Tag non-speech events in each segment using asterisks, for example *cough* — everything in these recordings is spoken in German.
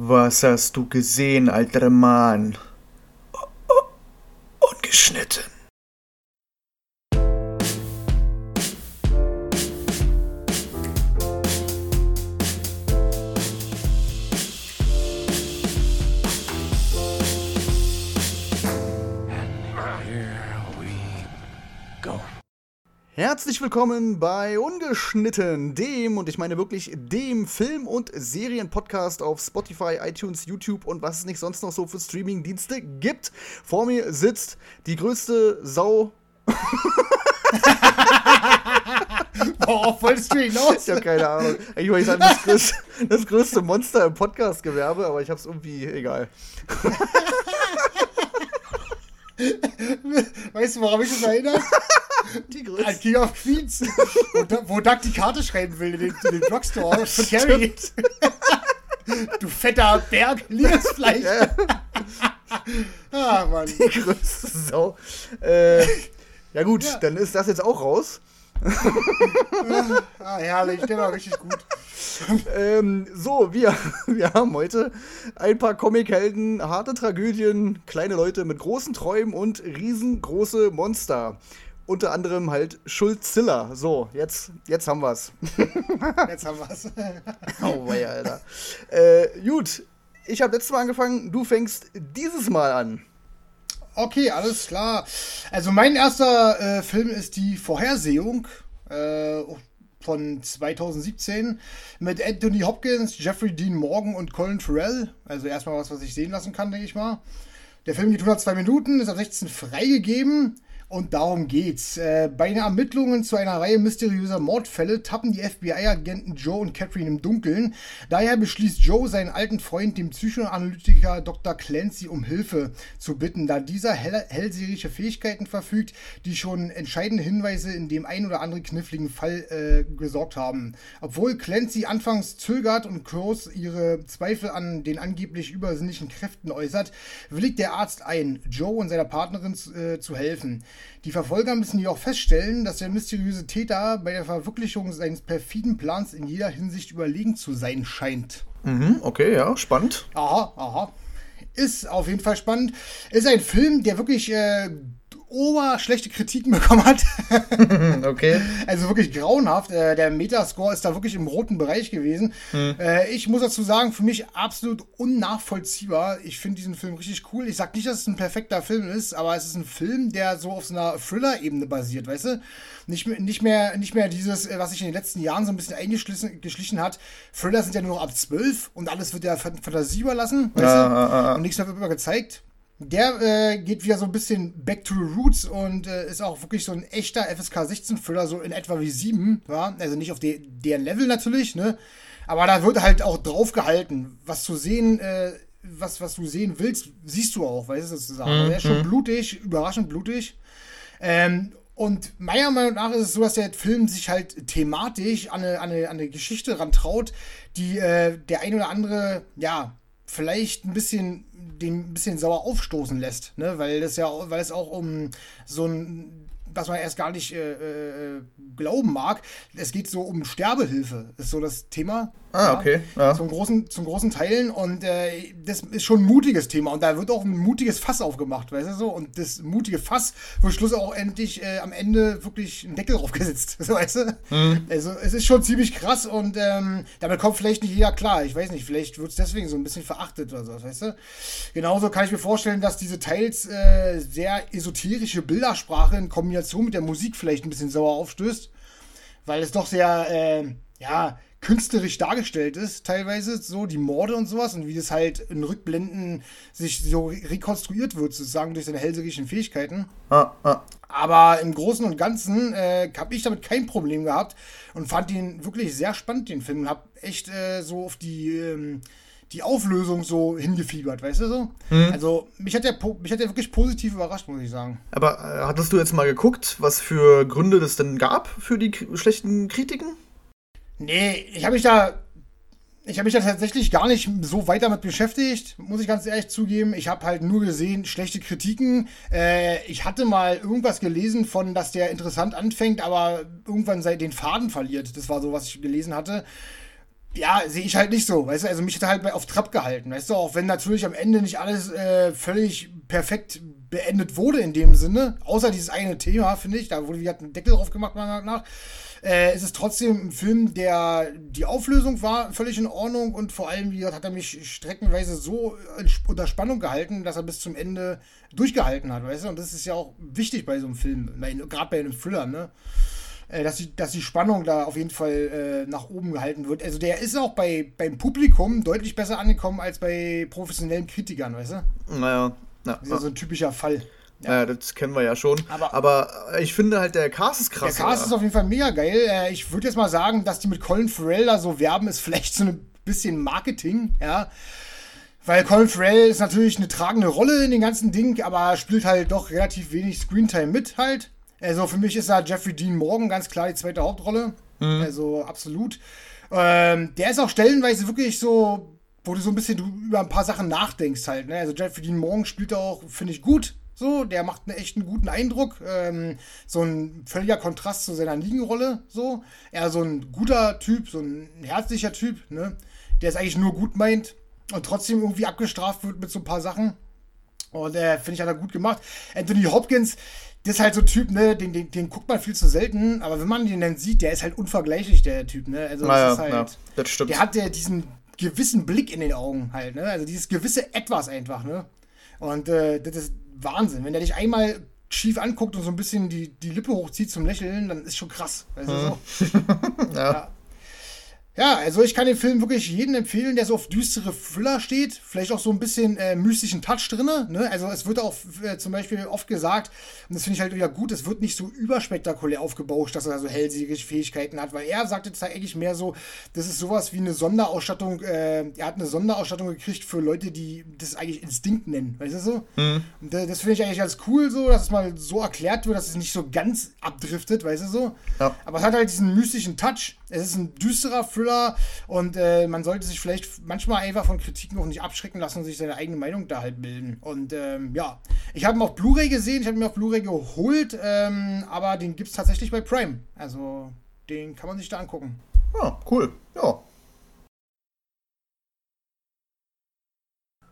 Was hast du gesehen, alter Mann? Ungeschnitten. Herzlich willkommen bei Ungeschnitten, dem, und ich meine wirklich dem Film- und Serienpodcast auf Spotify, iTunes, YouTube und was es nicht sonst noch so für Streamingdienste gibt. Vor mir sitzt die größte Sau. *laughs* Boah, voll du hinaus? Ich hab keine Ahnung. Ich wollte sagen, das größte, das größte Monster im Podcast-Gewerbe, aber ich hab's irgendwie egal. *laughs* weißt du, woran mich das erinnert? *laughs* *laughs* Die größte. An King of Queens. wo, wo Doug die Karte schreiben will in den, in den Drugstore *laughs* von Carrie. *laughs* du fetter Berg, liebes Fleisch. Ja. ah, Mann. Die größte Sau. Äh, ja gut, ja. dann ist das jetzt auch raus. ah, herrlich, der war richtig gut. ähm, so, wir, wir haben heute ein paar Comichelden, harte Tragödien, kleine Leute mit großen Träumen und riesengroße Monster. Unter anderem halt Schulzilla. So, jetzt, jetzt haben wir's. *laughs* jetzt haben wir's. *laughs* oh, weia, Alter. Äh, gut, ich habe letztes Mal angefangen, du fängst dieses Mal an. Okay, alles klar. Also mein erster äh, Film ist die Vorhersehung äh, von 2017 mit Anthony Hopkins, Jeffrey Dean Morgan und Colin Farrell. Also erstmal was, was ich sehen lassen kann, denke ich mal. Der Film geht 102 Minuten, ist ab 16 freigegeben. Und darum geht's. Äh, bei den Ermittlungen zu einer Reihe mysteriöser Mordfälle tappen die FBI-Agenten Joe und Catherine im Dunkeln. Daher beschließt Joe, seinen alten Freund, den Psychoanalytiker Dr. Clancy, um Hilfe zu bitten, da dieser hell hellseherische Fähigkeiten verfügt, die schon entscheidende Hinweise in dem ein oder anderen kniffligen Fall äh, gesorgt haben. Obwohl Clancy anfangs zögert und Crows ihre Zweifel an den angeblich übersinnlichen Kräften äußert, willigt der Arzt ein, Joe und seiner Partnerin äh, zu helfen. Die Verfolger müssen jedoch feststellen, dass der mysteriöse Täter bei der Verwirklichung seines perfiden Plans in jeder Hinsicht überlegen zu sein scheint. Mhm, okay, ja, spannend. Aha, aha. Ist auf jeden Fall spannend. Ist ein Film, der wirklich äh, oberschlechte Kritiken *laughs* bekommen hat. *laughs* okay. Also wirklich grauenhaft. Äh, der Metascore ist da wirklich im roten Bereich gewesen. Hm. Äh, ich muss dazu sagen, für mich absolut unnachvollziehbar. Ich finde diesen Film richtig cool. Ich sag nicht, dass es ein perfekter Film ist, aber es ist ein Film, der so auf so einer Thriller-Ebene basiert, weißt du? Nicht, nicht, mehr, nicht mehr dieses, äh, was sich in den letzten Jahren so ein bisschen eingeschlichen hat. Thriller sind ja nur noch ab 12 und alles wird ja Fantasie überlassen, weißt ah, du? Ah, ah, und nichts mehr wird immer gezeigt. Der äh, geht wieder so ein bisschen back to the roots und äh, ist auch wirklich so ein echter FSK 16 Thriller, so in etwa wie 7, ja? Also nicht auf de deren Level natürlich, ne? Aber da wird halt auch drauf gehalten. Was zu sehen, äh, was, was du sehen willst, siehst du auch, weißt du sozusagen. Mhm. Der ist schon mhm. blutig, überraschend blutig. Ähm, und meiner Meinung nach ist es so, dass der Film sich halt thematisch an eine, an eine, an eine Geschichte rantraut, die äh, der ein oder andere, ja, vielleicht ein bisschen den ein bisschen sauer aufstoßen lässt, ne? Weil das ja, weil es auch um so ein was man erst gar nicht äh, äh, glauben mag. Es geht so um Sterbehilfe, ist so das Thema. Ah, okay. Ja. Zum, großen, zum großen Teilen. Und äh, das ist schon ein mutiges Thema. Und da wird auch ein mutiges Fass aufgemacht, weißt du so? Und das mutige Fass wird Schluss auch endlich äh, am Ende wirklich ein Deckel draufgesetzt, *laughs* weißt du? Mhm. Also es ist schon ziemlich krass und ähm, damit kommt vielleicht nicht jeder klar. Ich weiß nicht, vielleicht wird es deswegen so ein bisschen verachtet oder so, weißt du? Genauso kann ich mir vorstellen, dass diese teils äh, sehr esoterische Bildersprache in Kombination mit der Musik vielleicht ein bisschen sauer aufstößt. Weil es doch sehr, äh, ja, künstlerisch dargestellt ist, teilweise, so die Morde und sowas und wie das halt in Rückblenden sich so rekonstruiert wird, sozusagen durch seine hellseherischen Fähigkeiten. Ah, ah. Aber im Großen und Ganzen äh, habe ich damit kein Problem gehabt und fand ihn wirklich sehr spannend, den Film. Habe echt äh, so auf die, ähm, die Auflösung so hingefiebert, weißt du so? Mhm. Also mich hat, der, mich hat der wirklich positiv überrascht, muss ich sagen. Aber äh, hattest du jetzt mal geguckt, was für Gründe das denn gab für die schlechten Kritiken? Nee, ich habe mich da. Ich habe mich da tatsächlich gar nicht so weit damit beschäftigt, muss ich ganz ehrlich zugeben. Ich habe halt nur gesehen, schlechte Kritiken. Äh, ich hatte mal irgendwas gelesen von, dass der interessant anfängt, aber irgendwann den Faden verliert. Das war so, was ich gelesen hatte. Ja, sehe ich halt nicht so, weißt du, also mich hat er halt auf Trab gehalten, weißt du, auch wenn natürlich am Ende nicht alles äh, völlig perfekt beendet wurde in dem Sinne, außer dieses eine Thema, finde ich, da wurde wieder ein Deckel drauf gemacht, meiner Meinung nach, äh, ist es trotzdem ein Film, der die Auflösung war völlig in Ordnung und vor allem, wie gesagt, hat er mich streckenweise so unter Spannung gehalten, dass er bis zum Ende durchgehalten hat, weißt du, und das ist ja auch wichtig bei so einem Film, gerade bei einem Thriller, ne? Äh, dass, die, dass die Spannung da auf jeden Fall äh, nach oben gehalten wird. Also der ist auch bei, beim Publikum deutlich besser angekommen als bei professionellen Kritikern, weißt du? Naja. Ja, das ist ja so ein typischer Fall. Ja. ja, das kennen wir ja schon. Aber, aber, ich finde halt, der Cast ist krass. Der Cast ist auf jeden Fall mega geil. Äh, ich würde jetzt mal sagen, dass die mit Colin Farrell da so werben, ist vielleicht so ein bisschen Marketing, ja. Weil Colin Farrell ist natürlich eine tragende Rolle in dem ganzen Ding, aber spielt halt doch relativ wenig Screentime mit halt. Also für mich ist da Jeffrey Dean Morgan ganz klar die zweite Hauptrolle. Mhm. Also absolut. Ähm, der ist auch stellenweise wirklich so, wo du so ein bisschen über ein paar Sachen nachdenkst halt. Ne? Also Jeffrey Dean Morgan spielt auch, finde ich, gut. So, der macht einen echt einen guten Eindruck. Ähm, so ein völliger Kontrast zu seiner Negan-Rolle. So. Er so ein guter Typ, so ein herzlicher Typ, ne? Der es eigentlich nur gut meint und trotzdem irgendwie abgestraft wird mit so ein paar Sachen. Und äh, finde ich, hat er gut gemacht. Anthony Hopkins, das ist halt so ein Typ, ne, den, den, den guckt man viel zu selten, aber wenn man den dann sieht, der ist halt unvergleichlich, der Typ, ne? Also das ja, ist halt. Ja, das stimmt. Der hat ja diesen gewissen Blick in den Augen halt, ne? Also dieses gewisse Etwas einfach, ne? Und äh, das ist Wahnsinn. Wenn der dich einmal schief anguckt und so ein bisschen die, die Lippe hochzieht zum Lächeln, dann ist schon krass. Weißt du, so. *laughs* ja. ja. Ja, also ich kann den Film wirklich jedem empfehlen, der so auf düstere Thriller steht. Vielleicht auch so ein bisschen äh, mystischen Touch drin. Ne? Also es wird auch äh, zum Beispiel oft gesagt, und das finde ich halt wieder gut, es wird nicht so überspektakulär aufgebauscht, dass er so hellsiege Fähigkeiten hat, weil er sagt jetzt eigentlich mehr so, das ist sowas wie eine Sonderausstattung, äh, er hat eine Sonderausstattung gekriegt für Leute, die das eigentlich Instinkt nennen, weißt du so? Mhm. Und äh, das finde ich eigentlich ganz cool so, dass es mal so erklärt wird, dass es nicht so ganz abdriftet, weißt du so? Ja. Aber es hat halt diesen mystischen Touch. Es ist ein düsterer Thriller und äh, man sollte sich vielleicht manchmal einfach von Kritiken auch nicht abschrecken lassen und sich seine eigene Meinung da halt bilden. Und ähm, ja, ich habe ihn auf Blu-ray gesehen, ich habe ihn auf Blu-ray geholt, ähm, aber den gibt es tatsächlich bei Prime. Also den kann man sich da angucken. Ja, cool. Ja.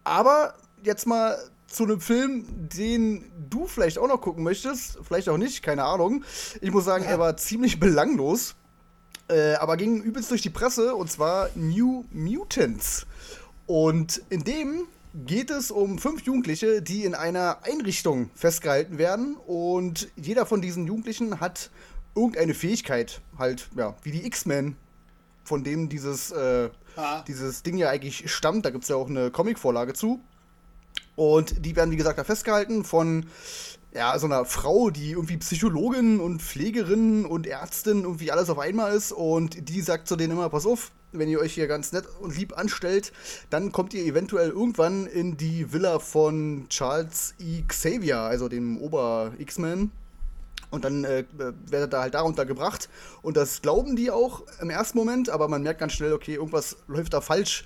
Aber jetzt mal zu einem Film, den du vielleicht auch noch gucken möchtest, vielleicht auch nicht, keine Ahnung. Ich muss sagen, ja. er war ziemlich belanglos. Äh, aber ging übelst durch die Presse und zwar New Mutants. Und in dem geht es um fünf Jugendliche, die in einer Einrichtung festgehalten werden und jeder von diesen Jugendlichen hat irgendeine Fähigkeit, halt, ja, wie die X-Men, von dem dieses, äh, ah. dieses Ding ja eigentlich stammt. Da gibt es ja auch eine Comic-Vorlage zu. Und die werden, wie gesagt, da festgehalten von ja, so einer Frau, die irgendwie Psychologin und Pflegerin und Ärztin irgendwie alles auf einmal ist und die sagt zu denen immer, pass auf, wenn ihr euch hier ganz nett und lieb anstellt, dann kommt ihr eventuell irgendwann in die Villa von Charles E. Xavier, also dem Ober-X-Men. Und dann äh, werdet ihr halt da untergebracht. Und das glauben die auch im ersten Moment, aber man merkt ganz schnell, okay, irgendwas läuft da falsch.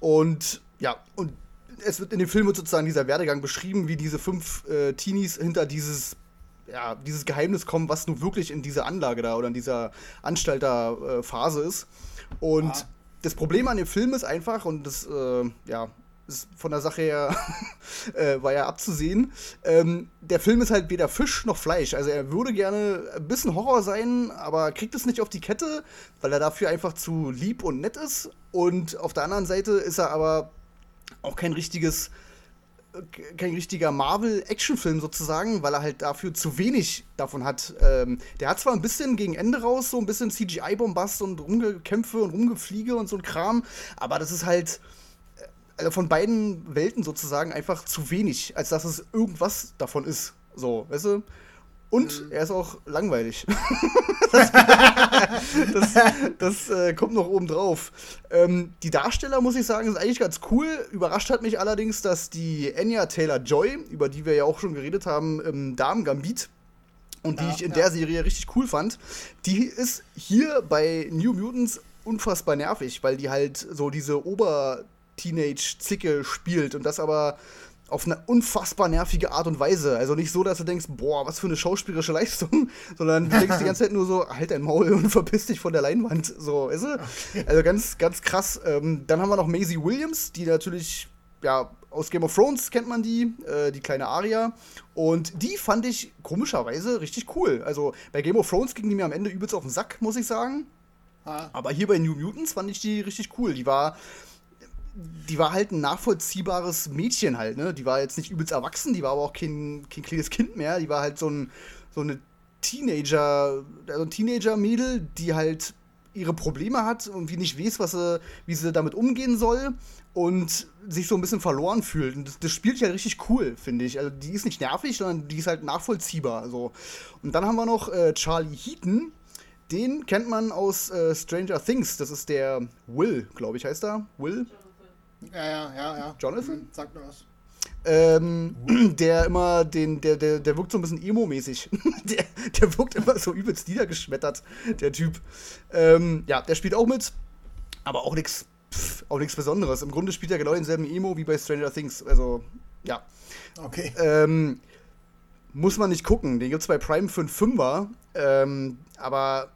Und ja, und es wird in dem Film sozusagen dieser Werdegang beschrieben, wie diese fünf äh, Teenies hinter dieses ja, dieses Geheimnis kommen, was nun wirklich in dieser Anlage da oder in dieser Anstalt da äh, Phase ist. Und ah. das Problem an dem Film ist einfach, und das, äh, ja, ist von der Sache her *laughs* äh, war ja abzusehen. Ähm, der Film ist halt weder Fisch noch Fleisch. Also er würde gerne ein bisschen Horror sein, aber kriegt es nicht auf die Kette, weil er dafür einfach zu lieb und nett ist. Und auf der anderen Seite ist er aber auch kein richtiges kein richtiger Marvel-Actionfilm sozusagen, weil er halt dafür zu wenig davon hat. Ähm, der hat zwar ein bisschen gegen Ende raus, so ein bisschen CGI-Bombast und Rumgekämpfe und Rumgefliege und so ein Kram, aber das ist halt äh, also von beiden Welten sozusagen einfach zu wenig, als dass es irgendwas davon ist. So, weißt du? Und mhm. er ist auch langweilig. *laughs* das, *laughs* das, das äh, kommt noch oben drauf. Ähm, die Darsteller, muss ich sagen, sind eigentlich ganz cool. Überrascht hat mich allerdings, dass die Anya Taylor-Joy, über die wir ja auch schon geredet haben, im Damen Gambit, und die ja, ich in ja. der Serie richtig cool fand, die ist hier bei New Mutants unfassbar nervig, weil die halt so diese Ober- Teenage-Zicke spielt und das aber auf eine unfassbar nervige Art und Weise. Also nicht so, dass du denkst, boah, was für eine schauspielerische Leistung, *laughs* sondern du denkst die ganze Zeit nur so, halt dein Maul und *laughs* verpiss dich von der Leinwand. So, weißt du? Also ganz, ganz krass. Ähm, dann haben wir noch Maisie Williams, die natürlich, ja, aus Game of Thrones kennt man die, äh, die kleine Aria. Und die fand ich komischerweise richtig cool. Also bei Game of Thrones ging die mir am Ende übelst auf den Sack, muss ich sagen. Ah. Aber hier bei New Mutants fand ich die richtig cool. Die war die war halt ein nachvollziehbares Mädchen halt, ne? Die war jetzt nicht übelst erwachsen, die war aber auch kein, kein kleines Kind mehr. Die war halt so, ein, so eine Teenager, also ein Teenager-Mädel, die halt ihre Probleme hat und wie nicht weiß, was sie, wie sie damit umgehen soll und sich so ein bisschen verloren fühlt. Und das, das spielt halt richtig cool, finde ich. Also die ist nicht nervig, sondern die ist halt nachvollziehbar. So. Und dann haben wir noch äh, Charlie Heaton. Den kennt man aus äh, Stranger Things. Das ist der Will, glaube ich, heißt er. Will? Ja, ja, ja, ja. Jonathan? Mhm, sagt mir was. Ähm, *clears throat* der immer den, der, der, der wirkt so ein bisschen emo-mäßig. *laughs* der, der wirkt immer so übelst niedergeschmettert, der Typ. Ähm, ja, der spielt auch mit, aber auch nichts auch nichts Besonderes. Im Grunde spielt er genau denselben Emo wie bei Stranger Things. Also, ja. Okay. Ähm, muss man nicht gucken. Den gibt es bei Prime für einen Fünfer. Ähm, aber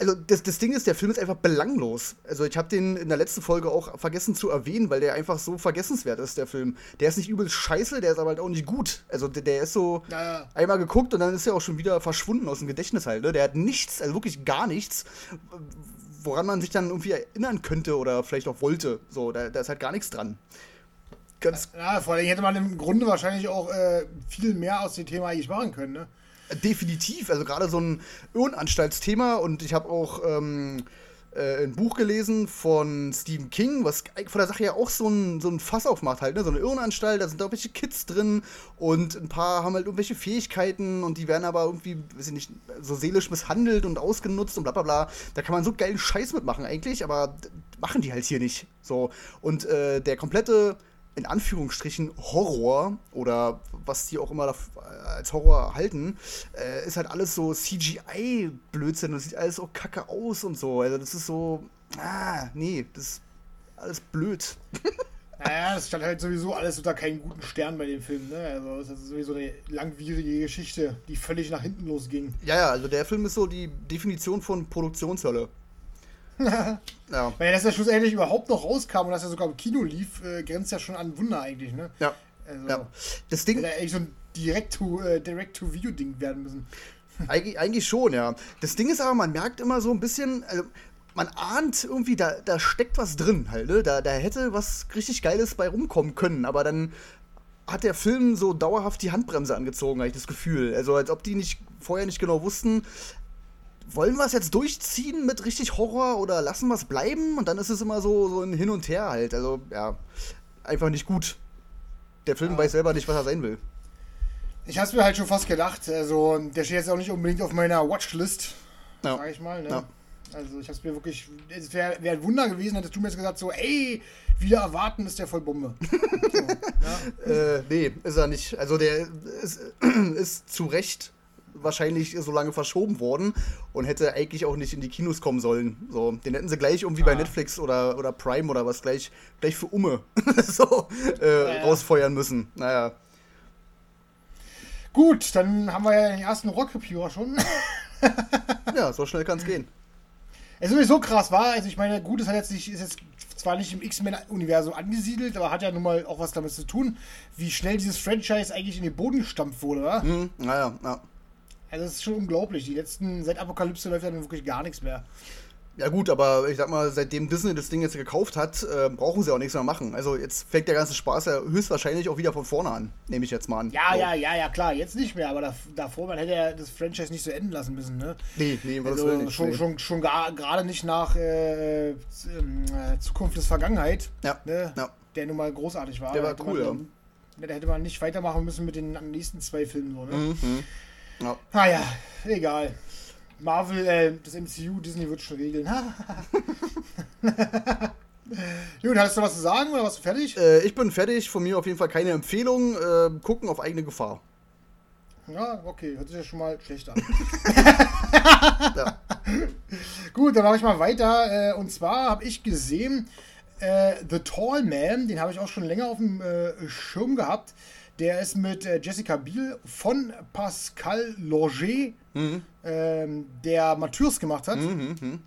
also das, das Ding ist, der Film ist einfach belanglos. Also ich habe den in der letzten Folge auch vergessen zu erwähnen, weil der einfach so vergessenswert ist, der Film. Der ist nicht übel scheiße, der ist aber halt auch nicht gut. Also der, der ist so ja. einmal geguckt und dann ist er auch schon wieder verschwunden aus dem Gedächtnis halt. Ne? Der hat nichts, also wirklich gar nichts, woran man sich dann irgendwie erinnern könnte oder vielleicht auch wollte. So, da, da ist halt gar nichts dran. Ganz ja, vor allem hätte man im Grunde wahrscheinlich auch äh, viel mehr aus dem Thema eigentlich machen können, ne? Definitiv, also gerade so ein Irrenanstaltsthema und ich habe auch ähm, äh, ein Buch gelesen von Stephen King, was von der Sache ja auch so ein, so ein Fass aufmacht halt, ne? so eine Irrenanstalt, da sind da irgendwelche Kids drin und ein paar haben halt irgendwelche Fähigkeiten und die werden aber irgendwie, weiß ich nicht, so seelisch misshandelt und ausgenutzt und bla bla bla. Da kann man so geilen Scheiß mitmachen eigentlich, aber machen die halt hier nicht. So. Und äh, der komplette in Anführungsstrichen Horror oder was die auch immer als Horror halten, äh, ist halt alles so CGI-Blödsinn und sieht alles so kacke aus und so. Also das ist so, ah, nee, das ist alles blöd. *laughs* Naja, das stand halt sowieso alles unter keinen guten Stern bei dem Film, ne? Also das ist sowieso eine langwierige Geschichte, die völlig nach hinten losging. Ja, ja, also der Film ist so die Definition von Produktionshölle. *laughs* ja. Weil dass er schlussendlich überhaupt noch rauskam und dass er sogar im Kino lief, äh, grenzt ja schon an Wunder eigentlich, ne? Ja. Also, ja. Das Ding. Hätte eigentlich so ein Direct-to-Video-Ding äh, werden müssen. *laughs* Eig eigentlich schon, ja. Das Ding ist aber, man merkt immer so ein bisschen, also man ahnt irgendwie, da, da steckt was drin halt, ne? Da, da hätte was richtig Geiles bei rumkommen können, aber dann hat der Film so dauerhaft die Handbremse angezogen, habe ich das Gefühl. Also als ob die nicht vorher nicht genau wussten, wollen wir es jetzt durchziehen mit richtig Horror oder lassen wir es bleiben? Und dann ist es immer so, so ein Hin und Her halt. Also, ja, einfach nicht gut. Der Film ja. weiß selber nicht, was er sein will. Ich hab's mir halt schon fast gedacht. Also, der steht jetzt auch nicht unbedingt auf meiner Watchlist, ja. sag ich mal. Ne? Ja. Also, ich hab's mir wirklich. Es wäre wär ein Wunder gewesen, hättest du mir jetzt gesagt, so, ey, wieder erwarten ist der voll Bombe. *laughs* so, ja. äh, nee, ist er nicht. Also, der ist, *clears throat* ist zu Recht wahrscheinlich so lange verschoben worden und hätte eigentlich auch nicht in die Kinos kommen sollen. So, den hätten sie gleich irgendwie ah. bei Netflix oder, oder Prime oder was gleich, gleich für Umme *laughs* so äh, ja, rausfeuern müssen. Naja. Gut, dann haben wir ja den ersten Rock-Reviewer schon. *laughs* ja, so schnell kann es gehen. Es ist sowieso krass war. Also ich meine, gut, es hat jetzt nicht, ist jetzt zwar nicht im X-Men-Universum angesiedelt, aber hat ja nun mal auch was damit zu tun, wie schnell dieses Franchise eigentlich in den Boden gestampft wurde, oder? Mhm, naja, ja. Also das ist schon unglaublich. Die letzten, seit Apokalypse läuft ja wirklich gar nichts mehr. Ja gut, aber ich sag mal, seitdem Disney das Ding jetzt gekauft hat, äh, brauchen sie auch nichts mehr machen. Also jetzt fängt der ganze Spaß ja höchstwahrscheinlich auch wieder von vorne an, nehme ich jetzt mal an. Ja, so. ja, ja, ja, klar, jetzt nicht mehr, aber davor, man hätte ja das Franchise nicht so enden lassen müssen, ne? Nee, nee, also, will nicht. Schon, nee. schon, schon gerade nicht nach äh, äh, Zukunft des Vergangenheit, ja, ne? ja. der nun mal großartig war. Der war cool, man, ja. Da hätte man nicht weitermachen müssen mit den nächsten zwei Filmen, so, ne? Mhm. Ja. Ah ja, egal. Marvel, äh, das MCU, Disney wird schon regeln. *laughs* Gut, hast du was zu sagen oder warst du fertig? Äh, ich bin fertig. Von mir auf jeden Fall keine Empfehlung. Äh, gucken auf eigene Gefahr. Ja, okay. Hört sich ja schon mal schlecht an. *laughs* ja. *laughs* Gut, dann mache ich mal weiter. Äh, und zwar habe ich gesehen, äh, The Tall Man, den habe ich auch schon länger auf dem äh, Schirm gehabt. Der ist mit äh, Jessica Biel von Pascal Loger, mhm. ähm, der Matures gemacht hat. Mhm, mhm.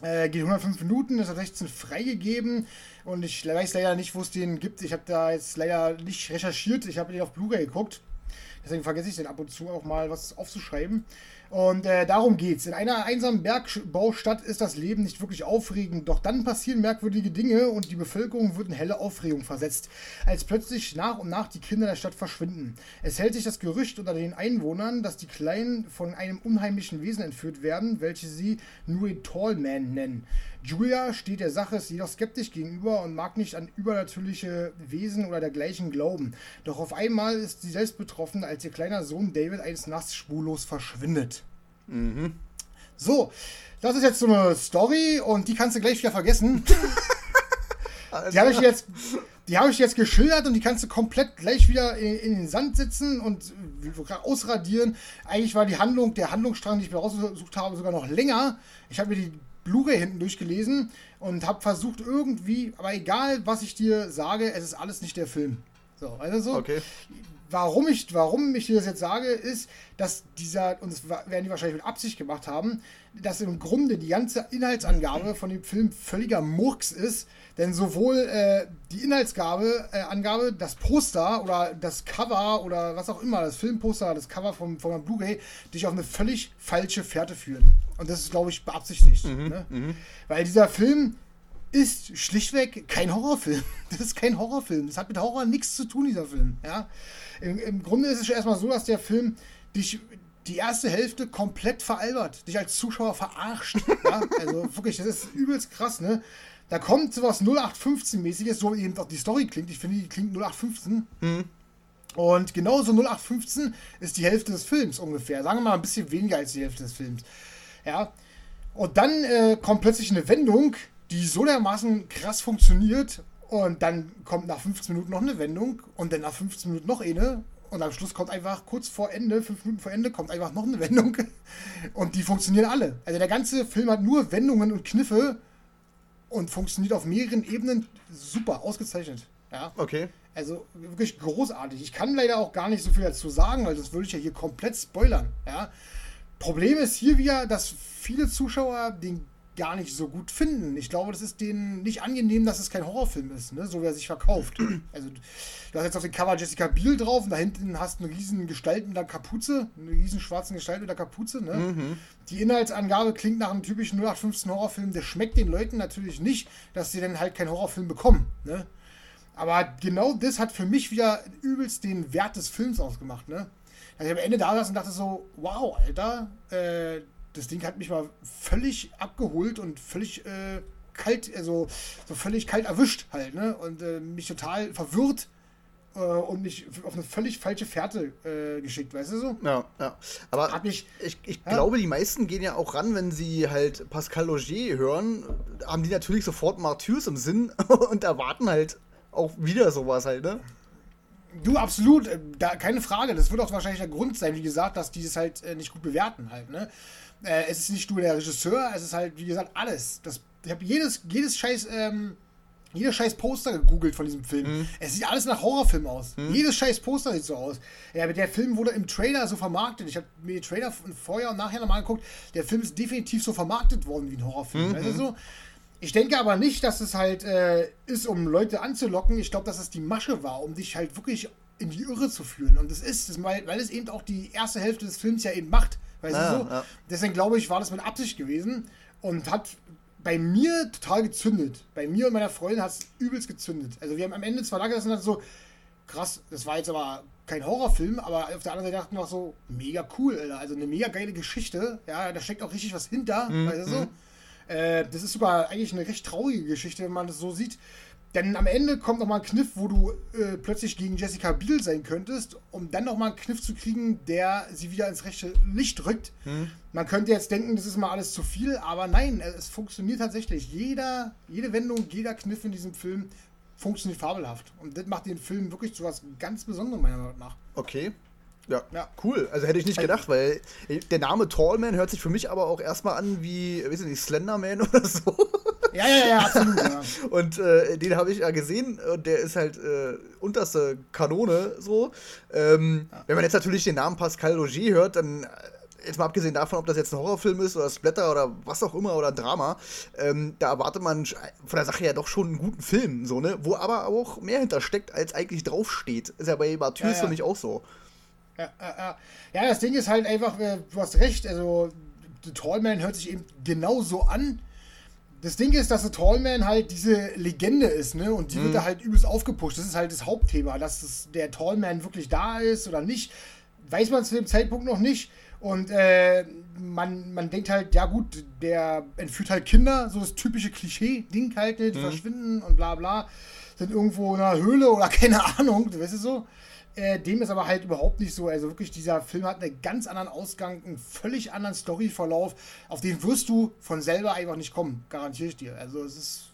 Äh, geht 105 Minuten, ist ab 16 freigegeben. Und ich weiß leider nicht, wo es den gibt. Ich habe da jetzt leider nicht recherchiert. Ich habe den auf Blu-ray geguckt. Deswegen vergesse ich den ab und zu auch mal was aufzuschreiben. Und äh, darum geht's. In einer einsamen Bergbaustadt ist das Leben nicht wirklich aufregend, doch dann passieren merkwürdige Dinge und die Bevölkerung wird in helle Aufregung versetzt, als plötzlich nach und nach die Kinder der Stadt verschwinden. Es hält sich das Gerücht unter den Einwohnern, dass die Kleinen von einem unheimlichen Wesen entführt werden, welche sie Nui Tallman nennen. Julia steht der Sache jedoch skeptisch gegenüber und mag nicht an übernatürliche Wesen oder dergleichen glauben. Doch auf einmal ist sie selbst betroffen, als ihr kleiner Sohn David eines Nachts spurlos verschwindet. Mhm. So, das ist jetzt so eine Story und die kannst du gleich wieder vergessen. *laughs* die habe ich jetzt, die habe ich jetzt geschildert und die kannst du komplett gleich wieder in, in den Sand sitzen und ausradieren. Eigentlich war die Handlung, der Handlungsstrang, den ich mir rausgesucht habe, sogar noch länger. Ich habe mir die Blu-ray hinten durchgelesen und habe versucht irgendwie, aber egal was ich dir sage, es ist alles nicht der Film. So, also so. Okay. Warum ich, warum ich dir das jetzt sage, ist, dass dieser, und das werden die wahrscheinlich mit Absicht gemacht haben, dass im Grunde die ganze Inhaltsangabe von dem Film völliger Murks ist, denn sowohl äh, die Inhaltsangabe, äh, Angabe, das Poster oder das Cover oder was auch immer, das Filmposter, das Cover vom, von einem Blu-ray, dich auf eine völlig falsche Fährte führen. Und das ist, glaube ich, beabsichtigt. Mhm, ne? Mhm. Weil dieser Film ist schlichtweg kein Horrorfilm. *laughs* Das ist kein Horrorfilm. Das hat mit Horror nichts zu tun, dieser Film. Ja? Im, Im Grunde ist es erstmal so, dass der Film dich die erste Hälfte komplett veralbert, dich als Zuschauer verarscht. *laughs* ja? Also wirklich, das ist übelst krass, ne? Da kommt sowas 0815-mäßiges, so eben auch die Story klingt. Ich finde, die klingt 0815. Mhm. Und genauso 0815 ist die Hälfte des Films ungefähr. Sagen wir mal ein bisschen weniger als die Hälfte des Films. Ja. Und dann äh, kommt plötzlich eine Wendung, die so dermaßen krass funktioniert. Und dann kommt nach 15 Minuten noch eine Wendung und dann nach 15 Minuten noch eine. Und am Schluss kommt einfach kurz vor Ende, fünf Minuten vor Ende, kommt einfach noch eine Wendung. *laughs* Und die funktionieren alle. Also der ganze Film hat nur Wendungen und Kniffe, und funktioniert auf mehreren Ebenen super, ausgezeichnet. Ja. Okay. Also wirklich großartig. Ich kann leider auch gar nicht so viel dazu sagen, weil das würde ich ja hier komplett spoilern. Ja. Problem ist hier wieder, dass viele Zuschauer den gar nicht so gut finden. Ich glaube, das ist denen nicht angenehm, dass es kein Horrorfilm ist, ne? so wie er sich verkauft. *clears throat* Also, du hast jetzt auf dem Cover Jessica Biel drauf und da hinten hast du eine riesen Gestalt mit einer Kapuze, eine riesen schwarzen Gestalt mit einer Kapuze. Ne? Mhm. Die Inhaltsangabe klingt nach einem typischen 0815 Horrorfilm. Der schmeckt den Leuten natürlich nicht, dass sie dann halt keinen Horrorfilm bekommen. Ne? Aber genau das hat für mich wieder übelst den Wert des Films ausgemacht. Ne? Also ich am Ende da saß und dachte so, wow, Alter, äh, das Ding hat mich mal völlig abgeholt und völlig äh, kalt, also so völlig kalt erwischt halt, ne? Und äh, mich total verwirrt äh, und mich auf eine völlig falsche Fährte äh, geschickt, weißt du so? Ja, ja. Aber mich, ich, ich ja? glaube, die meisten gehen ja auch ran, wenn sie halt Pascal Logier hören, haben die natürlich sofort Martyrs im Sinn *laughs* und erwarten halt auch wieder sowas halt, ne? Du, absolut, äh, da, keine Frage. Das wird auch wahrscheinlich der Grund sein, wie gesagt, dass die das halt äh, nicht gut bewerten halt, ne? Äh, es ist nicht nur der Regisseur, es ist halt, wie gesagt, alles. Das, ich habe jedes, jedes scheiß, ähm, jedes scheiß Poster gegoogelt von diesem Film. Mhm. Es sieht alles nach Horrorfilm aus. Mhm. Jedes scheiß Poster sieht so aus. Ja, aber der Film wurde im Trailer so vermarktet. Ich habe mir den Trailer vorher und nachher nochmal angeguckt. Der Film ist definitiv so vermarktet worden wie ein Horrorfilm. Mhm. Also so, ich denke aber nicht, dass es halt äh, ist, um Leute anzulocken. Ich glaube, dass es die Masche war, um dich halt wirklich in die Irre zu führen. Und das ist, das, weil, weil es eben auch die erste Hälfte des Films ja eben macht. Weißt ja, du so? Ja. Deswegen glaube ich, war das mit Absicht gewesen und hat bei mir total gezündet. Bei mir und meiner Freundin hat es übelst gezündet. Also wir haben am Ende zwar da gesessen und so, krass, das war jetzt aber kein Horrorfilm, aber auf der anderen Seite dachten wir auch so, mega cool, Alter. Also eine mega geile Geschichte. Ja, da steckt auch richtig was hinter, mhm. weißt du so. Äh, das ist sogar eigentlich eine recht traurige Geschichte, wenn man das so sieht. Denn am Ende kommt nochmal ein Kniff, wo du äh, plötzlich gegen Jessica Biel sein könntest, um dann nochmal einen Kniff zu kriegen, der sie wieder ins rechte Licht rückt. Hm. Man könnte jetzt denken, das ist mal alles zu viel, aber nein, es funktioniert tatsächlich. Jeder, jede Wendung, jeder Kniff in diesem Film funktioniert fabelhaft. Und das macht den Film wirklich zu was ganz Besonderem, meiner Meinung nach. Okay. Ja, ja, cool. Also hätte ich nicht gedacht, weil der Name Tallman hört sich für mich aber auch erstmal an wie, weiß ich nicht, Slenderman *laughs* oder so. Ja, ja, ja, absolut. Ja. *laughs* Und äh, den habe ich ja gesehen und der ist halt äh, unterste Kanone so. Ähm, ja. Wenn man jetzt natürlich den Namen Pascal Logier hört, dann jetzt mal abgesehen davon, ob das jetzt ein Horrorfilm ist oder Splatter oder was auch immer oder ein Drama, ähm, da erwartet man von der Sache ja doch schon einen guten Film, so, ne? Wo aber auch mehr hintersteckt, als eigentlich draufsteht. Ist ja bei Martyrs ja, ja. für mich auch so. Ja, ja, ja, das Ding ist halt einfach, äh, du hast recht, also The Tallman hört sich eben genauso an. Das Ding ist, dass The Tallman halt diese Legende ist, ne? Und die mhm. wird da halt übelst aufgepusht. Das ist halt das Hauptthema, dass es der Tallman wirklich da ist oder nicht. Weiß man zu dem Zeitpunkt noch nicht. Und äh, man, man denkt halt, ja gut, der entführt halt Kinder, so das typische Klischee-Ding halt, die mhm. verschwinden und bla bla, sind irgendwo in einer Höhle oder *laughs* keine Ahnung, du weißt es so. Äh, dem ist aber halt überhaupt nicht so. Also wirklich, dieser Film hat einen ganz anderen Ausgang, einen völlig anderen Storyverlauf. Auf den wirst du von selber einfach nicht kommen, garantiere ich dir. Also es ist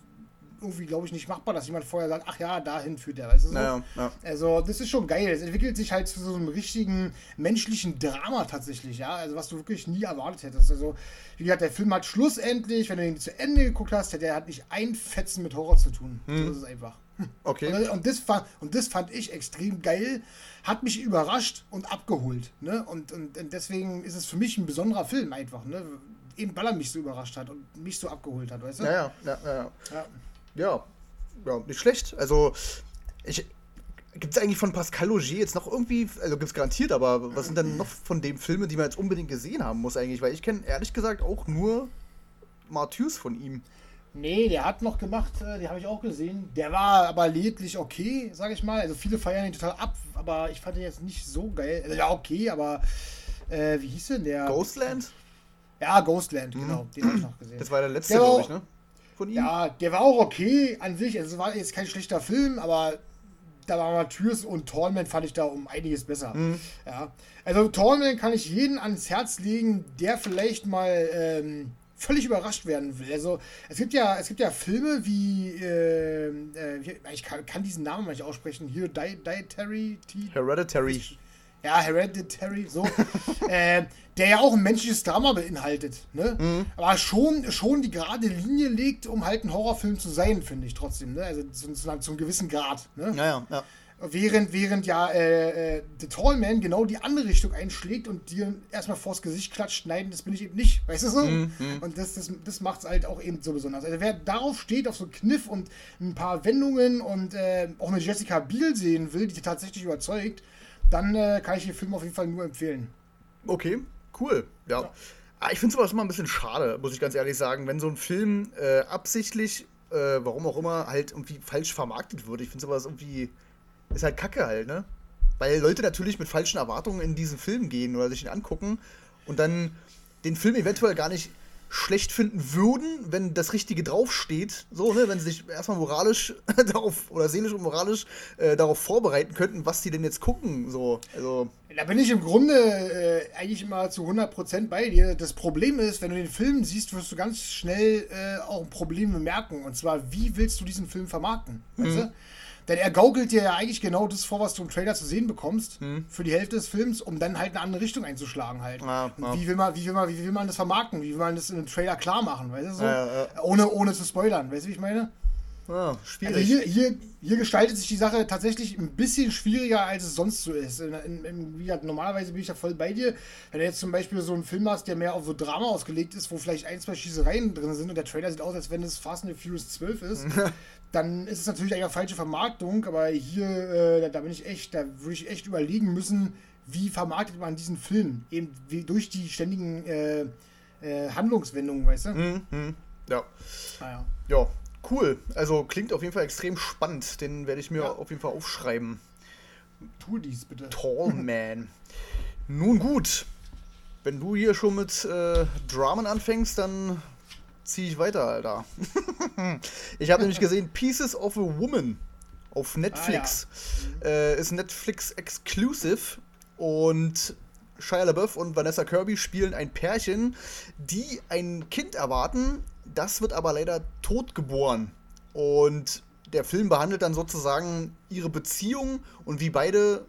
irgendwie, glaube ich, nicht machbar, dass jemand vorher sagt, ach ja, dahin führt der, weißt du so? Ja, ja. Also, das ist schon geil. Es entwickelt sich halt zu so einem richtigen menschlichen Drama tatsächlich, ja. Also, was du wirklich nie erwartet hättest. Also, wie gesagt, der Film hat schlussendlich, wenn du ihn zu Ende geguckt hast, der hat nicht ein Fetzen mit Horror zu tun. Hm. So ist es einfach. Okay. Und, das fand, und das fand ich extrem geil, hat mich überrascht und abgeholt. Ne? Und, und, und deswegen ist es für mich ein besonderer Film einfach, ne? Eben weil er mich so überrascht hat und mich so abgeholt hat, weißt du? Ja, ja, ja. ja. ja ja, ja, nicht schlecht. Also, ich. Gibt es eigentlich von Pascal Logier jetzt noch irgendwie, also gibt es garantiert, aber was sind denn noch von dem Filme, die man jetzt unbedingt gesehen haben muss eigentlich? Weil ich kenne ehrlich gesagt auch nur Martyrs von ihm. Nee, der hat noch gemacht, äh, den habe ich auch gesehen. Der war aber lediglich okay, sage ich mal. Also viele feiern ihn total ab, aber ich fand ihn jetzt nicht so geil. Also ja, okay, aber äh, wie hieß denn der? Ghostland? Ja, Ghostland, mhm. genau. Den habe ich noch gesehen. Das war der letzte, glaube ich, ne? von ihm? Ja, der war auch okay an sich. Also, es war jetzt kein schlechter Film, aber da war Matthäus und Tallman fand ich da um einiges besser. Mhm. Ja. Also Tallman kann ich jeden ans Herz legen, der vielleicht mal ähm, völlig überrascht werden will. Also es gibt ja, es gibt ja Filme wie, äh, äh, ich kann, kann, diesen Namen mal nicht aussprechen, hier Dietary. Hereditary ja, Hereditary, so, *laughs* äh, der ja auch ein menschliches Drama beinhaltet, ne? Mhm. Aber schon, schon die gerade Linie legt, um halt ein Horrorfilm zu sein, finde ich trotzdem, ne? Also zu, zu, zu, einem gewissen Grad, ne? Ja, ja, ja. Während, während ja äh, äh, The Tall Man genau die andere Richtung einschlägt und dir erstmal vors Gesicht klatscht, nein, das bin ich eben nicht, *laughs* weißt du so? Mhm. mhm. Und das, das, das macht es halt auch eben so besonders. Also wer darauf steht, auf so Kniff und ein paar Wendungen und äh, auch eine Jessica Biel sehen will, die tatsächlich überzeugt, dann äh, kann ich den Film auf jeden Fall nur empfehlen. Okay, cool. Ja. ja. Ah, ich finde sowas immer ein bisschen schade, muss ich ganz ehrlich sagen, wenn so ein Film äh, absichtlich, äh, warum auch immer, halt irgendwie falsch vermarktet wird. Ich finde sowas irgendwie, ist halt kacke halt, ne? Weil Leute natürlich mit falschen Erwartungen in diesen Film gehen oder sich ihn angucken und dann den Film eventuell gar nicht schlecht finden würden, wenn das Richtige draufsteht, so, ne, wenn sie sich erstmal moralisch *laughs* darauf oder seelisch und moralisch äh, darauf vorbereiten könnten, was sie denn jetzt gucken, so, also. Da bin ich im Grunde äh, eigentlich immer zu 100% bei dir. Das Problem ist, wenn du den Film siehst, wirst du ganz schnell äh, auch ein Problem bemerken. Und zwar, wie willst du diesen Film vermarkten? Mhm. Weißt du? Denn er gaukelt dir ja eigentlich genau das vor, was du im Trailer zu sehen bekommst, hm. für die Hälfte des Films, um dann halt eine andere Richtung einzuschlagen halt. Ja, ja. Wie, will man, wie, will man, wie will man das vermarkten? Wie will man das in einem Trailer klar machen, weißt du so? Ohne, ohne zu spoilern, weißt du, wie ich meine? Ja, schwierig. Also hier, hier, hier, gestaltet sich die Sache tatsächlich ein bisschen schwieriger, als es sonst so ist. In, in, gesagt, normalerweise bin ich da voll bei dir. Wenn du jetzt zum Beispiel so einen Film hast, der mehr auf so Drama ausgelegt ist, wo vielleicht ein, zwei Schießereien drin sind und der Trailer sieht aus, als wenn es Fast and the Furious 12 ist, *laughs* dann ist es natürlich eine falsche Vermarktung, aber hier, äh, da bin ich echt, da würde ich echt überlegen müssen, wie vermarktet man diesen Film? Eben wie durch die ständigen äh, äh, Handlungswendungen, weißt du? Mhm, mh. Ja. Ah, ja. Ja, cool. Also klingt auf jeden Fall extrem spannend. Den werde ich mir ja. auf jeden Fall aufschreiben. Tu dies bitte. Tall *laughs* Man. Nun gut. Wenn du hier schon mit äh, Dramen anfängst, dann ziehe ich weiter, Alter. *laughs* ich habe nämlich gesehen *laughs* Pieces of a Woman auf Netflix. Ah, ja. äh, ist Netflix exclusive und Shia LaBeouf und Vanessa Kirby spielen ein Pärchen, die ein Kind erwarten. Das wird aber leider tot geboren. Und der Film behandelt dann sozusagen ihre Beziehung und wie beide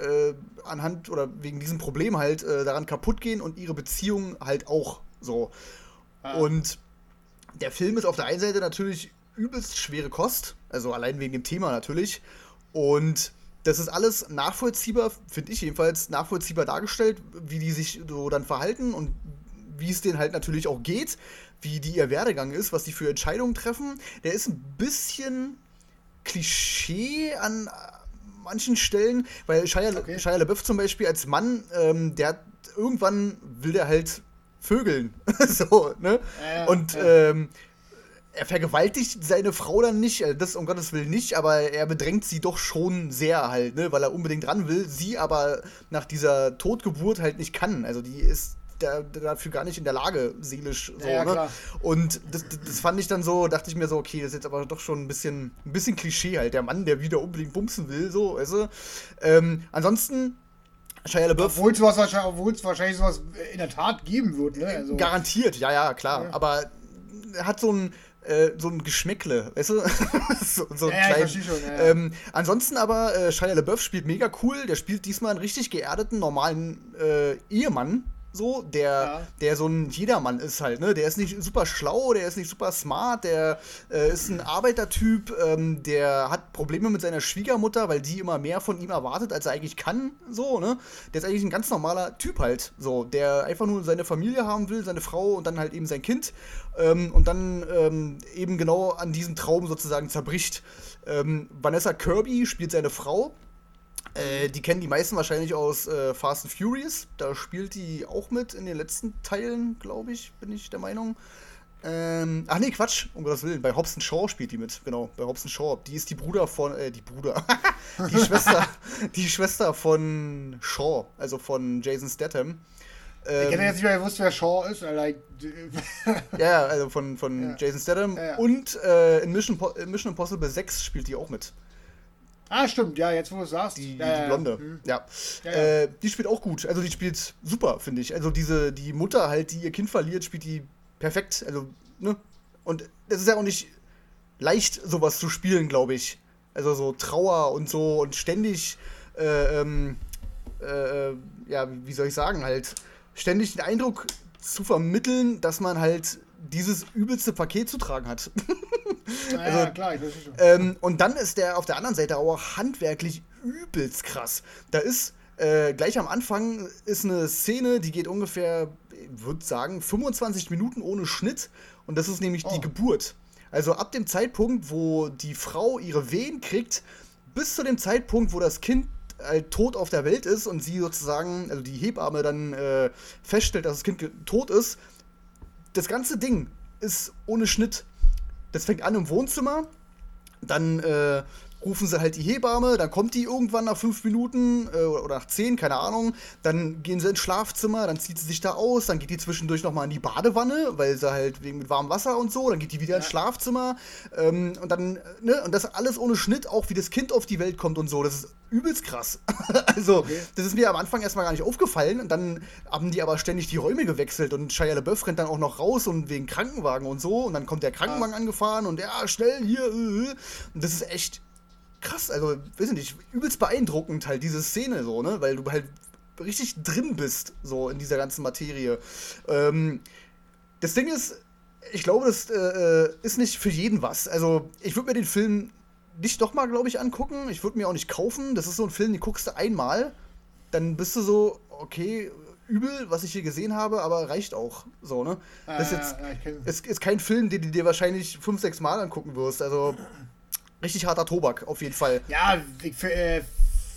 äh, anhand oder wegen diesem Problem halt äh, daran kaputt gehen und ihre Beziehung halt auch so. Ah. Und der Film ist auf der einen Seite natürlich übelst schwere Kost, also allein wegen dem Thema natürlich. Und das ist alles nachvollziehbar, finde ich jedenfalls, nachvollziehbar dargestellt, wie die sich so dann verhalten und wie es denen halt natürlich auch geht, wie die ihr Werdegang ist, was die für Entscheidungen treffen. Der ist ein bisschen Klischee an manchen Stellen, weil Shia, okay. Shia LaBeouf zum Beispiel als Mann, ähm, der irgendwann will der halt vögeln. *laughs* so, ne? Ja, und ja. Ähm, er vergewaltigt seine Frau dann nicht, also das um Gottes Willen nicht, aber er bedrängt sie doch schon sehr halt, ne, weil er unbedingt ran will, sie aber nach dieser Totgeburt halt nicht kann. Also die ist da, dafür gar nicht in der Lage, seelisch so, ja, ne? Und das, das fand ich dann so, dachte ich mir so, okay, das ist jetzt aber doch schon ein bisschen, ein bisschen Klischee halt, der Mann, der wieder unbedingt bumsen will, so, weißt du. Ähm, ansonsten Shia LaBeouf. Obwohl es wahrscheinlich, wahrscheinlich sowas in der Tat geben wird, ne? Also. Garantiert, ja, ja, klar. Ja. Aber hat so ein, äh, so ein Geschmäckle, weißt du? *laughs* so, so ja, klein, schon, ja. ähm, ansonsten aber, äh, Shia LaBeouf spielt mega cool. Der spielt diesmal einen richtig geerdeten, normalen äh, Ehemann so, der, ja. der so ein Jedermann ist halt, ne? Der ist nicht super schlau, der ist nicht super smart, der äh, ist ein Arbeitertyp, ähm, der hat Probleme mit seiner Schwiegermutter, weil die immer mehr von ihm erwartet, als er eigentlich kann, so, ne? Der ist eigentlich ein ganz normaler Typ halt, so, der einfach nur seine Familie haben will, seine Frau und dann halt eben sein Kind ähm, und dann ähm, eben genau an diesem Traum sozusagen zerbricht. Ähm, Vanessa Kirby spielt seine Frau, äh, die kennen die meisten wahrscheinlich aus äh, Fast and Furious. Da spielt die auch mit in den letzten Teilen, glaube ich, bin ich der Meinung. Ähm, ach nee, Quatsch, um Gottes Willen. Bei Hobson Shaw spielt die mit, genau. Bei Hobson Shaw. Die ist die Bruder von, äh, die Bruder. *laughs* die Schwester, *laughs* die Schwester von Shaw, also von Jason Statham. Ähm, ich hätte jetzt nicht mehr gewusst, wer Shaw ist. Like, *laughs* ja, also von, von ja. Jason Statham. Ja, ja. Und äh, in Mission, Mission Impossible 6 spielt die auch mit. Ah, stimmt, ja, jetzt wo du es sagst. Die, die, die Blonde, hm. ja. ja, ja. Äh, die spielt auch gut. Also die spielt super, finde ich. Also diese, die Mutter halt, die ihr Kind verliert, spielt die perfekt. Also, ne? Und es ist ja auch nicht leicht, sowas zu spielen, glaube ich. Also so Trauer und so und ständig, äh, ähm, äh, ja, wie soll ich sagen, halt, ständig den Eindruck zu vermitteln, dass man halt dieses übelste Paket zu tragen hat. *laughs* Ja, also, klar, ich weiß schon. Ähm, und dann ist der auf der anderen Seite auch handwerklich übelst krass. Da ist äh, gleich am Anfang ist eine Szene, die geht ungefähr, ich würde sagen, 25 Minuten ohne Schnitt. Und das ist nämlich oh. die Geburt. Also ab dem Zeitpunkt, wo die Frau ihre Wehen kriegt, bis zu dem Zeitpunkt, wo das Kind halt tot auf der Welt ist und sie sozusagen, also die Hebamme dann äh, feststellt, dass das Kind tot ist, das ganze Ding ist ohne Schnitt. Das fängt an im Wohnzimmer, dann äh, rufen sie halt die Hebamme, dann kommt die irgendwann nach fünf Minuten äh, oder nach zehn, keine Ahnung. Dann gehen sie ins Schlafzimmer, dann zieht sie sich da aus, dann geht die zwischendurch nochmal in die Badewanne, weil sie halt wegen mit warmem Wasser und so, dann geht die wieder ja. ins Schlafzimmer ähm, und dann, ne, und das alles ohne Schnitt, auch wie das Kind auf die Welt kommt und so. Das ist übelst krass. *laughs* also, okay. das ist mir am Anfang erstmal gar nicht aufgefallen und dann haben die aber ständig die Räume gewechselt und Shia LaBeouf rennt dann auch noch raus und wegen Krankenwagen und so und dann kommt der Krankenwagen ah. angefahren und ja, schnell hier. Äh, äh. Und das ist echt krass, also, weiß nicht, übelst beeindruckend halt diese Szene so, ne? Weil du halt richtig drin bist, so in dieser ganzen Materie. Ähm, das Ding ist, ich glaube, das äh, ist nicht für jeden was. Also, ich würde mir den Film nicht doch mal, glaube ich, angucken. Ich würde mir auch nicht kaufen. Das ist so ein Film, den guckst du einmal, dann bist du so, okay, übel, was ich hier gesehen habe, aber reicht auch. So, ne? Das ist jetzt ja, ist, ist kein Film, den du dir wahrscheinlich fünf, sechs Mal angucken wirst. Also richtig harter Tobak, auf jeden Fall. Ja, ich äh,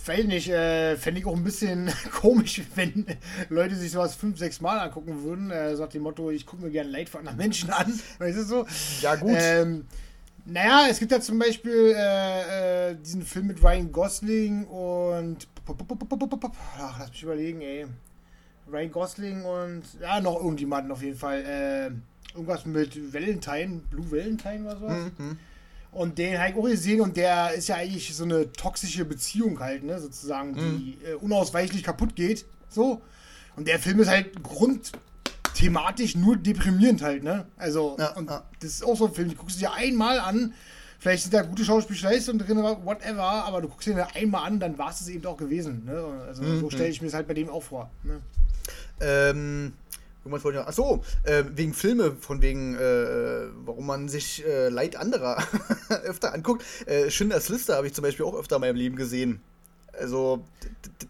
weiß nicht, äh, fände ich auch ein bisschen *laughs* komisch, wenn Leute sich sowas fünf, sechs Mal angucken würden. Äh, so nach dem Motto, ich gucke mir gerne Leid von anderen Menschen an. *laughs* Weißt du so? Ja, gut. Ähm, naja, es gibt ja zum Beispiel äh, äh, diesen Film mit Ryan Gosling und. Ach, lass mich überlegen, ey. Ryan Gosling und. Ja, noch irgendjemanden auf jeden Fall. Äh, irgendwas mit Valentine, Blue Valentine oder sowas. Mhm. Und den habe ich auch gesehen und der ist ja eigentlich so eine toxische Beziehung halt, ne, sozusagen, die mhm. äh, unausweichlich kaputt geht. So. Und der Film ist halt grundthematisch nur deprimierend halt, ne? Also, ja, und ja. das ist auch so ein Film, du guckst dir einmal an, vielleicht sind da gute Schauspielleistungen drin, whatever, aber du guckst dir den einmal an, dann war es eben auch gewesen, ne? Also, mhm. so stelle ich mir das halt bei dem auch vor, ne? Ähm Irgendwas wollte ich noch. Achso, äh, wegen Filme, von wegen, äh, warum man sich äh, Leid anderer *laughs* öfter anguckt. Äh, Schindlers Liste habe ich zum Beispiel auch öfter in meinem Leben gesehen. Also,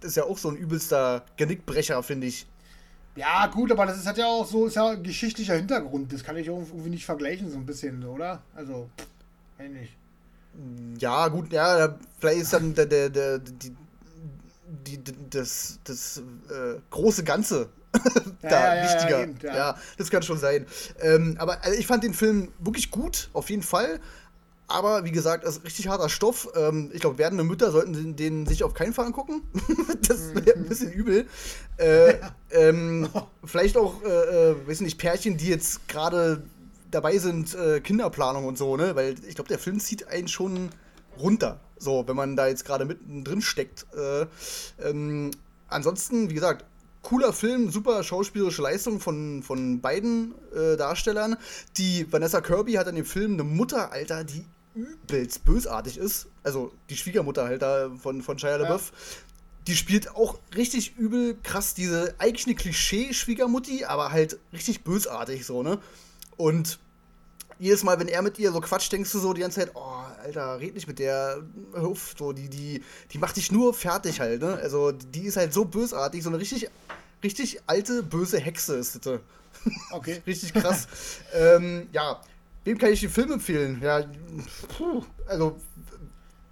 das ist ja auch so ein übelster Genickbrecher, finde ich. Ja, gut, aber das ist, hat ja auch so, ist ja ein geschichtlicher Hintergrund. Das kann ich irgendwie nicht vergleichen, so ein bisschen, oder? Also, eigentlich. Ja, gut, ja, vielleicht ist dann der, der, der, die, die, das, das äh, große Ganze *laughs* da ja, wichtiger. Ja, ja, ja, das kann schon sein. Ähm, aber also ich fand den Film wirklich gut, auf jeden Fall. Aber wie gesagt, das ist richtig harter Stoff. Ähm, ich glaube, werdende Mütter sollten den, den, sich auf keinen Fall angucken. *laughs* das wäre ein bisschen übel. Äh, ähm, vielleicht auch, äh, äh, weiß nicht, Pärchen, die jetzt gerade dabei sind, äh, Kinderplanung und so, ne? Weil ich glaube, der Film zieht einen schon runter. So, wenn man da jetzt gerade mittendrin steckt. Äh, ähm, ansonsten, wie gesagt, cooler Film, super schauspielerische Leistung von, von beiden äh, Darstellern. Die Vanessa Kirby hat in dem Film eine Mutter, Alter, die übelst bösartig ist. Also die Schwiegermutter halt da von, von Shia LaBeouf. Ja. Die spielt auch richtig übel krass diese eigentlich eine Klischee-Schwiegermutti, aber halt richtig bösartig so, ne? Und jedes Mal, wenn er mit ihr so quatscht, denkst du so die ganze Zeit, oh, Alter, red nicht mit der, Huff, so, die, die, die macht dich nur fertig halt, ne? Also, die ist halt so bösartig, so eine richtig, richtig alte, böse Hexe ist das. Okay. *laughs* richtig krass. ähm, ja, wem kann ich den Film empfehlen? Ja, puh, also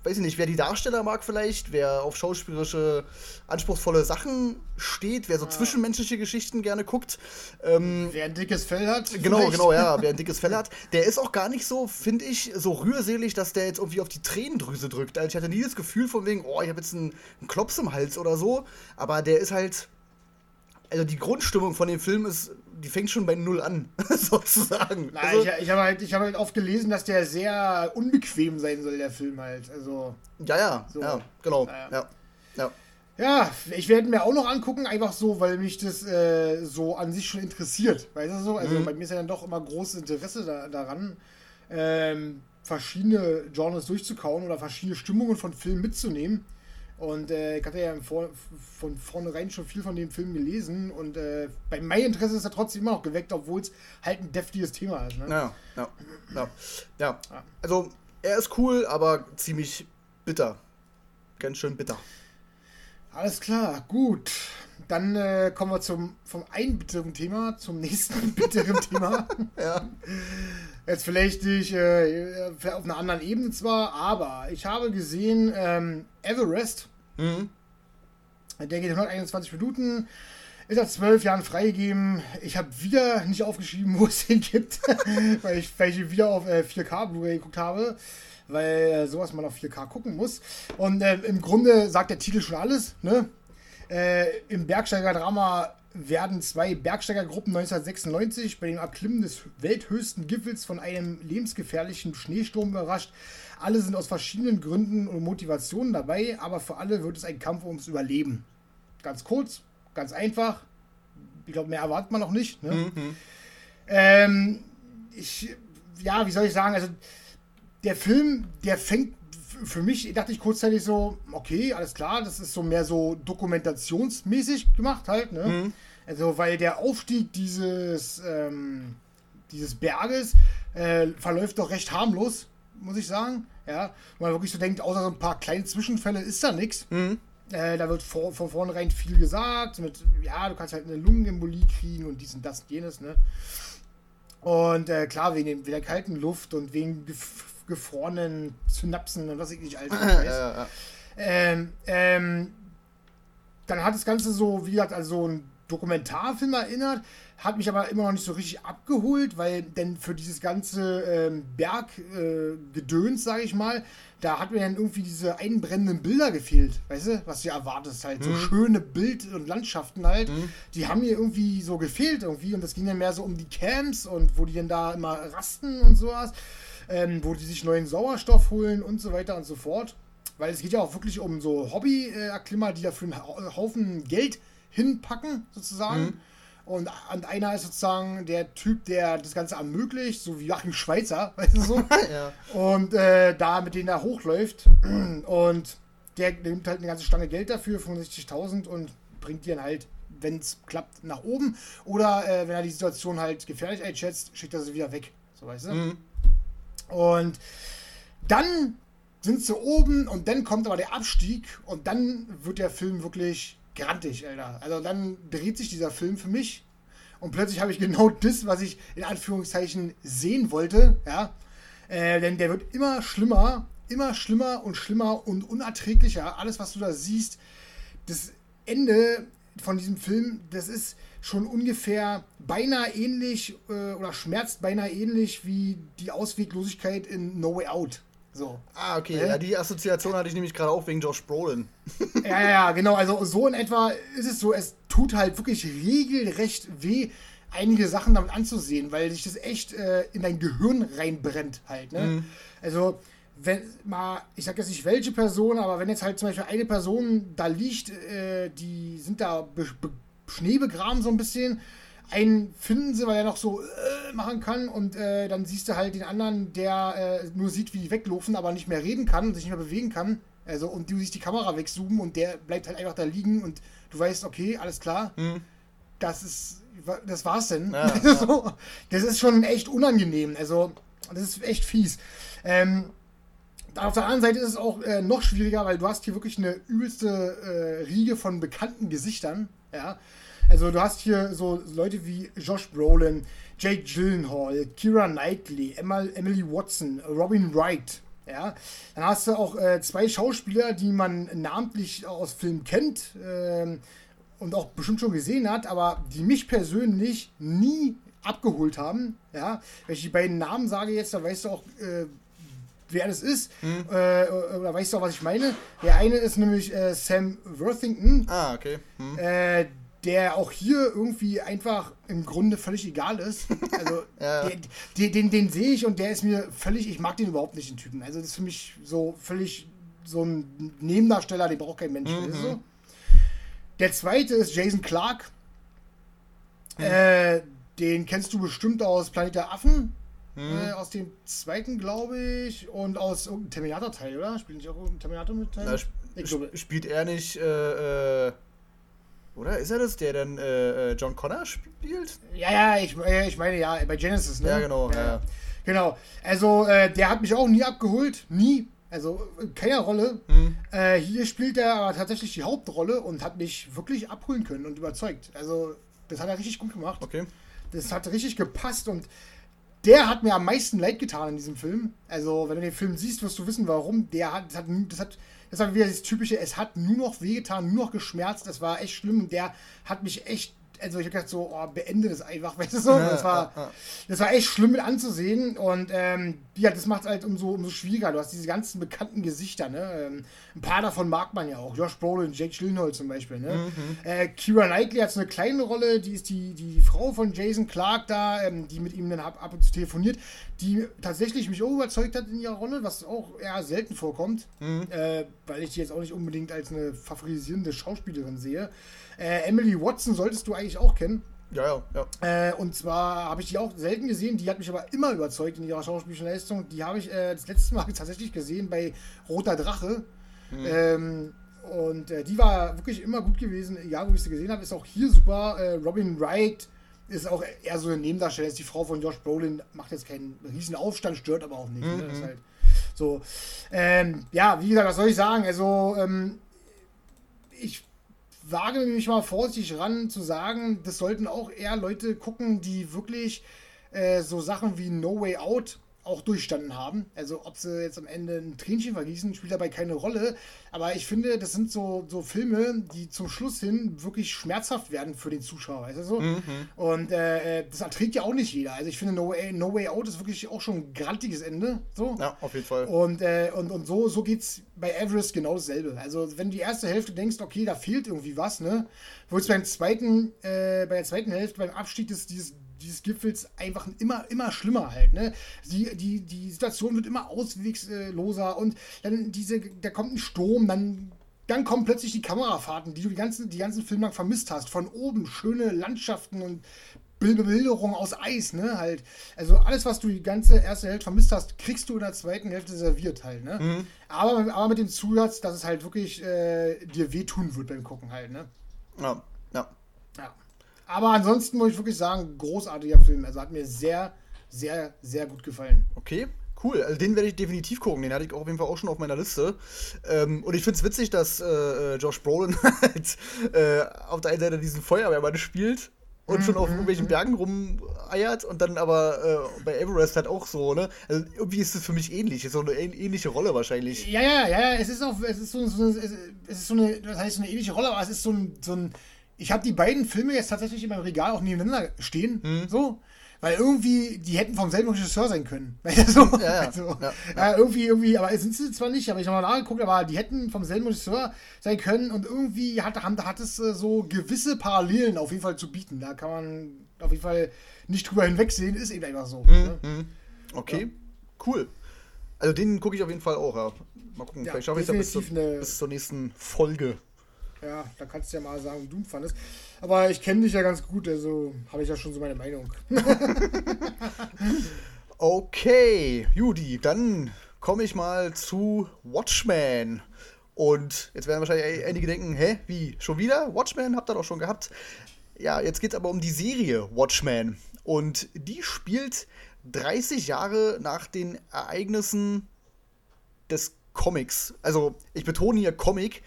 weiß ich nicht, wer die Darsteller mag vielleicht, wer auf schauspielerische, anspruchsvolle Sachen steht, wer so ja. zwischenmenschliche Geschichten gerne guckt. Ähm, wer ein dickes Fell hat. Genau, vielleicht. genau, ja, *laughs* wer ein dickes Fell hat. Der ist auch gar nicht so, finde ich, so rührselig, dass der jetzt irgendwie auf die Tränendrüse drückt. Also ich hatte nie das Gefühl von wegen, oh, ich habe jetzt einen, einen Klops im Hals oder so, aber der ist halt also die Grundstimmung von dem Film ist, die fängt schon bei Null an, *laughs* sozusagen. Na, also, ich, ich habe halt, hab halt oft gelesen, dass der sehr unbequem sein soll, der Film halt. Also, ja, ja, so. ja, genau. Ja. ja. ja. Ja, ich werde mir auch noch angucken, einfach so, weil mich das äh, so an sich schon interessiert. Weißt du so? Also mhm. bei mir ist ja dann doch immer großes Interesse da, daran, ähm, verschiedene Genres durchzukauen oder verschiedene Stimmungen von Filmen mitzunehmen. Und äh, ich hatte ja vor, von vornherein schon viel von dem Film gelesen. Und äh, bei meinem Interesse ist er trotzdem immer noch geweckt, obwohl es halt ein deftiges Thema ist. Ne? Ja, ja, ja, ja. Also, er ist cool, aber ziemlich bitter. Ganz schön bitter. Alles klar, gut. Dann äh, kommen wir zum, vom einen bitteren Thema zum nächsten *laughs* bitteren Thema. ja. *laughs* Jetzt vielleicht nicht äh, auf einer anderen Ebene zwar, aber ich habe gesehen ähm, Everest. Mhm. Der geht 121 Minuten. Ist seit zwölf Jahren freigegeben. Ich habe wieder nicht aufgeschrieben, *laughs* wo es den gibt, *laughs* weil, ich, weil ich wieder auf äh, 4K Blu-ray geguckt habe, weil äh, sowas man auf 4K gucken muss. Und äh, im Grunde sagt der Titel schon alles. Ne? Äh, Im Bergsteiger-Drama werden zwei Bergsteigergruppen 1996 bei dem Erklimmen des welthöchsten Gipfels von einem lebensgefährlichen Schneesturm überrascht. Alle sind aus verschiedenen Gründen und Motivationen dabei, aber für alle wird es ein Kampf ums Überleben. Ganz kurz, ganz einfach. Ich glaube, mehr erwartet man noch nicht. Ne? Mhm. Ähm, ich, ja, wie soll ich sagen, also der Film, der fängt für mich, dachte ich kurzzeitig so, okay, alles klar, das ist so mehr so dokumentationsmäßig gemacht halt, ne? Mhm. Also, weil der Aufstieg dieses, ähm, dieses Berges äh, verläuft doch recht harmlos, muss ich sagen. Ja, wo man wirklich so denkt, außer so ein paar kleine Zwischenfälle ist da nichts. Mhm. Äh, da wird vor, von vornherein viel gesagt, mit, ja, du kannst halt eine Lungenembolie kriegen und dies und das und jenes, ne? Und äh, klar, wegen, wegen der kalten Luft und wegen gefrorenen Synapsen und was ich nicht alles weiß. Ja, ja. Ähm, ähm, dann hat das Ganze so, wie gesagt, also ein Dokumentarfilm erinnert, hat mich aber immer noch nicht so richtig abgeholt, weil denn für dieses ganze ähm, Berggedöns, äh, sage ich mal, da hat mir dann irgendwie diese einbrennenden Bilder gefehlt, weißt du, was du erwartest halt, mhm. so schöne Bild- und Landschaften halt, mhm. die haben mir irgendwie so gefehlt irgendwie und das ging dann mehr so um die Camps und wo die dann da immer rasten und sowas ähm, wo die sich neuen Sauerstoff holen und so weiter und so fort. Weil es geht ja auch wirklich um so Hobby-Erklimmer, die dafür einen Haufen Geld hinpacken, sozusagen. Mhm. Und, und einer ist sozusagen der Typ, der das Ganze ermöglicht, so wie Joachim Schweizer, *laughs* weißt du so. *laughs* ja. Und äh, da mit denen er hochläuft. *clears throat* Und der nimmt halt eine ganze Stange Geld dafür, 65.000 und bringt die dann halt wenn es klappt, nach oben. Oder äh, wenn er die Situation halt gefährlich einschätzt, schickt er sie wieder weg. So weißt du? Mhm. Und dann sind sie oben und dann kommt aber der Abstieg und dann wird der Film wirklich grantig, Alter. Also dann dreht sich dieser Film für mich und plötzlich habe ich genau *laughs* das, was ich in Anführungszeichen sehen wollte, ja. Äh, denn der wird immer schlimmer, immer schlimmer und schlimmer und unerträglicher. Alles, was du da siehst, das Ende von diesem Film, das ist schon ungefähr beinahe ähnlich äh, oder schmerzt beinahe ähnlich wie die Ausweglosigkeit in No Way Out. So. Ah, okay. Äh? Ja, die Assoziation hatte ich nämlich gerade auch wegen Josh Brolin. *laughs* ja, ja, ja, genau. Also so in etwa ist es so, es tut halt wirklich regelrecht weh, einige Sachen damit anzusehen, weil sich das echt äh, in dein Gehirn reinbrennt halt. Ne? Mhm. Also wenn mal, ich sag jetzt nicht welche Person, aber wenn jetzt halt zum Beispiel eine Person da liegt, äh, die sind da be be Schnee begraben so ein bisschen, einen finden sie, weil er noch so äh, machen kann und äh, dann siehst du halt den anderen, der äh, nur sieht, wie die weglaufen, aber nicht mehr reden kann und sich nicht mehr bewegen kann. Also und du siehst die Kamera wegzoomen und der bleibt halt einfach da liegen und du weißt, okay, alles klar. Mhm. Das ist, das war's denn. Ja, *laughs* ja. das ist schon echt unangenehm. Also, das ist echt fies. Ähm, auf der anderen Seite ist es auch äh, noch schwieriger, weil du hast hier wirklich eine übelste äh, Riege von bekannten Gesichtern. Ja. Also du hast hier so Leute wie Josh Brolin, Jake Gyllenhaal, Kira Knightley, Emily Watson, Robin Wright. Ja. Dann hast du auch äh, zwei Schauspieler, die man namentlich aus Filmen kennt ähm, und auch bestimmt schon gesehen hat, aber die mich persönlich nie abgeholt haben. Ja. Wenn ich die beiden Namen sage jetzt, dann weißt du auch, äh, wer das ist. Hm. Äh, oder weißt du auch, was ich meine? Der eine ist nämlich äh, Sam Worthington. Ah, okay. Hm. Der auch hier irgendwie einfach im Grunde völlig egal ist. *laughs* Also ja. der, den, den, den sehe ich und der ist mir völlig, ich mag den überhaupt nicht, den Typen. Also das ist für mich so völlig so ein Nebendarsteller, den braucht kein Mensch. Mhm. So. Der zweite ist Jason Clark. Mhm. Äh, den kennst du bestimmt aus Planet der Affen. Hm. Äh, aus dem zweiten, glaube ich, und aus irgendeinem Terminator-Teil, oder? Spielt nicht auch irgendein Terminator mit Teil? Na, sp sp spielt er nicht, äh, äh, oder? Ist er das, der dann äh, äh John Connor spielt? Ja, ja, ich, äh, ich meine, ja, bei Genesis, ne? Ja, genau, ja. ja. Genau. Also, äh, der hat mich auch nie abgeholt. Nie. Also, keine Rolle. Hm. hier spielt er aber tatsächlich die Hauptrolle und hat mich wirklich abholen können und überzeugt. Also, das hat er richtig gut gemacht. Okay. Das hat richtig gepasst und der hat mir am meisten leid getan in diesem Film. Also, wenn du den Film siehst, wirst du wissen, warum. Der hat, das hat, das hat, das war wieder das typische, es hat nur noch wehgetan, nur noch geschmerzt. Das war echt schlimm und der hat mich echt also ich habe gedacht so, oh, beende das einfach, *laughs* weißt du so. Das, war, das war echt schlimm mit anzusehen und ähm, ja, das macht es halt umso, umso schwieriger. Du hast diese ganzen bekannten Gesichter, ne? Ähm, ein paar davon mag man ja auch. Josh Brolin, Jake Gyllenhaal zum Beispiel, ne? Mhm. Äh, Kira Knightley hat so eine kleine Rolle, die ist die, die Frau von Jason Clark da, ähm, die mit ihm dann ab, ab und zu telefoniert, die tatsächlich mich auch überzeugt hat in ihrer Rolle, was auch eher selten vorkommt, mhm. äh, weil ich die jetzt auch nicht unbedingt als eine favorisierende Schauspielerin sehe. Äh, Emily Watson solltest du eigentlich auch kennen. Ja, ja, ja. Äh, und zwar habe ich die auch selten gesehen, die hat mich aber immer überzeugt in ihrer schauspielerischen Leistung. Die habe ich äh, das letzte Mal *laughs* tatsächlich gesehen bei Roter Drache. Mhm. Ähm, und äh, die war wirklich immer gut gewesen, egal wo ich sie gesehen habe. Ist auch hier super. Äh, Robin Wright ist auch eher so eine Nebendarsteller, ist die Frau von Josh Brolin, macht jetzt keinen riesen Aufstand, stört aber auch nicht. Mhm. Ne? Das ist halt so. Ähm, ja, wie gesagt, was soll ich sagen? Also, ähm, ich wage mich mal vorsichtig ran zu sagen, das sollten auch eher Leute gucken, die wirklich äh, so Sachen wie No Way Out auch durchstanden haben. Also ob sie jetzt am Ende ein Tränchen vergießen, spielt dabei keine Rolle. Aber ich finde, das sind so, so Filme, die zum Schluss hin wirklich schmerzhaft werden für den Zuschauer. Weißt du so? Mhm. Und äh, das erträgt ja auch nicht jeder. Also ich finde, No Way, no Way Out ist wirklich auch schon ein grantiges Ende. So. Ja, auf jeden Fall. Und, äh, und, und so, so geht es bei Everest genau dasselbe. Also wenn du die erste Hälfte denkst, okay, da fehlt irgendwie was, ne? Wo es beim zweiten, äh, bei der zweiten Hälfte, beim Abstieg des, dieses dieses Gipfels einfach immer, immer schlimmer halt. Ne? Die, die, die Situation wird immer auswegsloser und dann diese, da kommt ein Sturm, dann, dann kommen plötzlich die Kamerafahrten, die du die ganzen, die ganzen Film lang vermisst hast. Von oben schöne Landschaften und Bebilderung aus Eis, ne? Halt. Also alles, was du die ganze erste Hälfte vermisst hast, kriegst du in der zweiten Hälfte serviert halt, ne? Mhm. Aber, aber mit dem Zusatz, dass es halt wirklich äh, dir wehtun wird beim Gucken halt, ne? Ja, ja. Aber ansonsten muss ich wirklich sagen, großartiger Film. Also hat mir sehr, sehr, sehr gut gefallen. Okay. Cool, also den werde ich definitiv gucken. Den hatte ich auf jeden Fall auch schon auf meiner Liste. Ähm, und ich finde es witzig, dass äh, Josh Brolin *laughs* halt äh, auf der einen Seite diesen Feuerwehrmann spielt und schon auf mhm, irgendwelchen mhm. Bergen rumeiert und dann aber äh, bei Everest halt auch so, ne? Also irgendwie ist es für mich ähnlich, ist so eine ähnliche Rolle wahrscheinlich. Ja, ja, ja, es ist auch, es ist so, so es ist so eine, das heißt so eine ähnliche Rolle, aber es ist so ein, so ein ich habe die beiden Filme jetzt tatsächlich in meinem Regal auch nebeneinander stehen, hm. so. Weil irgendwie, die hätten vom selben Regisseur sein können. *laughs* so, ja, ja, also, ja, ja. irgendwie, irgendwie, aber sind sie zwar nicht, aber ich habe mal nachgeguckt, aber die hätten vom selben Regisseur sein können und irgendwie hat, hat, hat es äh, so gewisse Parallelen auf jeden Fall zu bieten. Da kann man auf jeden Fall nicht drüber hinwegsehen, ist eben einfach so. Mhm, ne? Mhm. Okay, cool. Also den gucke ich auf jeden Fall auch, ja. Mal gucken, vielleicht schaffe ich es bis, bis zur nächsten Folge. Ja, da kannst du ja mal sagen, wie du fandest. Aber ich kenne dich ja ganz gut, also habe ich ja schon so meine Meinung. *laughs* okay, Judy, dann komme ich mal zu Watchmen. Und jetzt werden wahrscheinlich einige denken, hä, wie, schon wieder? Watchmen habt ihr doch schon gehabt. Ja, jetzt geht es aber um die Serie Watchmen. Und die spielt 30 Jahre nach den Ereignissen des Comics. Also ich betone hier Comic,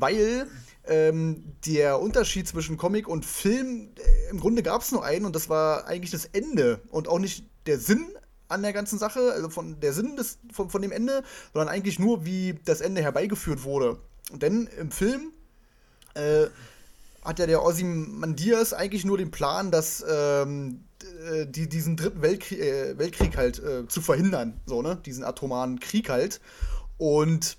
weil ähm, der Unterschied zwischen Comic und Film, äh, im Grunde gab es nur einen und das war eigentlich das Ende und auch nicht der Sinn an der ganzen Sache, also von der Sinn des, von, von dem Ende, sondern eigentlich nur, wie das Ende herbeigeführt wurde. Denn im Film äh, hat ja der Ozymandias eigentlich nur den Plan, dass ähm, äh, die, diesen dritten Weltkrieg, äh, Weltkrieg halt äh, zu verhindern, so, ne? Diesen atomaren Krieg halt. Und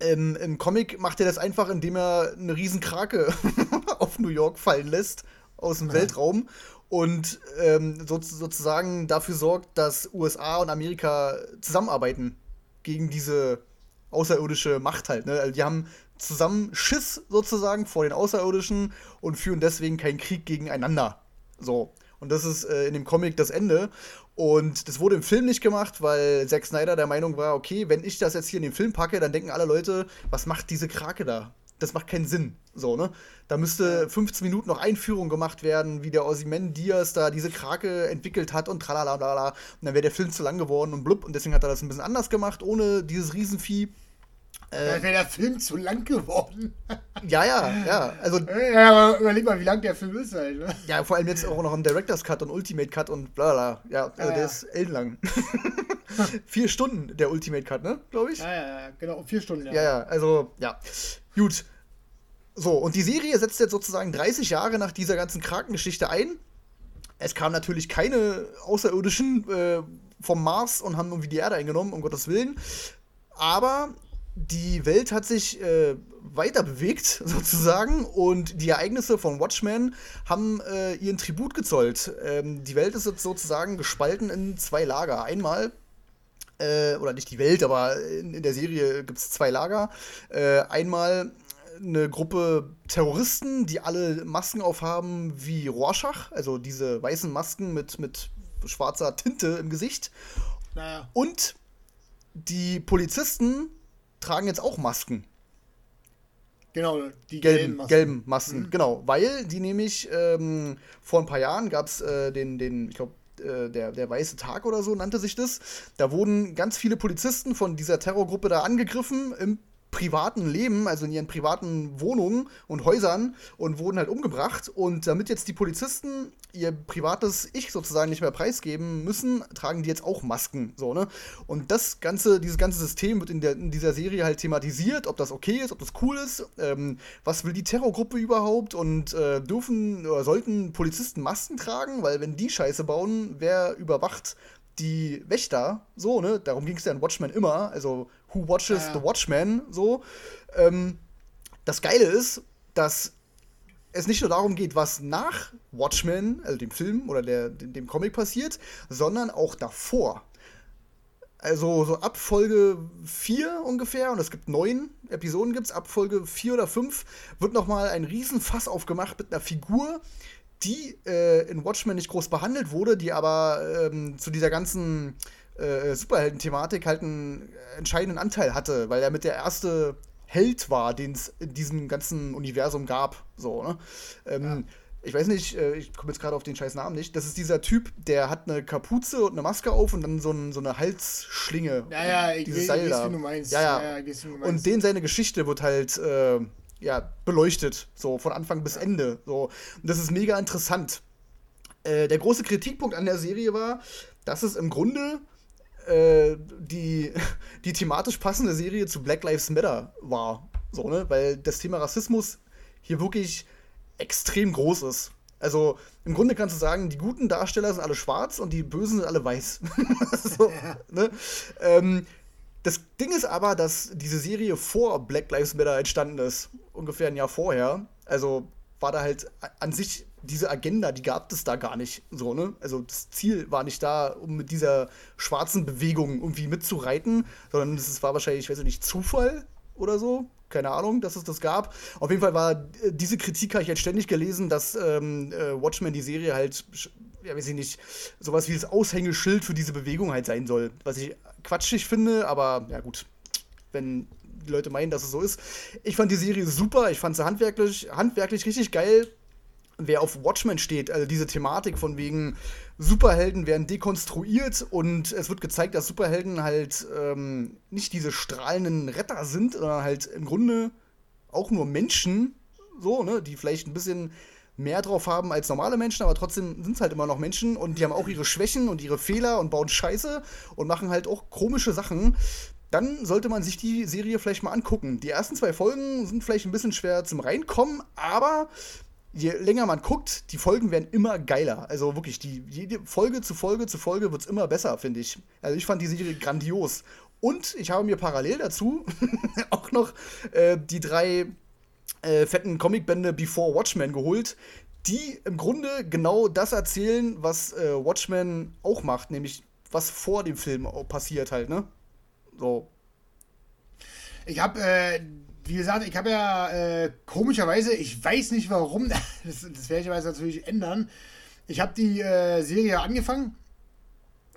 im, Im Comic macht er das einfach, indem er eine Riesenkrake *laughs* auf New York fallen lässt aus dem ja. Weltraum und ähm, so, sozusagen dafür sorgt, dass USA und Amerika zusammenarbeiten gegen diese außerirdische Macht halt. Ne? Also die haben zusammen Schiss sozusagen vor den Außerirdischen und führen deswegen keinen Krieg gegeneinander. So. Und das ist äh, in dem Comic das Ende. Und das wurde im Film nicht gemacht, weil Zack Snyder der Meinung war, okay, wenn ich das jetzt hier in den Film packe, dann denken alle Leute, was macht diese Krake da? Das macht keinen Sinn. So, ne? Da müsste 15 Minuten noch Einführung gemacht werden, wie der Ozymandias da diese Krake entwickelt hat und tralala. Und dann wäre der Film zu lang geworden und blub. Und deswegen hat er das ein bisschen anders gemacht, ohne dieses Riesenvieh. Äh, wäre der Film zu lang geworden. ja, ja, ja. Also, ja, aber überleg mal, wie lang der Film ist halt. Ne? Ja, vor allem jetzt auch noch ein Director's Cut und Ultimate Cut und bla bla. Ja, also ja, der ja. ist ellenlang. *laughs* vier Stunden der Ultimate Cut, ne? Glaube ich. Ja, ja, ja, genau, vier Stunden, ja. Ja, ja, also, ja. Gut. So, und die Serie setzt jetzt sozusagen 30 Jahre nach dieser ganzen Krakengeschichte ein. Es kamen natürlich keine Außerirdischen äh, vom Mars und haben irgendwie die Erde eingenommen, um Gottes Willen. Aber die Welt hat sich äh, weiter bewegt, *laughs* sozusagen, und die Ereignisse von Watchmen haben äh, ihren Tribut gezollt. Ähm, die Welt ist jetzt sozusagen gespalten in zwei Lager. Einmal, äh, oder nicht die Welt, aber in, in der Serie gibt es zwei Lager. Äh, einmal eine Gruppe Terroristen, die alle Masken aufhaben wie Rorschach, also diese weißen Masken mit, mit schwarzer Tinte im Gesicht. Naja. Und die Polizisten, tragen jetzt auch Masken. Genau, die gelben, gelben Masken. Gelben Masken mhm. Genau, weil die nämlich ähm, vor ein paar Jahren gab es äh, den, den, ich glaube, äh, der, der Weiße Tag oder so nannte sich das. Da wurden ganz viele Polizisten von dieser Terrorgruppe da angegriffen im privaten Leben, also in ihren privaten Wohnungen und Häusern und wurden halt umgebracht. Und damit jetzt die Polizisten ihr privates Ich sozusagen nicht mehr preisgeben müssen, tragen die jetzt auch Masken. So, ne? Und das ganze, dieses ganze System wird in, der, in dieser Serie halt thematisiert, ob das okay ist, ob das cool ist, ähm, was will die Terrorgruppe überhaupt und äh, dürfen oder sollten Polizisten Masken tragen, weil wenn die Scheiße bauen, wer überwacht die Wächter, so, ne? Darum ging es ja in Watchmen immer, also Who Watches ja. the Watchmen, so. Ähm, das Geile ist, dass es nicht nur darum geht, was nach Watchmen, also dem Film oder der, dem Comic passiert, sondern auch davor. Also so ab Folge 4 ungefähr, und es gibt neun Episoden gibt's, ab Folge 4 oder 5 wird nochmal ein Riesenfass aufgemacht mit einer Figur, die äh, in Watchmen nicht groß behandelt wurde, die aber ähm, zu dieser ganzen äh, Superhelden-Thematik halt einen entscheidenden Anteil hatte, weil er mit der erste Held war, den es in diesem ganzen Universum gab. So, ne? Ähm, ja. Ich weiß nicht, äh, ich komme jetzt gerade auf den scheiß Namen nicht. Das ist dieser Typ, der hat eine Kapuze und eine Maske auf und dann so, ein, so eine Halsschlinge. Ja, ja, ich dieses Seil da. du meinst. Ja, ja. ja, ja weiß, und den seine Geschichte wird halt äh, ja, beleuchtet, so von Anfang bis Ende. So. Und das ist mega interessant. Äh, der große Kritikpunkt an der Serie war, dass es im Grunde äh, die, *laughs* die thematisch passende Serie zu Black Lives Matter war. So, ne? Weil das Thema Rassismus hier wirklich extrem groß ist. Also im Grunde kannst du sagen, die guten Darsteller sind alle schwarz und die bösen sind alle weiß. *laughs* so, ne? ähm, das Ding ist aber, dass diese Serie vor Black Lives Matter entstanden ist. Ungefähr ein Jahr vorher. Also war da halt an sich diese Agenda, die gab es da gar nicht so, ne? Also das Ziel war nicht da, um mit dieser schwarzen Bewegung irgendwie mitzureiten, sondern es war wahrscheinlich, ich weiß nicht, Zufall oder so keine Ahnung, dass es das gab. Auf jeden Fall war äh, diese Kritik, habe ich halt ständig gelesen, dass ähm, äh, Watchmen die Serie halt, ja, weiß ich nicht, sowas wie das Aushängeschild für diese Bewegung halt sein soll. Was ich quatschig finde, aber ja gut, wenn die Leute meinen, dass es so ist. Ich fand die Serie super, ich fand sie handwerklich, handwerklich richtig geil wer auf Watchmen steht, also diese Thematik von wegen Superhelden werden dekonstruiert und es wird gezeigt, dass Superhelden halt ähm, nicht diese strahlenden Retter sind, sondern halt im Grunde auch nur Menschen, so, ne, die vielleicht ein bisschen mehr drauf haben als normale Menschen, aber trotzdem sind es halt immer noch Menschen und die haben auch ihre Schwächen und ihre Fehler und bauen Scheiße und machen halt auch komische Sachen. Dann sollte man sich die Serie vielleicht mal angucken. Die ersten zwei Folgen sind vielleicht ein bisschen schwer zum Reinkommen, aber je länger man guckt, die Folgen werden immer geiler. Also wirklich, die, jede Folge zu Folge zu Folge wird es immer besser, finde ich. Also ich fand die Serie grandios. Und ich habe mir parallel dazu *laughs* auch noch äh, die drei äh, fetten Comicbände Before Watchmen geholt, die im Grunde genau das erzählen, was äh, Watchmen auch macht, nämlich was vor dem Film passiert halt, ne? So. Ich habe äh, wie gesagt, ich habe ja äh, komischerweise, ich weiß nicht warum, *laughs* das, das werde ich aber natürlich ändern. Ich habe die äh, Serie angefangen,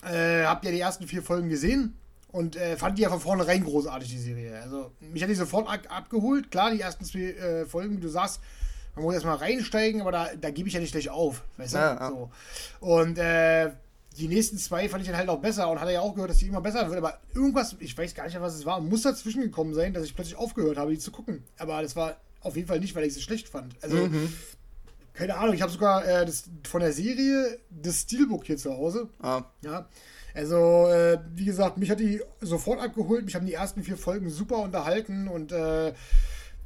äh, habe ja die ersten vier Folgen gesehen und äh, fand die ja von vornherein großartig, die Serie. Also, mich hat die sofort ab abgeholt. Klar, die ersten zwei äh, Folgen, wie du sagst, man muss erstmal reinsteigen, aber da, da gebe ich ja nicht gleich auf. Weißt du? Ja, ja. So. Und äh, die nächsten zwei fand ich dann halt auch besser und hatte ja auch gehört, dass die immer besser wird. Aber irgendwas, ich weiß gar nicht, was es war, muss dazwischen gekommen sein, dass ich plötzlich aufgehört habe, die zu gucken. Aber das war auf jeden Fall nicht, weil ich sie schlecht fand. Also, mhm. keine Ahnung, ich habe sogar äh, das, von der Serie das Steelbook hier zu Hause. Ah. Ja. Also, äh, wie gesagt, mich hat die sofort abgeholt. Mich haben die ersten vier Folgen super unterhalten und äh,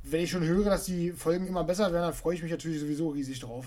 wenn ich schon höre, dass die Folgen immer besser werden, dann freue ich mich natürlich sowieso riesig drauf.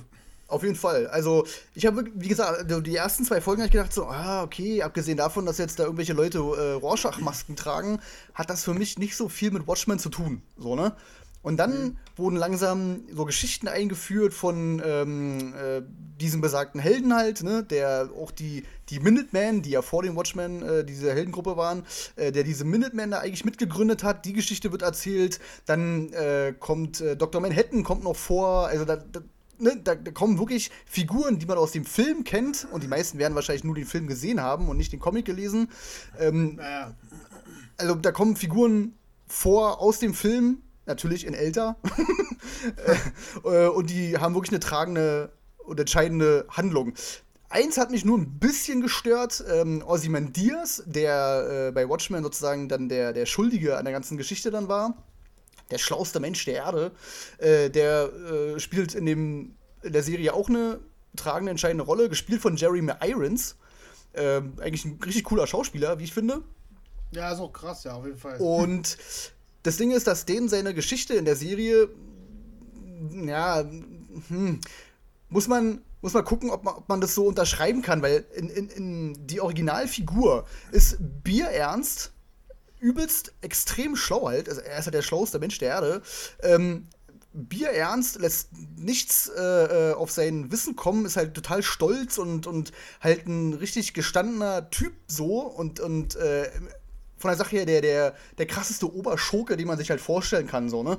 Auf jeden Fall. Also, ich habe, wie gesagt, also die ersten zwei Folgen habe ich gedacht, so, ah, okay, abgesehen davon, dass jetzt da irgendwelche Leute äh, Rorschach-Masken tragen, hat das für mich nicht so viel mit Watchmen zu tun. So, ne? Und dann mhm. wurden langsam so Geschichten eingeführt von ähm, äh, diesem besagten Helden halt, ne, der auch die, die Minutemen, die ja vor den Watchmen äh, diese Heldengruppe waren, äh, der diese Minutemen da eigentlich mitgegründet hat. Die Geschichte wird erzählt. Dann äh, kommt äh, Dr. Manhattan kommt noch vor. Also da, da ne, da, da, kommen wirklich Figuren, die man aus dem Film kennt, und die meisten werden wahrscheinlich nur den Film gesehen haben und nicht den Comic gelesen. Ähm, naja. Also da kommen Figuren vor aus dem Film, natürlich in älter. *laughs* Äh, und die haben wirklich eine tragende und entscheidende Handlung. Eins hat mich nur ein bisschen gestört. Ähm, Ozymandias, der äh, bei Watchmen sozusagen dann der, der Schuldige an der ganzen Geschichte dann war, der schlauste Mensch der Erde, äh, der äh, spielt in, dem, in der Serie auch eine tragende, entscheidende Rolle, gespielt von Jeremy Irons. Äh, eigentlich ein richtig cooler Schauspieler, wie ich finde. Ja, so krass, ja, auf jeden Fall. Und das Ding ist, dass denen seine Geschichte in der Serie, ja, hm, muss man muss man gucken, ob man, ob man das so unterschreiben kann, weil in, in, in die Originalfigur ist bierernst übelst extrem schlau halt. Also er ist halt der schlauste Mensch der Erde. Ähm, Bierernst, lässt nichts äh, äh, auf sein Wissen kommen, ist halt total stolz und, und halt ein richtig gestandener Typ so und, und äh, von der Sache her der, der, der krasseste Oberschurke, den man sich halt vorstellen kann, so, ne?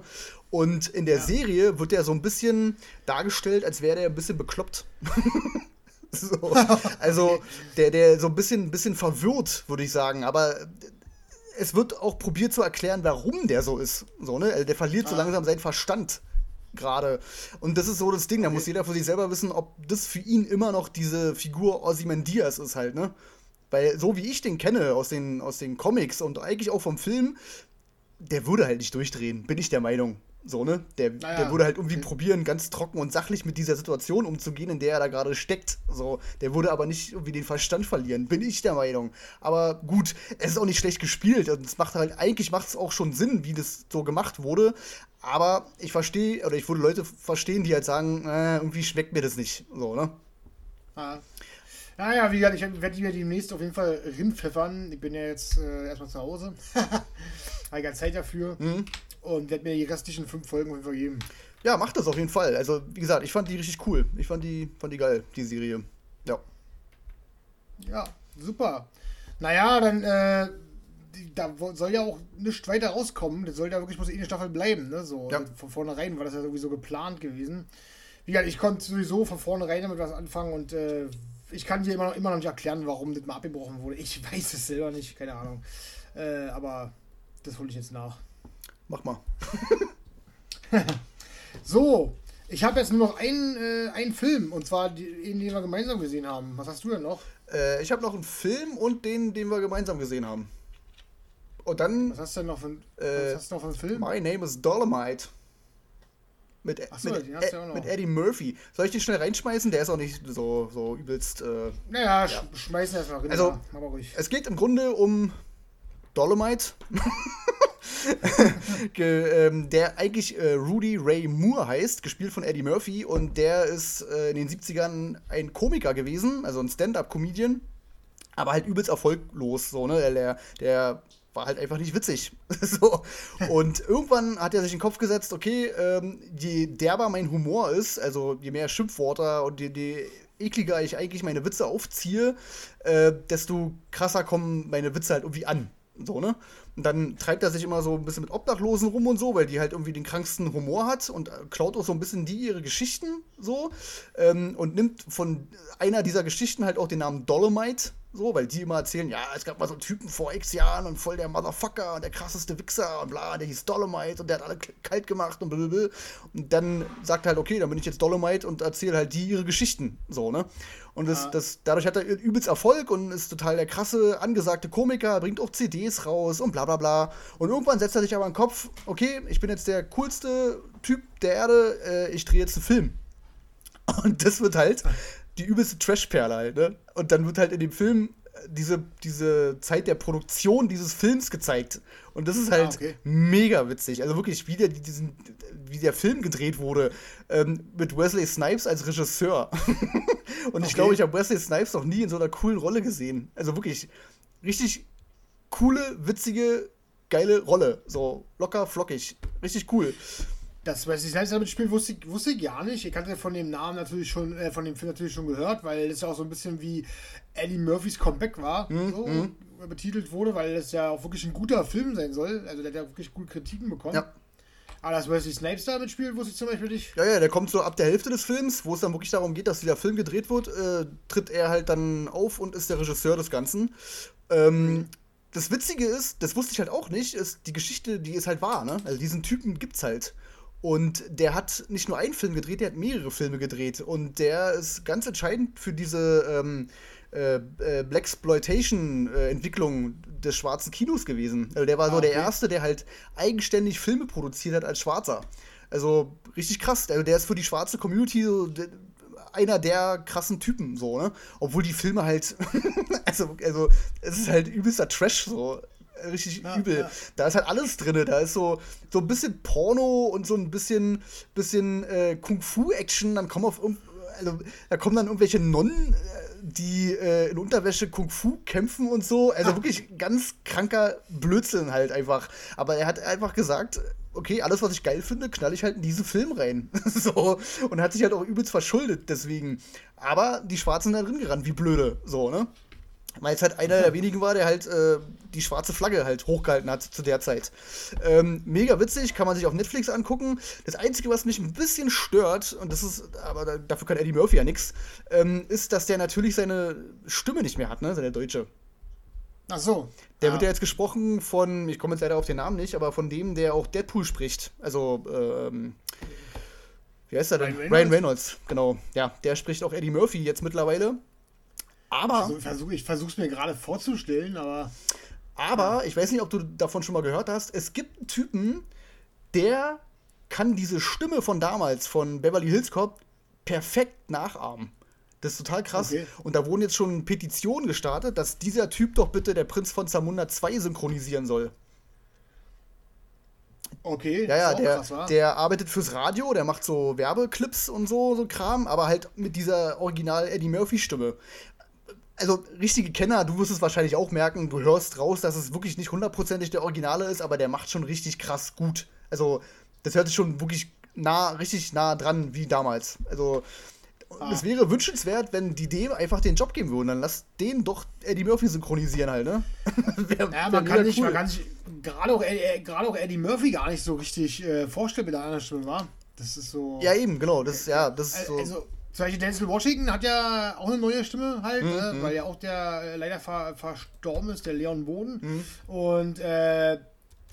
Und in der ja. Serie wird der so ein bisschen dargestellt, als wäre der ein bisschen bekloppt. *laughs* so. *laughs* Also, der, der so ein bisschen, bisschen verwirrt, würde ich sagen. Aber es wird auch probiert zu erklären, warum der so ist. So, ne? Also der verliert ah. so langsam seinen Verstand gerade. Und das ist so das Ding, da okay. muss jeder für sich selber wissen, ob das für ihn immer noch diese Figur Ozymandias ist halt, ne? Weil so wie ich den kenne aus den, aus den Comics und eigentlich auch vom Film, der würde halt nicht durchdrehen, bin ich der Meinung. So, ne? Der, naja, der würde halt irgendwie probieren, ganz trocken und sachlich mit dieser Situation umzugehen, in der er da gerade steckt. So, der würde aber nicht irgendwie den Verstand verlieren, bin ich der Meinung. Aber gut, es ist auch nicht schlecht gespielt. Und es macht halt, eigentlich macht es auch schon Sinn, wie das so gemacht wurde. Aber ich verstehe, oder ich würde Leute verstehen, die halt sagen, äh, irgendwie schmeckt mir das nicht. So, ne? Ah. Naja, wie gesagt, ich werde mir demnächst auf jeden Fall rinpfeffern. Ich bin ja jetzt äh, erstmal zu Hause. *laughs* Habe keine Zeit dafür. Mhm. Und werde mir die restlichen fünf Folgen auf jeden Fall geben. Ja, mach das auf jeden Fall. Also, wie gesagt, ich fand die richtig cool. Ich fand die, fand die geil, die Serie. Ja. Ja, super. Naja, dann, äh, da soll ja auch nichts weiter rauskommen. Das soll ja wirklich bloß eine Staffel bleiben, ne? So, ja. von vornherein war das ja sowieso geplant gewesen. Wie gesagt, ich konnte sowieso von vornherein damit was anfangen und äh, ich kann dir immer noch, immer noch nicht erklären, warum das mal abgebrochen wurde. Ich *laughs* weiß es selber nicht, keine Ahnung. Äh, aber das hole ich jetzt nach. Mach mal. *laughs* so, ich habe jetzt nur noch einen, äh, einen Film und zwar den, den wir gemeinsam gesehen haben. Was hast du denn noch? Äh, ich habe noch einen Film und den, den wir gemeinsam gesehen haben. Und dann. Was hast du denn noch für, äh, was hast du noch für einen Film? My Name is Dolomite. Mit, so, mit, ja mit, Eddie Murphy. Soll ich den schnell reinschmeißen? Der ist auch nicht so, so übelst. Äh, naja, ja. schmeißen erstmal rein. Also. Es geht im Grunde um Dolomite. *laughs* *laughs* ähm, der eigentlich äh, Rudy Ray Moore heißt, gespielt von Eddie Murphy. Und der ist äh, in den 70ern ein Komiker gewesen, also ein Stand-up-Comedian. Aber halt übelst erfolglos, so, ne? Der, der war halt einfach nicht witzig. *laughs* so. Und irgendwann hat er sich in den Kopf gesetzt, okay, ähm, je derber mein Humor ist, also je mehr Schimpfworte und je, je ekliger ich eigentlich meine Witze aufziehe, äh, desto krasser kommen meine Witze halt irgendwie an. So, ne? Und dann treibt er sich immer so ein bisschen mit Obdachlosen rum und so, weil die halt irgendwie den kranksten Humor hat und klaut auch so ein bisschen die ihre Geschichten so ähm, und nimmt von einer dieser Geschichten halt auch den Namen Dolomite so, weil die immer erzählen, ja, es gab mal so einen Typen vor x Jahren und voll der Motherfucker und der krasseste Wichser und bla, der hieß Dolomite und der hat alle kalt gemacht und blablabla. Und dann sagt er halt, okay, dann bin ich jetzt Dolomite und erzähle halt die ihre Geschichten, so, ne? Und das, ja. das, dadurch hat er übelst Erfolg und ist total der krasse, angesagte Komiker, bringt auch CDs raus und bla bla bla. Und irgendwann setzt er sich aber in den Kopf, okay, ich bin jetzt der coolste Typ der Erde, äh, ich drehe jetzt einen Film. Und das wird halt die übelste Trashperle halt, ne? Und dann wird halt in dem Film äh, diese, diese Zeit der Produktion dieses Films gezeigt. Und das ist ah, halt ah, okay. mega witzig. Also wirklich, wie der, diesen, wie der Film gedreht wurde, ähm, mit Wesley Snipes als Regisseur. *laughs* Und okay. ich glaube, ich habe Wesley Snipes noch nie in so einer coolen Rolle gesehen. Also wirklich richtig coole, witzige, geile Rolle. So locker, flockig. Richtig cool. Das, was ich selbst damit spielt, wusste ich, wusste ich gar nicht. Ich hatte von dem Namen natürlich schon, äh, von dem Film natürlich schon gehört, weil das ja auch so ein bisschen wie Eddie Murphys Comeback war, mhm. so, mhm. betitelt wurde, weil das ja auch wirklich ein guter Film sein soll. Also der hat ja wirklich gute Kritiken bekommen. Ja. Aber dass Wesley Snipes da mitspielt, wusste ich zum Beispiel nicht. Ja, ja, der kommt so ab der Hälfte des Films, wo es dann wirklich darum geht, dass dieser Film gedreht wird, äh, tritt er halt dann auf und ist der Regisseur des Ganzen. Ähm, mhm. Das Witzige ist, das wusste ich halt auch nicht, ist die Geschichte, die ist halt wahr, ne? Also diesen Typen gibt's halt. Und der hat nicht nur einen Film gedreht, der hat mehrere Filme gedreht. Und der ist ganz entscheidend für diese ähm, äh, äh, Blaxploitation-Entwicklung äh, des schwarzen Kinos gewesen. Also der war ah, so der Erste, der halt eigenständig Filme produziert hat als Schwarzer. Also richtig krass. Also der ist für die schwarze Community so der, einer der krassen Typen, so, ne? Obwohl die Filme halt, *laughs* also, also, es ist halt übelster Trash, so richtig ja, übel. Ja. Da ist halt alles drin. Da ist so, so ein bisschen Porno und so ein bisschen, bisschen äh, Kung-Fu-Action. Dann kommen auf also, da kommen dann irgendwelche Nonnen, äh, die äh, in Unterwäsche Kung-Fu kämpfen und so. Also ah. wirklich ganz kranker Blödsinn halt einfach. Aber er hat einfach gesagt, okay, alles, was ich geil finde, knall ich halt in diesen Film rein. *laughs* so. Und hat sich halt auch übelst verschuldet deswegen. Aber die Schwarzen sind da drin gerannt, wie blöde. So, ne? Weil es halt einer der wenigen war, der halt äh, die schwarze Flagge halt hochgehalten hat zu der Zeit. Ähm, mega witzig, kann man sich auf Netflix angucken. Das Einzige, was mich ein bisschen stört, und das ist, aber dafür kann Eddie Murphy ja nichts, ähm, ist, dass der natürlich seine Stimme nicht mehr hat, ne, seine deutsche. Ach so. Der ja. wird ja jetzt gesprochen von, ich komme jetzt leider auf den Namen nicht, aber von dem, der auch Deadpool spricht. Also, ähm, wie heißt er denn? Ryan Reynolds? Ryan Reynolds, genau. Ja, der spricht auch Eddie Murphy jetzt mittlerweile. Aber. Also, ich versuche versuch's mir gerade vorzustellen, aber. Aber, ich weiß nicht, ob du davon schon mal gehört hast, es gibt einen Typen, der kann diese Stimme von damals, von Beverly Hills Cop, perfekt nachahmen. Das ist total krass. Okay. Und da wurden jetzt schon Petitionen gestartet, dass dieser Typ doch bitte der Prinz von Zamunda 2 synchronisieren soll. Okay. Ja, ja, der, krass, der arbeitet fürs Radio, der macht so Werbeclips und so, so Kram, aber halt mit dieser Original Eddie Murphy-Stimme. Also, richtige Kenner, du wirst es wahrscheinlich auch merken, du hörst raus, dass es wirklich nicht hundertprozentig der Originale ist, aber der macht schon richtig krass gut. Also, das hört sich schon wirklich nah, richtig nah dran wie damals. Also, Ah. Es wäre wünschenswert, wenn die dem einfach den Job geben würden. Dann lass den doch Eddie Murphy synchronisieren halt, ne? *laughs* wär, ja, man kann, nicht, cool. man kann sich gerade auch, äh, auch Eddie Murphy gar nicht so richtig äh, vorstellen mit der anderen Stimme, war. Das ist so. Ja, eben, genau. Das, ja, das ist so. Also, zum Beispiel Denzel Washington hat ja auch eine neue Stimme halt, mhm. ne? weil ja auch der äh, leider ver verstorben ist, der Leon Boden. Mhm. Und äh,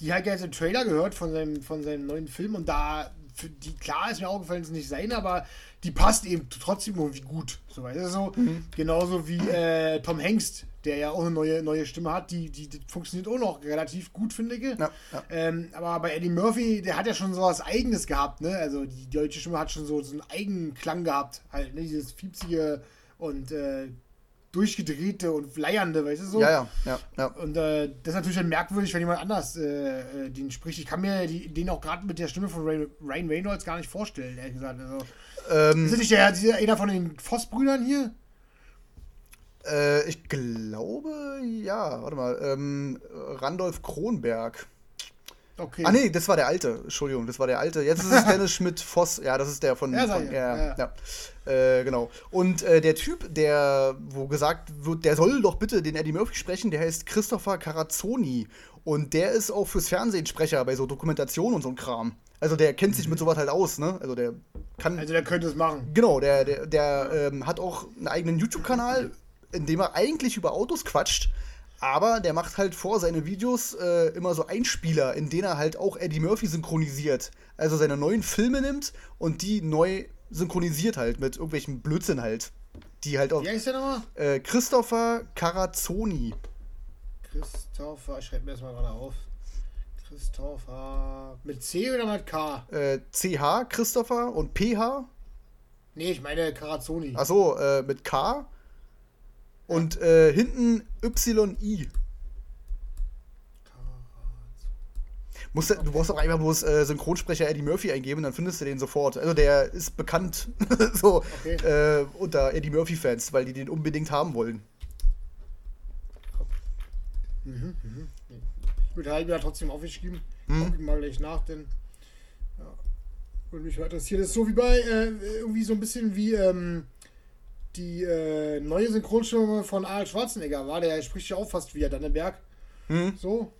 die hat ja jetzt den Trailer gehört von seinem, von seinem neuen Film und da, für die, klar ist mir auch gefallen, es nicht sein, aber die passt eben trotzdem irgendwie gut. So, weißt du, so. Mhm. Genauso wie äh, Tom Hengst, der ja auch eine neue, neue Stimme hat, die, die, die funktioniert auch noch relativ gut, finde ich. Ja, ja. Ähm, aber bei Eddie Murphy, der hat ja schon so was Eigenes gehabt, ne? Also die deutsche Stimme hat schon so, so einen eigenen Klang gehabt, halt, ne? Dieses fiepsige und äh, durchgedrehte und leiernde, weißt du so? Ja, ja, ja. ja. Und äh, das ist natürlich dann merkwürdig, wenn jemand anders äh, äh den spricht. Ich kann mir die, den auch gerade mit der Stimme von Ryan Reynolds gar nicht vorstellen, ehrlich gesagt. Also, ähm, ist das nicht der, der, einer von den Voss-Brüdern hier? Äh, ich glaube, ja. Warte mal. Ähm, Randolph Kronberg. Okay. Ah, nee, das war der alte. Entschuldigung, das war der alte. Jetzt ist es *laughs* Dennis Schmidt-Voss. Ja, das ist der von. Ja, von, ja, ja. ja. Äh, genau. Und äh, der Typ, der, wo gesagt wird, der soll doch bitte den Eddie Murphy sprechen, der heißt Christopher Carazzoni. Und der ist auch fürs Fernsehen Sprecher bei so Dokumentationen und so ein Kram. Also der kennt sich mit sowas halt aus, ne? Also der kann. Also der könnte es machen. Genau, der, der, der ähm, hat auch einen eigenen YouTube-Kanal, in dem er eigentlich über Autos quatscht. Aber der macht halt vor seine Videos äh, immer so Einspieler, in denen er halt auch Eddie Murphy synchronisiert. Also seine neuen Filme nimmt und die neu synchronisiert halt mit irgendwelchen Blödsinn halt. Die halt auch. Wie heißt der nochmal? Äh, Christopher Carazzoni. Christopher, ich schreibe mir das mal gerade auf. Christopher. Mit C oder mit K? Äh, CH, Christopher und PH? Nee, ich meine Carazzoni. Achso, äh, mit K. Und äh, hinten YI. Musst, du brauchst auch einfach bloß äh, Synchronsprecher Eddie Murphy eingeben, dann findest du den sofort. Also der ist bekannt *laughs* so okay. äh, unter Eddie Murphy-Fans, weil die den unbedingt haben wollen. Mhm, mhm. Gut, da habe ich mir trotzdem aufgeschrieben. Mhm. Guck ich mal gleich nach, denn ja, würde mich interessieren. Das ist so wie bei, äh, irgendwie so ein bisschen wie ähm, die äh, neue Synchronstimme von Arnold Schwarzenegger war. Der spricht ja auch fast wie Dannenberg. Mhm. So.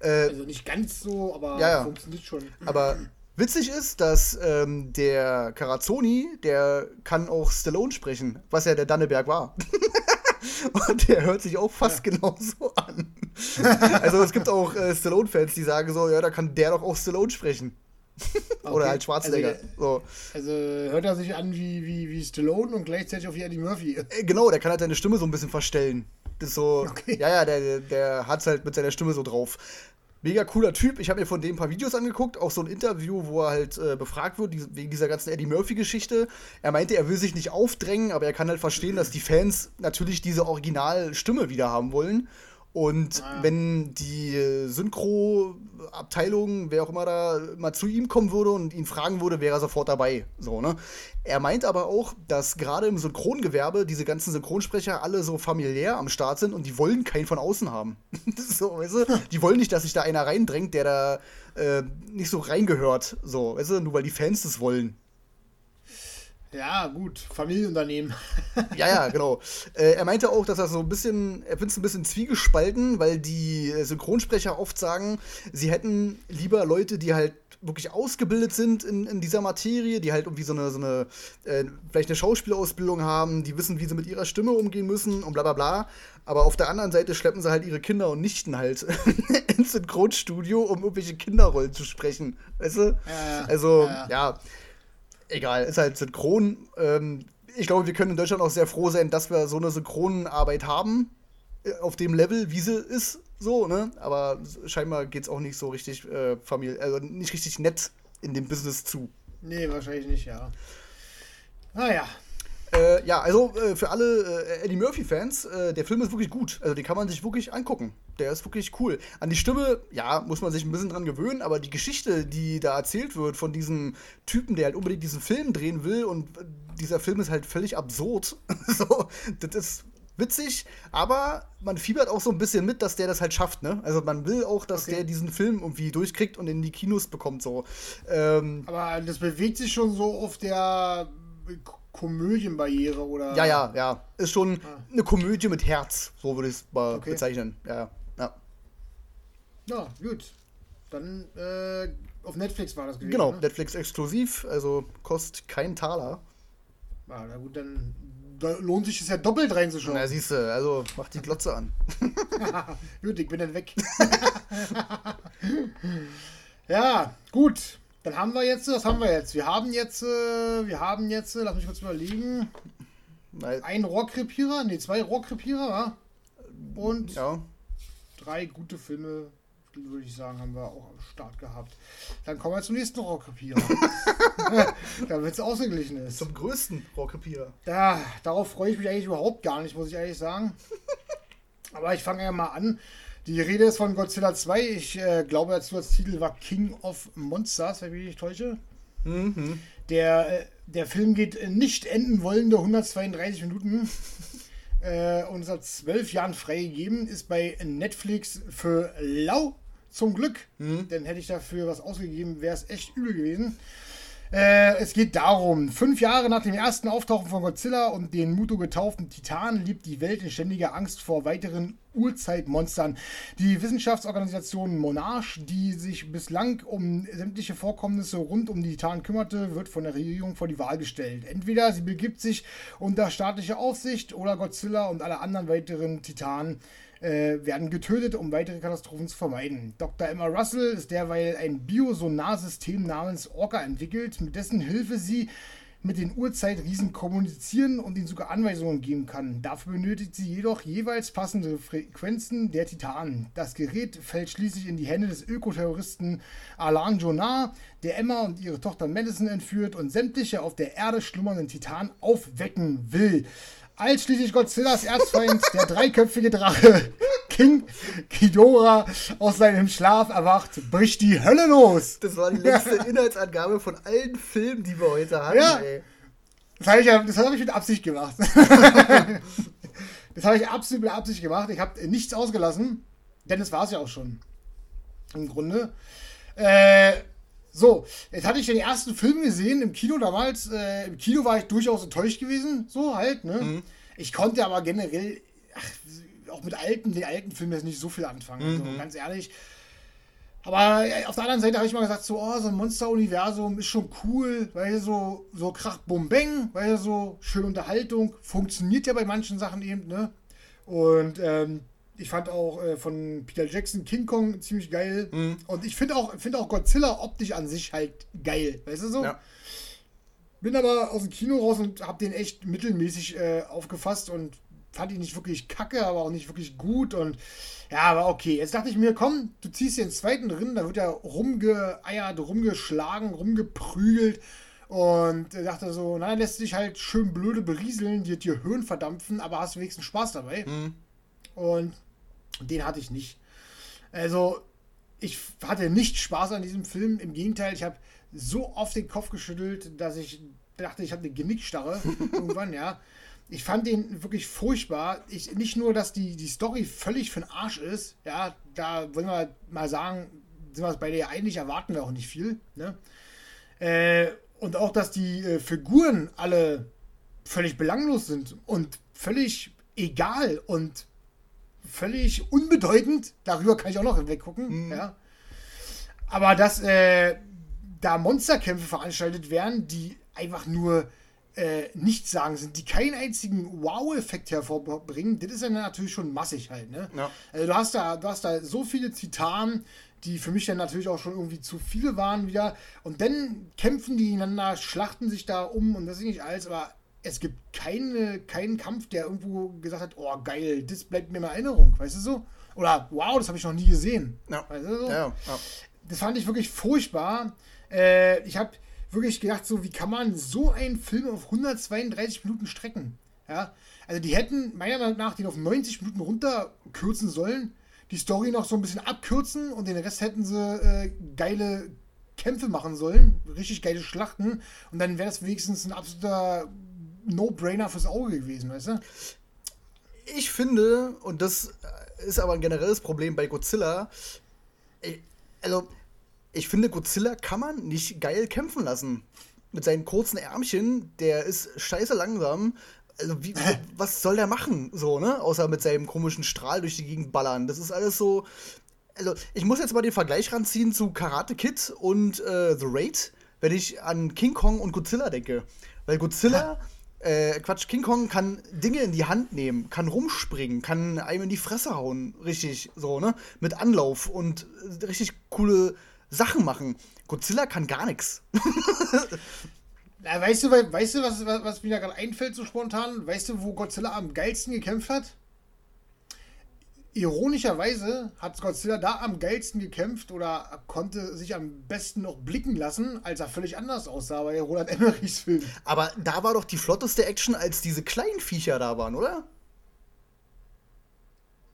Äh, also nicht ganz so, aber ja, ja. funktioniert schon. Aber witzig ist, dass ähm, der Carazzoni, der kann auch Stallone sprechen, was ja der Danneberg war. *laughs* Und der hört sich auch fast ja. genauso an. also es gibt auch äh, Stallone-Fans, die sagen so, ja, da kann der doch auch Stallone sprechen. Okay. Oder halt Schwarzenegger. Also, so. also, hört er sich an wie, wie, wie Stallone und gleichzeitig auch wie Eddie Murphy. Äh, genau, der kann halt seine Stimme so ein bisschen verstellen. Das ist so, okay. ja, ja, der, der hat es halt mit seiner Stimme so drauf. Mega cooler Typ. Ich habe mir von dem ein paar Videos angeguckt, auch so ein Interview, wo er halt äh, befragt wird, wegen dieser ganzen Eddie Murphy-Geschichte. Er meinte, er will sich nicht aufdrängen, aber er kann halt verstehen, dass die Fans natürlich diese Originalstimme wieder haben wollen. Und ah. wenn die Synchro-Abteilung, wer auch immer da mal zu ihm kommen würde und ihn fragen würde, wäre er sofort dabei. So, ne? Er meint aber auch, dass gerade im Synchrongewerbe diese ganzen Synchronsprecher alle so familiär am Start sind und die wollen keinen von außen haben. *laughs* so, weißt du? *laughs* Die wollen nicht, dass sich da einer reindrängt, der da äh, nicht so reingehört. So, weißt du? Nur weil die Fans das wollen. Ja, gut, Familienunternehmen. ja, ja, genau. Äh, er meinte auch, dass er so ein bisschen, er findet es ein bisschen zwiegespalten, weil die Synchronsprecher oft sagen, sie hätten lieber Leute, die halt wirklich ausgebildet sind in, in dieser Materie, die halt irgendwie so eine, so eine äh, vielleicht eine Schauspielausbildung haben, die wissen, wie sie mit ihrer Stimme umgehen müssen und bla bla bla. Aber auf der anderen Seite schleppen sie halt ihre Kinder und Nichten halt *laughs* ins Synchronstudio, um irgendwelche Kinderrollen zu sprechen. Weißt du? Ja, also, ja. ja. Egal, ist halt synchron. Ähm, ich glaube, wir können in Deutschland auch sehr froh sein, dass wir so eine Synchronarbeit haben, äh, auf dem Level, wie sie ist. So, ne? Aber scheinbar geht es auch nicht so richtig äh, Familie, also nicht richtig nett in dem Business zu. Nee, wahrscheinlich nicht, ja. Naja. Äh, ja, also äh, für alle äh, Eddie Murphy-Fans, äh, der Film ist wirklich gut. Also den kann man sich wirklich angucken. Der ist wirklich cool. An die Stimme, ja, muss man sich ein bisschen dran gewöhnen, aber die Geschichte, die da erzählt wird von diesem Typen, der halt unbedingt diesen Film drehen will und dieser Film ist halt völlig absurd. *laughs* so, das ist witzig, aber man fiebert auch so ein bisschen mit, dass der das halt schafft, ne? Also man will auch, dass okay. der diesen Film irgendwie durchkriegt und in die Kinos bekommt, so. Ähm, aber das bewegt sich schon so auf der Komödienbarriere, oder? Ja, ja, ja. Ist schon ah. eine Komödie mit Herz, so würde ich es okay. bezeichnen. Ja, ja. Ja, gut. Dann äh, auf Netflix war das gewesen. Genau, ne? Netflix exklusiv, also kostet keinen Taler. Ah, na gut, dann da lohnt sich das ja doppelt reinzuschauen. Na, siehst du, also mach die Glotze an. *laughs* gut, ich bin dann weg. *laughs* ja, gut. Dann haben wir jetzt, was haben wir jetzt? Wir haben jetzt, äh, wir haben jetzt, äh, lass mich kurz überlegen. Ein Rohrkrepierer, ne, zwei Rohrkrepierer? Und ja. drei gute Filme würde ich sagen, haben wir auch am Start gehabt. Dann kommen wir zum nächsten Rohrkrepierer. *laughs* *laughs* Damit es ausgeglichen ist. Zum größten Rohrkrepierer. Da, darauf freue ich mich eigentlich überhaupt gar nicht, muss ich ehrlich sagen. *laughs* Aber ich fange ja mal an. Die Rede ist von Godzilla 2. Ich äh, glaube, der Titel war King of Monsters, wenn ich mich nicht täusche. Mhm. Der, äh, der Film geht nicht enden wollende 132 Minuten. *laughs* äh, und seit zwölf Jahren freigegeben. Ist bei Netflix für lau zum Glück. Mhm. Denn hätte ich dafür was ausgegeben, wäre es echt übel gewesen. Äh, es geht darum, fünf Jahre nach dem ersten Auftauchen von Godzilla und den Muto getauften Titanen lebt die Welt in ständiger Angst vor weiteren Urzeitmonstern. Die Wissenschaftsorganisation Monarch, die sich bislang um sämtliche Vorkommnisse rund um die Titanen kümmerte, wird von der Regierung vor die Wahl gestellt. Entweder sie begibt sich unter staatliche Aufsicht oder Godzilla und alle anderen weiteren Titanen äh, werden getötet, um weitere Katastrophen zu vermeiden. Dr. Emma Russell ist derweil ein Biosonarsystem namens Orca entwickelt, mit dessen Hilfe sie mit den Urzeitriesen kommunizieren und ihnen sogar Anweisungen geben kann. Dafür benötigt sie jedoch jeweils passende Frequenzen der Titanen. Das Gerät fällt schließlich in die Hände des Ökoterroristen Alan Jonar, der Emma und ihre Tochter Madison entführt und sämtliche auf der Erde schlummernden Titanen aufwecken will. Als schließlich Godzillas Erzfeind, der dreiköpfige Drache King Ghidorah aus seinem Schlaf erwacht, bricht die Hölle los. Das war die letzte Inhaltsangabe von allen Filmen, die wir heute haben. Ja. Ey. Das habe ich, ja, hab ich mit Absicht gemacht. *laughs* das habe ich absolut mit Absicht gemacht. Ich habe nichts ausgelassen, denn es war es ja auch schon. Im Grunde. Äh, so, jetzt hatte ich den ersten Film gesehen im Kino damals. Äh, Im Kino war ich durchaus enttäuscht gewesen, so halt, ne? Mhm. Ich konnte aber generell, ach, auch mit alten, den alten Filmen jetzt nicht so viel anfangen, mhm. also, ganz ehrlich. Aber äh, auf der anderen Seite habe ich mal gesagt, so, oh, so ein Monster-Universum ist schon cool, weil so, so Krach, Bum, Bang, weil so schöne Unterhaltung, funktioniert ja bei manchen Sachen eben, ne? Und ähm, ich fand auch äh, von Peter Jackson King Kong ziemlich geil. Mhm. Und ich finde auch, find auch Godzilla optisch an sich halt geil. Weißt du so? Ja. Bin aber aus dem Kino raus und habe den echt mittelmäßig äh, aufgefasst und fand ihn nicht wirklich kacke, aber auch nicht wirklich gut. Und ja, aber okay. Jetzt dachte ich mir, komm, du ziehst den zweiten drin, da wird er rumgeeiert, rumgeschlagen, rumgeprügelt. Und dachte so, na, lässt sich halt schön blöde berieseln, dir dir Höhen verdampfen, aber hast wenigstens Spaß dabei. Mhm. Und den hatte ich nicht. Also, ich hatte nicht Spaß an diesem Film. Im Gegenteil, ich habe so oft den Kopf geschüttelt, dass ich dachte, ich habe eine Genickstarre *laughs* irgendwann, ja. Ich fand den wirklich furchtbar. Ich, nicht nur, dass die, die Story völlig für den Arsch ist, ja, da wollen wir mal sagen, sind wir bei der eigentlich erwarten wir auch nicht viel, ne? Äh, und auch, dass die äh, Figuren alle völlig belanglos sind und völlig egal und völlig unbedeutend. Darüber kann ich auch noch weggucken. Mhm. Ja. Aber dass äh, da Monsterkämpfe veranstaltet werden, die einfach nur äh, nichts sagen sind, die keinen einzigen Wow-Effekt hervorbringen, das ist dann natürlich schon massig halt. Ne? Ja. Also du hast da, du hast da so viele Titanen, die für mich dann natürlich auch schon irgendwie zu viele waren wieder. Und dann kämpfen die einander, schlachten sich da um und das ist nicht alles, aber es gibt keine, keinen Kampf, der irgendwo gesagt hat, oh geil, das bleibt mir in Erinnerung, weißt du so? Oder wow, das habe ich noch nie gesehen. Ja. Weißt du so? Ja, ja. Das fand ich wirklich furchtbar. Äh, ich habe wirklich gedacht, so wie kann man so einen Film auf 132 Minuten strecken? Ja, also die hätten meiner Meinung nach den auf 90 Minuten runterkürzen sollen, die Story noch so ein bisschen abkürzen und den Rest hätten sie äh, geile Kämpfe machen sollen, richtig geile Schlachten und dann wäre das wenigstens ein absoluter No-Brainer fürs Auge gewesen, weißt du? Ich finde, und das ist aber ein generelles Problem bei Godzilla, also ich finde, Godzilla kann man nicht geil kämpfen lassen. Mit seinen kurzen Ärmchen, der ist scheiße langsam. Also, wie, *laughs* was soll der machen? So, ne? Außer mit seinem komischen Strahl durch die Gegend ballern. Das ist alles so. Also, ich muss jetzt mal den Vergleich ranziehen zu Karate Kid und äh, The Raid, wenn ich an King Kong und Godzilla denke. Weil Godzilla. Äh, Quatsch, King Kong kann Dinge in die Hand nehmen, kann rumspringen, kann einem in die Fresse hauen, richtig so, ne? Mit Anlauf und richtig coole Sachen machen. Godzilla kann gar nichts. *laughs* Weißt du, weißt du, was, was, was mir da gerade einfällt, so spontan? Weißt du, wo Godzilla am geilsten gekämpft hat? Ironischerweise hat Godzilla da am geilsten gekämpft oder konnte sich am besten noch blicken lassen, als er völlig anders aussah bei Roland *laughs* Emmerichs Film. Aber da war doch die flotteste Action, als diese kleinen Viecher da waren, oder?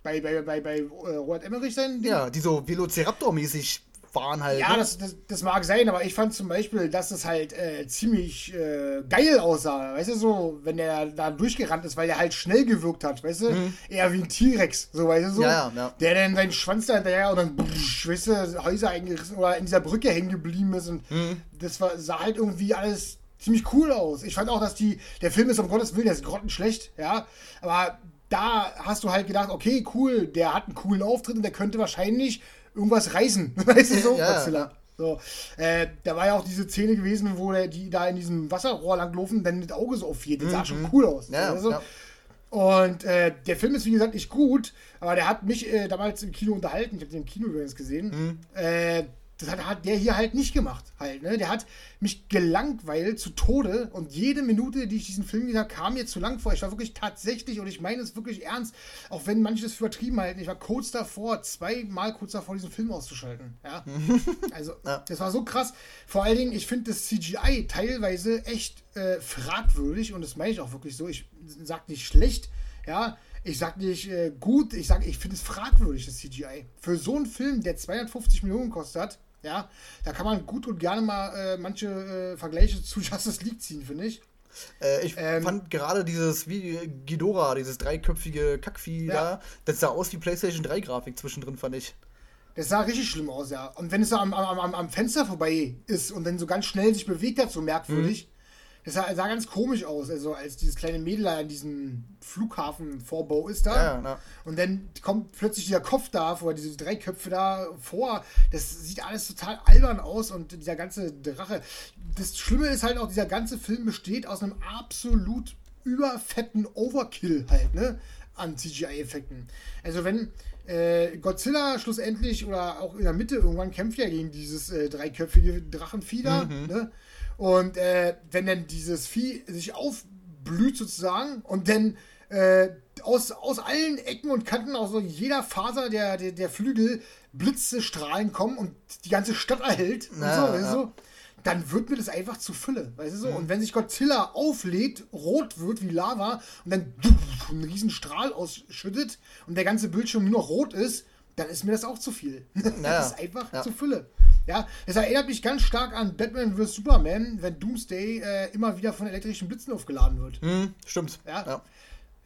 Bei, bei, bei, bei äh, Roland Emmerich sein? Ja, die so Velociraptor-mäßig waren halt. Ja, ne? das, das, das, mag sein, aber ich fand zum Beispiel, dass es halt äh, ziemlich äh, geil aussah. Weißt du, so, wenn der da durchgerannt ist, weil der halt schnell gewirkt hat, weißt du? Mhm. Eher wie ein T-Rex, so, weißt du, so. Ja, ja. Der dann seinen Schwanz da hinterher und dann, pff, weißt du, Häuser eingerissen oder in dieser Brücke hängen geblieben ist. Und mhm. das war, sah halt irgendwie alles ziemlich cool aus. Ich fand auch, dass die, der Film ist um Gottes Willen, der ist grottenschlecht, ja. Aber da hast du halt gedacht, okay, cool, der hat einen coolen Auftritt und der könnte wahrscheinlich irgendwas reißen. *laughs* Weißt du so? Ja, Godzilla. So, äh, da war ja auch diese Szene gewesen, wo der, die da in diesem Wasserrohr langlaufen, dann das Auge so aufgeht. Das sah mhm. schon cool aus. Ja, also, ja. Und äh, der Film ist, wie gesagt, nicht gut, aber der hat mich äh, damals im Kino unterhalten. Ich habe den im Kino übrigens gesehen. Mhm. Das hat, hat, der hier halt nicht gemacht. Halt, ne? Der hat mich gelangweilt zu Tode und jede Minute, die ich diesen Film gesehen habe, kam mir zu lang vor. Ich war wirklich tatsächlich, und ich meine es wirklich ernst, auch wenn manches übertrieben halten, ich war kurz davor, zweimal kurz davor, diesen Film auszuschalten. Ja? *laughs* also, ja. das war so krass. Vor allen Dingen, ich finde das CGI teilweise echt äh, fragwürdig und das meine ich auch wirklich so. Ich sag nicht schlecht, ja. Ich sag nicht äh, gut, ich sag, ich finde es fragwürdig, das CGI. Für so einen Film, der 250 Millionen kostet hat, ja, da kann man gut und gerne mal äh, manche äh, Vergleiche zu *laughs* Justice League ziehen, finde ich. Äh, ich ähm, fand gerade dieses wie Ghidorah, dieses dreiköpfige Kackvieh ja. da, das sah aus wie PlayStation 3 Grafik zwischendrin, fand ich. Das sah richtig schlimm aus, ja. Und wenn es so am, am, am Fenster vorbei ist und dann so ganz schnell sich bewegt hat, so merkwürdig, mhm. Das sah, sah, ganz komisch aus, also als dieses kleine Mädel da in diesem Flughafenvorbau ist da. Ja, ja. Und dann kommt plötzlich dieser Kopf da vor, diese drei Köpfe da vor. Das sieht alles total albern aus und dieser ganze Drache. Das Schlimme ist halt auch, dieser ganze Film besteht aus einem absolut überfetten Overkill halt, ne? An CGI-Effekten. Also wenn äh, Godzilla schlussendlich oder auch in der Mitte irgendwann kämpft ja gegen dieses äh, dreiköpfige Drachenfieder, mhm. ne? Und äh, wenn dann dieses Vieh sich aufblüht sozusagen und dann äh, aus, aus allen Ecken und Kanten, aus so jeder Faser der, der, der Flügel Blitze, Strahlen kommen und die ganze Stadt erhält naja, und so, ja. so, dann wird mir das einfach zu Fülle, weißt du so? Mhm. Und wenn sich Godzilla auflädt, rot wird wie Lava und dann *laughs* einen riesen Strahl ausschüttet und der ganze Bildschirm nur noch rot ist, dann ist mir das auch zu viel. *laughs* Das ist einfach ja. zu Fülle. Ja, es erinnert mich ganz stark an Batman vs. Superman, wenn Doomsday äh, immer wieder von elektrischen Blitzen aufgeladen wird. Mhm, stimmt. Ja. ja.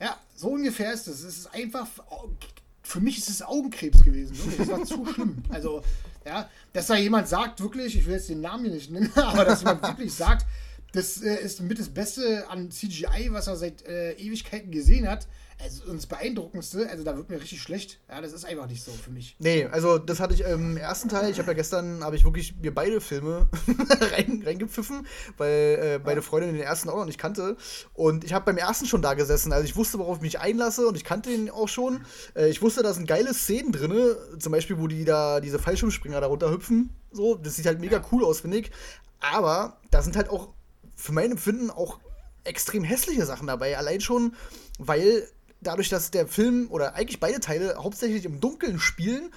ja. so ungefähr ist es. Es ist einfach, für mich ist es Augenkrebs gewesen. Das war zu schlimm. *laughs* Also, Ja, dass da jemand sagt, wirklich, ich will jetzt den Namen hier nicht nennen, *laughs* aber dass jemand wirklich sagt, das äh, ist mit das Beste an CGI, was er seit äh, Ewigkeiten gesehen hat. Also das Beeindruckendste, also da wird mir richtig schlecht. Ja, das ist einfach nicht so für mich. Nee, also das hatte ich im ersten Teil. Ich habe ja gestern, habe ich wirklich mir beide Filme *laughs* rein, reingepfiffen, weil äh, beide Freundinnen den ersten auch noch nicht kannte. Und ich habe beim ersten schon da gesessen. Also ich wusste, worauf ich mich einlasse und ich kannte ihn auch schon. Äh, ich wusste, da sind geile Szenen drin. Zum Beispiel, wo die da diese Fallschirmspringer da runterhüpfen. So, das sieht halt mega ja. cool aus, finde ich. Aber da sind halt auch für mein Empfinden auch extrem hässliche Sachen dabei. Allein schon, weil dadurch, dass der Film oder eigentlich beide Teile hauptsächlich im Dunkeln spielen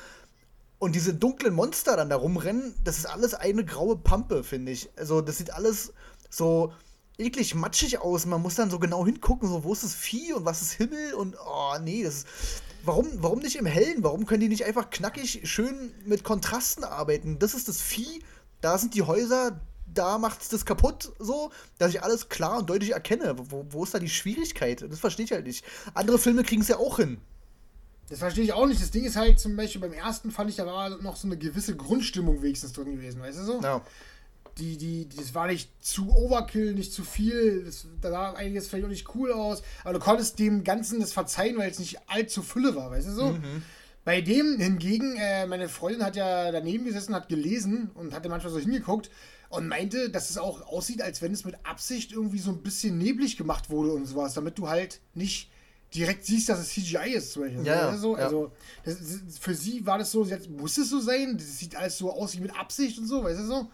und diese dunklen Monster dann da rumrennen, das ist alles eine graue Pampe, finde ich. Also, das sieht alles so eklig matschig aus. Man muss dann so genau hingucken, so wo ist das Vieh und was ist Himmel und oh nee, das ist, warum warum nicht im hellen? Warum können die nicht einfach knackig schön mit Kontrasten arbeiten? Das ist das Vieh, da sind die Häuser, da macht es das kaputt, so, dass ich alles klar und deutlich erkenne. Wo, wo ist da die Schwierigkeit? Das verstehe ich halt nicht. Andere Filme kriegen es ja auch hin. Das verstehe ich auch nicht. Das Ding ist halt zum Beispiel beim ersten fand ich, da war noch so eine gewisse Grundstimmung wenigstens drin gewesen, weißt du so? Ja. Die, die, das war nicht zu Overkill, nicht zu viel. Das, da sah einiges vielleicht auch nicht cool aus. Aber du konntest dem Ganzen das verzeihen, weil es nicht allzu Fülle war, weißt du so? Mhm. Bei dem hingegen, äh, meine Freundin hat ja daneben gesessen, hat gelesen und hatte manchmal so hingeguckt und meinte, dass es auch aussieht, als wenn es mit Absicht irgendwie so ein bisschen neblig gemacht wurde und sowas, damit du halt nicht direkt siehst, dass es CGI ist. Zum Beispiel. Ja, so. ja. Also das, für sie war das so, jetzt muss es so sein, das sieht alles so aus wie mit Absicht und so, weißt du so?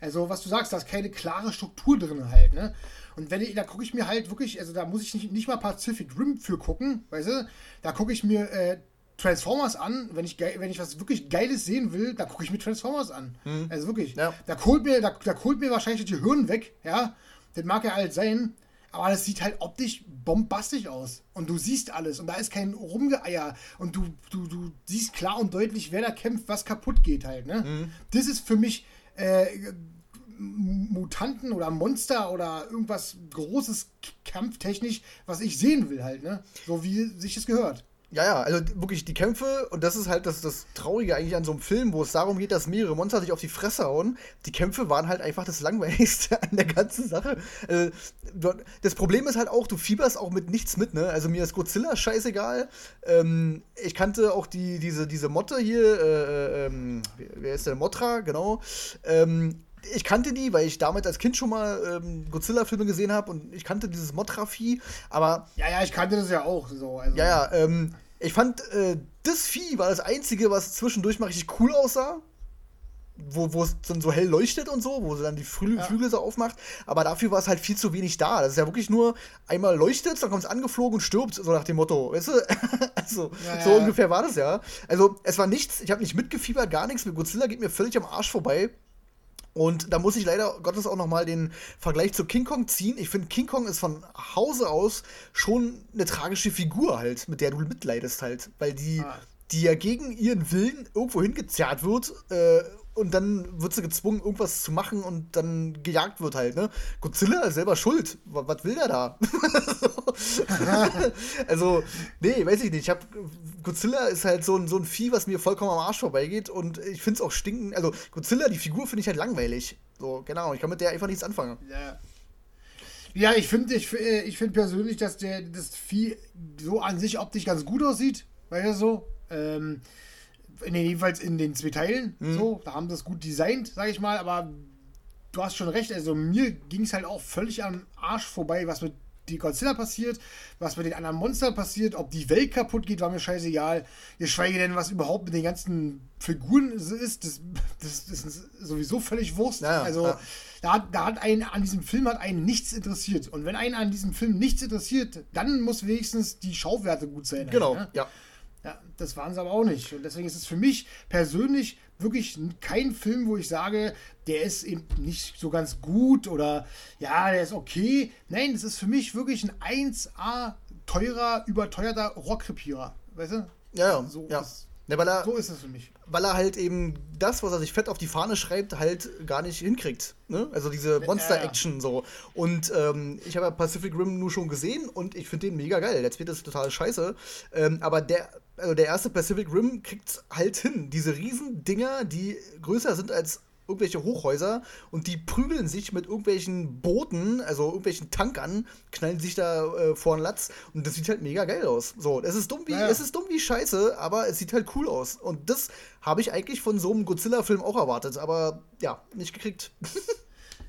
Also, was du sagst, da ist keine klare Struktur drin halt, ne? Und wenn ich, da gucke ich mir halt wirklich, also da muss ich nicht, nicht mal Pacific Rim für gucken, weißt du? Da gucke ich mir äh, Transformers an, wenn ich, wenn ich was wirklich Geiles sehen will, da gucke ich mir Transformers an. Mhm. Also wirklich. Ja. Da, holt mir, da, da holt mir wahrscheinlich die Hirn weg, ja. Das mag ja alles sein. Aber das sieht halt optisch bombastisch aus. Und du siehst alles. Und da ist kein Rumgeeier. Und du, du, du siehst klar und deutlich, wer da kämpft, was kaputt geht halt. Ne? Mhm. Das ist für mich äh, Mutanten oder Monster oder irgendwas Großes kampftechnisch, was ich sehen will halt. Ne? So wie sich es gehört. Ja, ja, also wirklich die Kämpfe, und das ist halt das, das Traurige eigentlich an so einem Film, wo es darum geht, dass mehrere Monster sich auf die Fresse hauen. Die Kämpfe waren halt einfach das Langweiligste *laughs* an der ganzen Sache. Also, das Problem ist halt auch, du fieberst auch mit nichts mit, ne? Also mir ist Godzilla scheißegal. Ähm, ich kannte auch die, diese, diese Motte hier, äh, ähm, wer ist der? Motra, genau. Ähm, ich kannte die, weil ich damals als Kind schon mal ähm, Godzilla-Filme gesehen habe und ich kannte dieses Motra-Vieh, aber. Ja, ja, ich kannte das ja auch so. Also. Ja, ja, ähm, ich fand, äh, das Vieh war das einzige, was zwischendurch mal richtig cool aussah. Wo, wo es dann so hell leuchtet und so, wo sie dann die Flü ja. Flügel so aufmacht. Aber dafür war es halt viel zu wenig da. Das ist ja wirklich nur einmal leuchtet, dann kommt es angeflogen und stirbt, so nach dem Motto. Weißt du? *laughs* also, ja, so ja. ungefähr war das ja. Also, es war nichts, ich habe nicht mitgefiebert, gar nichts. Mit Godzilla geht mir völlig am Arsch vorbei. Und da muss ich leider Gottes auch noch mal den Vergleich zu King Kong ziehen. Ich finde, King Kong ist von Hause aus schon eine tragische Figur halt, mit der du mitleidest halt. Weil die, ah. die ja gegen ihren Willen irgendwo hingezerrt wird äh, und dann wird sie gezwungen, irgendwas zu machen und dann gejagt wird halt, ne? Godzilla ist selber schuld. Was, was will der da? *laughs* also, nee, weiß ich nicht. Ich hab, Godzilla ist halt so ein, so ein Vieh, was mir vollkommen am Arsch vorbeigeht und ich finde es auch stinken. Also, Godzilla, die Figur finde ich halt langweilig. So, genau. Ich kann mit der einfach nichts anfangen. Ja. Ja, ich finde ich, äh, ich find persönlich, dass der, das Vieh so an sich optisch ganz gut aussieht. Weißt du so? Ähm, nee, jedenfalls in den zwei Teilen. Mhm. So, da haben sie es gut designt, sag ich mal, aber du hast schon recht, also mir ging es halt auch völlig am Arsch vorbei, was mit die Godzilla passiert, was mit den anderen Monstern passiert, ob die Welt kaputt geht, war mir scheißegal. Geschweige denn, was überhaupt mit den ganzen Figuren ist, das, das, das ist sowieso völlig Wurst. Ja, also ja. Da, da hat einen an diesem Film hat einen nichts interessiert. Und wenn einen an diesem Film nichts interessiert, dann muss wenigstens die Schauwerte gut sein. Genau, halt, ne? ja. Ja, das waren sie aber auch nicht. Und deswegen ist es für mich persönlich wirklich kein Film, wo ich sage, der ist eben nicht so ganz gut oder ja, der ist okay. Nein, das ist für mich wirklich ein 1A teurer, überteuerter Rockrepierer. Weißt du? Ja, ja. So ja. Ist, Ja, weil er, so ist es für mich. Weil er halt eben das, was er sich fett auf die Fahne schreibt, halt gar nicht hinkriegt. Ne? Also diese Monster-Action ja. so. Und ähm, ich habe ja Pacific Rim nur schon gesehen und ich finde den mega geil. Jetzt wird das total scheiße. Ähm, aber der, also der erste Pacific Rim kriegt halt hin. Diese riesen Dinger, die größer sind als irgendwelche Hochhäuser und die prügeln sich mit irgendwelchen Booten, also irgendwelchen Tankern, knallen sich da äh, vor den Latz und das sieht halt mega geil aus. So, es ist dumm wie, naja. es ist dumm wie Scheiße, aber es sieht halt cool aus. Und das habe ich eigentlich von so einem Godzilla-Film auch erwartet, aber ja, nicht gekriegt. *laughs*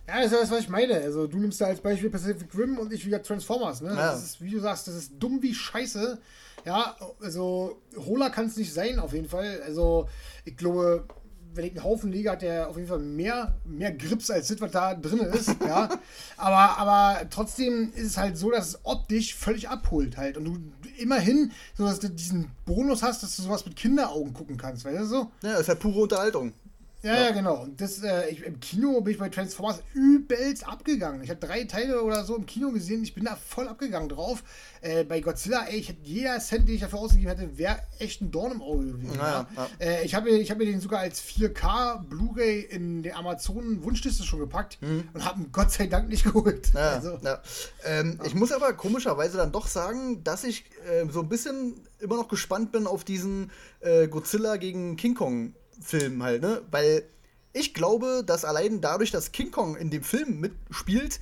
Ja, das ist das, was ich meine. Also, du nimmst da als Beispiel Pacific Rim und ich wieder Transformers. Ne? Ja. Das ist, wie du sagst, das ist dumm wie Scheiße. Ja, also, Hola kann es nicht sein, auf jeden Fall. Also, ich glaube, wenn ich einen Haufen lege, hat der auf jeden Fall mehr, mehr Grips als das, was da drin ist. *laughs* ja. aber, aber trotzdem ist es halt so, dass es optisch völlig abholt halt. Und du immerhin, so dass du diesen Bonus hast, dass du sowas mit Kinderaugen gucken kannst, weißt du so? Ja, das ist halt pure Unterhaltung. Ja, ja, genau. Und das, äh, ich, im Kino bin ich bei Transformers übelst abgegangen. Ich habe drei Teile oder so im Kino gesehen. Ich bin da voll abgegangen drauf. Äh, bei Godzilla, ey, ich hätte jeder Cent, den ich dafür ausgegeben hätte, wäre echt ein Dorn im Auge gewesen. Ja, ja. Äh, ich habe ich hab mir den sogar als 4K Blu-ray in der Amazon-Wunschliste schon gepackt mhm. und habe ihn Gott sei Dank nicht geholt. Ja, also, ähm, ich muss aber komischerweise dann doch sagen, dass ich äh, so ein bisschen immer noch gespannt bin auf diesen äh, Godzilla gegen King Kong Film halt, ne? Weil ich glaube, dass allein dadurch, dass King Kong in dem Film mitspielt,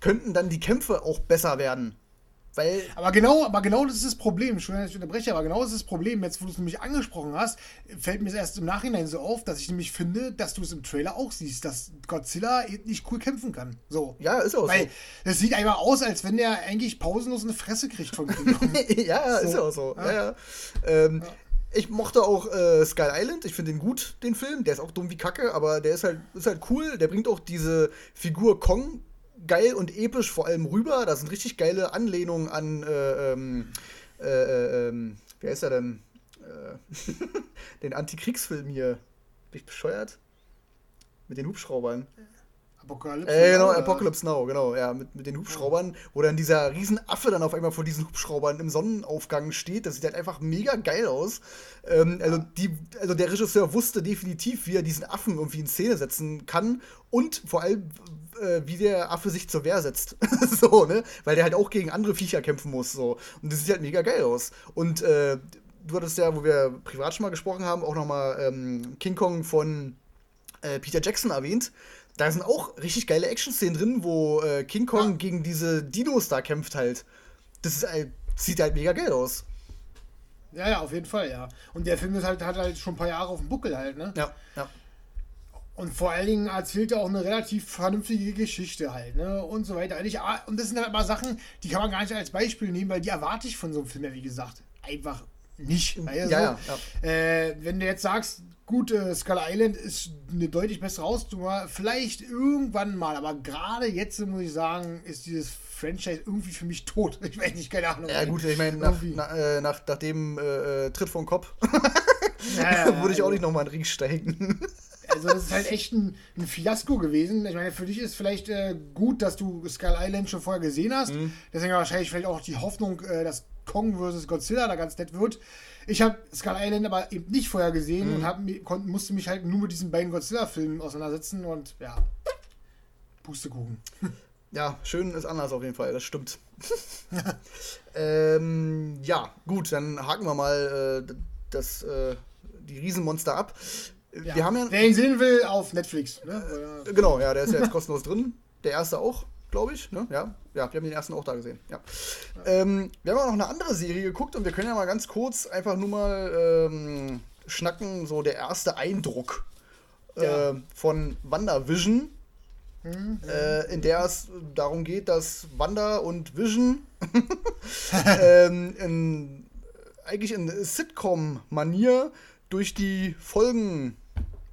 könnten dann die Kämpfe auch besser werden. Weil aber genau, aber genau das ist das Problem. Schön, dass ich unterbreche, aber genau das ist das Problem. Jetzt, wo du es nämlich angesprochen hast, fällt mir es erst im Nachhinein so auf, dass ich nämlich finde, dass du es im Trailer auch siehst, dass Godzilla nicht cool kämpfen kann. So. Ja, ist auch Weil so. es sieht einfach aus, als wenn der eigentlich pausenlos eine Fresse kriegt von King Kong. *laughs* ja, so. ist auch so. Ja. Ja, ähm, ja. Ich mochte auch äh, Skull Island. Ich finde den gut, den Film. Der ist auch dumm wie Kacke, aber der ist halt, ist halt cool. Der bringt auch diese Figur Kong geil und episch vor allem rüber. Da sind richtig geile Anlehnungen an, äh, ähm, äh, äh, ähm, wer ist er denn? Äh, *laughs* den Antikriegsfilm hier. Bin ich bescheuert? Mit den Hubschraubern. Apocalypse äh, genau, Now. Apocalypse Now, genau, ja, mit, mit den Hubschraubern, wo dann dieser Riesenaffe dann auf einmal vor diesen Hubschraubern im Sonnenaufgang steht. Das sieht halt einfach mega geil aus. Ähm, also, die, also der Regisseur wusste definitiv, wie er diesen Affen irgendwie in Szene setzen kann und vor allem, äh, wie der Affe sich zur Wehr setzt. *laughs* so, ne? Weil der halt auch gegen andere Viecher kämpfen muss. So. Und das sieht halt mega geil aus. Und äh, du hattest ja, wo wir privat schon mal gesprochen haben, auch nochmal ähm, King Kong von äh, Peter Jackson erwähnt da sind auch richtig geile Action-Szenen drin, wo äh, King Kong ja. gegen diese Dinos da kämpft halt. Das ist, halt, sieht halt mega geil aus. Ja, ja, auf jeden Fall, ja. Und der Film ist halt, hat halt schon ein paar Jahre auf dem Buckel halt, ne? Ja, ja. Und vor allen Dingen erzählt er auch eine relativ vernünftige Geschichte halt, ne? Und so weiter. Und das sind halt mal Sachen, die kann man gar nicht als Beispiel nehmen, weil die erwarte ich von so einem Film ja, wie gesagt, einfach nicht. Ja, ja, ja. Äh, wenn du jetzt sagst, Gut, äh, Skull Island ist eine deutlich bessere Hausnummer. Vielleicht irgendwann mal, aber gerade jetzt muss ich sagen, ist dieses Franchise irgendwie für mich tot. *laughs* Ich weiß nicht, keine Ahnung. Ja, gut, ich meine, nach, na, äh, nach, nach dem äh, Tritt vom Kopf *laughs* ja, ja, würde ich auch nicht nochmal in den Ring steigen. *laughs* Also das ist halt echt ein, ein, Fiasko gewesen. Ich meine, für dich ist vielleicht äh, gut, dass du Skull Island schon vorher gesehen hast. Mhm. Deswegen wahrscheinlich vielleicht auch die Hoffnung, äh, dass Kong vs. Godzilla da ganz nett wird. Ich habe Skull Island aber eben nicht vorher gesehen mhm. und hab, konnt, musste mich halt nur mit diesen beiden Godzilla-Filmen auseinandersetzen und ja, Pustekuchen. *laughs* Ja, schön ist anders auf jeden Fall, das stimmt. *laughs* ähm, ja, gut, dann haken wir mal äh, das, äh, die Riesenmonster ab. Ja. Wir haben ja, Wer ihn sehen will, auf Netflix. Ne? Äh, genau, ja, der ist ja jetzt kostenlos drin. Der erste auch glaube ich. Ne? Ja, ja, wir haben den ersten auch da gesehen. Ja. Ähm, wir haben auch noch eine andere Serie geguckt und wir können ja mal ganz kurz einfach nur mal ähm, schnacken, so der erste Eindruck ja. äh, von WandaVision. Mhm. Äh, in der es darum geht, dass Wanda und Vision *laughs* ähm, in, eigentlich in Sitcom-Manier durch die Folgen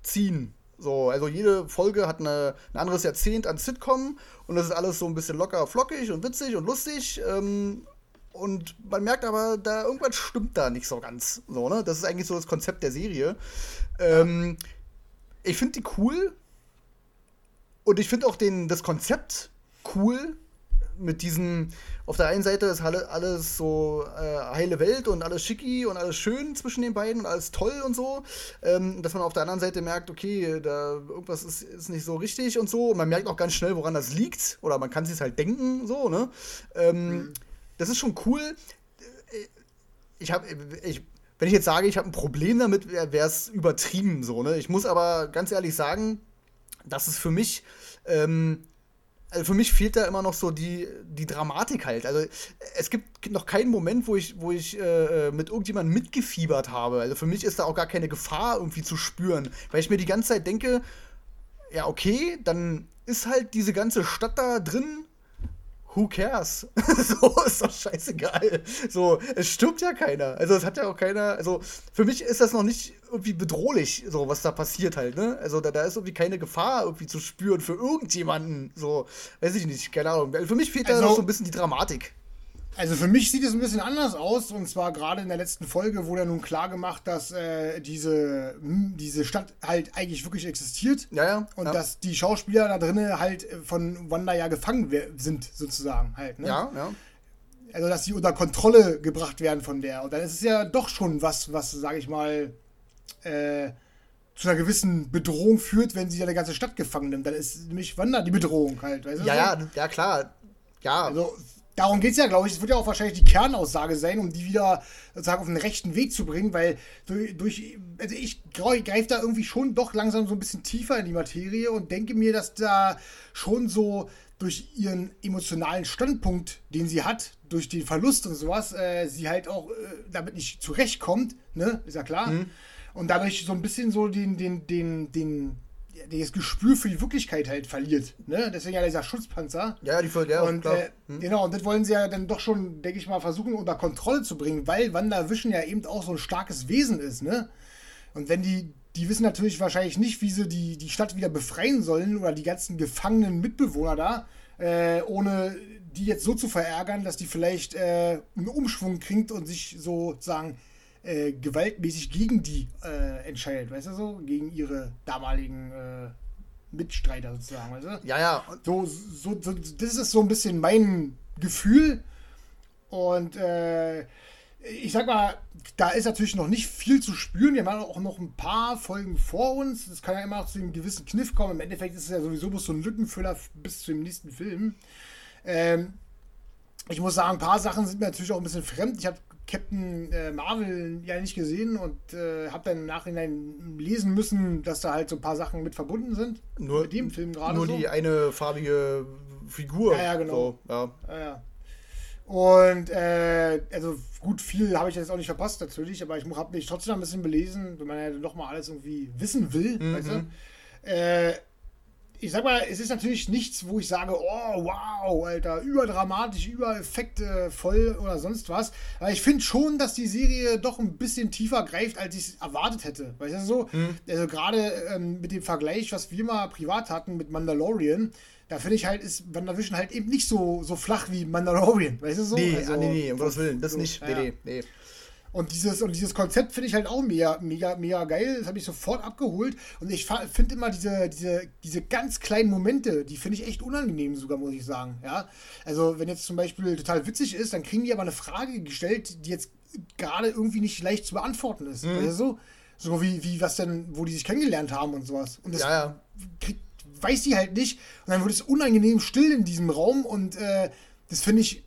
ziehen. So, also jede Folge hat eine, ein anderes Jahrzehnt an Sitcom und das ist alles so ein bisschen locker, flockig und witzig und lustig. Ähm, und man merkt aber, da irgendwas stimmt da nicht so ganz. So, ne? Das ist eigentlich so das Konzept der Serie. Ähm, ich finde die cool. Und ich finde auch den, das Konzept cool. Mit diesem, auf der einen Seite ist alles, so äh, heile Welt und alles schicki und alles schön zwischen den beiden und alles toll und so, ähm, dass man auf der anderen Seite merkt, okay, da irgendwas ist, ist nicht so richtig und so. Und man merkt auch ganz schnell, woran das liegt. Oder man kann sich halt denken, so, ne? Ähm, mhm. Das ist schon cool. Ich habe, ich, wenn ich jetzt sage, ich habe ein Problem damit, wäre es übertrieben so, ne? Ich muss aber ganz ehrlich sagen, dass es für mich ähm, also für mich fehlt da immer noch so die, die Dramatik halt. Also es gibt noch keinen Moment, wo ich, wo ich äh, äh, mit irgendjemandem mitgefiebert habe. Also für mich ist da auch gar keine Gefahr irgendwie zu spüren. Weil ich mir die ganze Zeit denke, ja, okay, dann ist halt diese ganze Stadt da drin who cares? *laughs* so ist doch scheißegal. So, es stirbt ja keiner. Also es hat ja auch keiner. Also für mich ist das noch nicht irgendwie bedrohlich, so was da passiert halt, ne? Also da, da ist irgendwie keine Gefahr irgendwie zu spüren für irgendjemanden. So, weiß ich nicht, keine Ahnung. Für mich fehlt also, da noch so ein bisschen die Dramatik. Also für mich sieht es ein bisschen anders aus und zwar gerade in der letzten Folge wurde ja nun klar gemacht, dass äh, diese, hm, diese Stadt halt eigentlich wirklich existiert. Ja, ja. Und ja. dass die Schauspieler da drinnen halt von Wanda ja gefangen sind, sozusagen halt. Ne? Ja, ja. Also dass sie unter Kontrolle gebracht werden von der. Und dann ist es ja doch schon was, was, sage ich mal, äh, zu einer gewissen Bedrohung führt, wenn sie ja eine ganze Stadt gefangen nimmt. Dann ist nämlich Wanda die Bedrohung halt. Weißt du ja, so? ja, ja, klar. Ja. Also darum geht es ja, glaube ich. Es wird ja auch wahrscheinlich die Kernaussage sein, um die wieder sozusagen auf den rechten Weg zu bringen, weil durch, durch also ich greife da irgendwie schon doch langsam so ein bisschen tiefer in die Materie und denke mir, dass da schon so durch ihren emotionalen Standpunkt, den sie hat, durch den Verlust und sowas, äh, sie halt auch äh, damit nicht zurechtkommt, ne, ist ja klar. Mhm. Und dadurch so ein bisschen so den, den, den, den, das Gespür für die Wirklichkeit halt verliert. Ne? Deswegen ja dieser Schutzpanzer. Ja, die voll, ja, und, klar. Äh, hm. Genau, und das wollen sie ja dann doch schon, denke ich mal, versuchen unter Kontrolle zu bringen, weil Wanda Vision ja eben auch so ein starkes Wesen ist. Ne? Und wenn die, die wissen natürlich wahrscheinlich nicht, wie sie die, die Stadt wieder befreien sollen oder die ganzen gefangenen Mitbewohner da, äh, ohne die jetzt so zu verärgern, dass die vielleicht äh, einen Umschwung kriegt und sich sozusagen äh, gewaltmäßig gegen die äh, entscheidet, weißt du so? Gegen ihre damaligen äh, Mitstreiter sozusagen, weißt du? Ja, ja. So, so, so, das ist so ein bisschen mein Gefühl. Und äh, ich sag mal, da ist natürlich noch nicht viel zu spüren. Wir haben auch noch ein paar Folgen vor uns. Das kann ja immer noch zu einem gewissen Kniff kommen. Im Endeffekt ist es ja sowieso bloß so ein Lückenfüller bis zum nächsten Film. Ähm, ich muss sagen, ein paar Sachen sind mir natürlich auch ein bisschen fremd. Ich habe Captain äh, Marvel ja nicht gesehen und äh, habe dann im Nachhinein lesen müssen, dass da halt so ein paar Sachen mit verbunden sind. Nur mit dem Film gerade. Nur so. die eine farbige Figur. Ja, ja genau. So, ja. Ja, ja. Und äh, also gut, viel habe ich jetzt auch nicht verpasst natürlich, aber ich habe mich trotzdem ein bisschen belesen, wenn man ja doch mal alles irgendwie wissen will, mhm. weißt du. Ich sag mal, es ist natürlich nichts, wo ich sage, oh, wow, Alter, überdramatisch, übereffektevoll oder sonst was. Aber ich finde schon, dass die Serie doch ein bisschen tiefer greift, als ich es erwartet hätte. Weißt du so? Mhm. Also gerade ähm, mit dem Vergleich, was wir mal privat hatten mit Mandalorian, da finde ich halt, ist WandaVision halt eben nicht so, so flach wie Mandalorian. Weißt du so? Nee, also, ah, nee, nee, um Gottes Willen, das so, nicht. Nee, nee, nee. Und dieses, und dieses Konzept finde ich halt auch mega, mega, mega geil. Das habe ich sofort abgeholt. Und ich finde immer diese, diese, diese ganz kleinen Momente, die finde ich echt unangenehm sogar, muss ich sagen. Ja? Also, wenn jetzt zum Beispiel total witzig ist, dann kriegen die aber eine Frage gestellt, die jetzt gerade irgendwie nicht leicht zu beantworten ist. Mhm. Also, so wie, wie was denn, wo die sich kennengelernt haben und sowas. Und das ja, ja. Krieg, weiß die halt nicht. Und dann wird es unangenehm still in diesem Raum und äh, das finde ich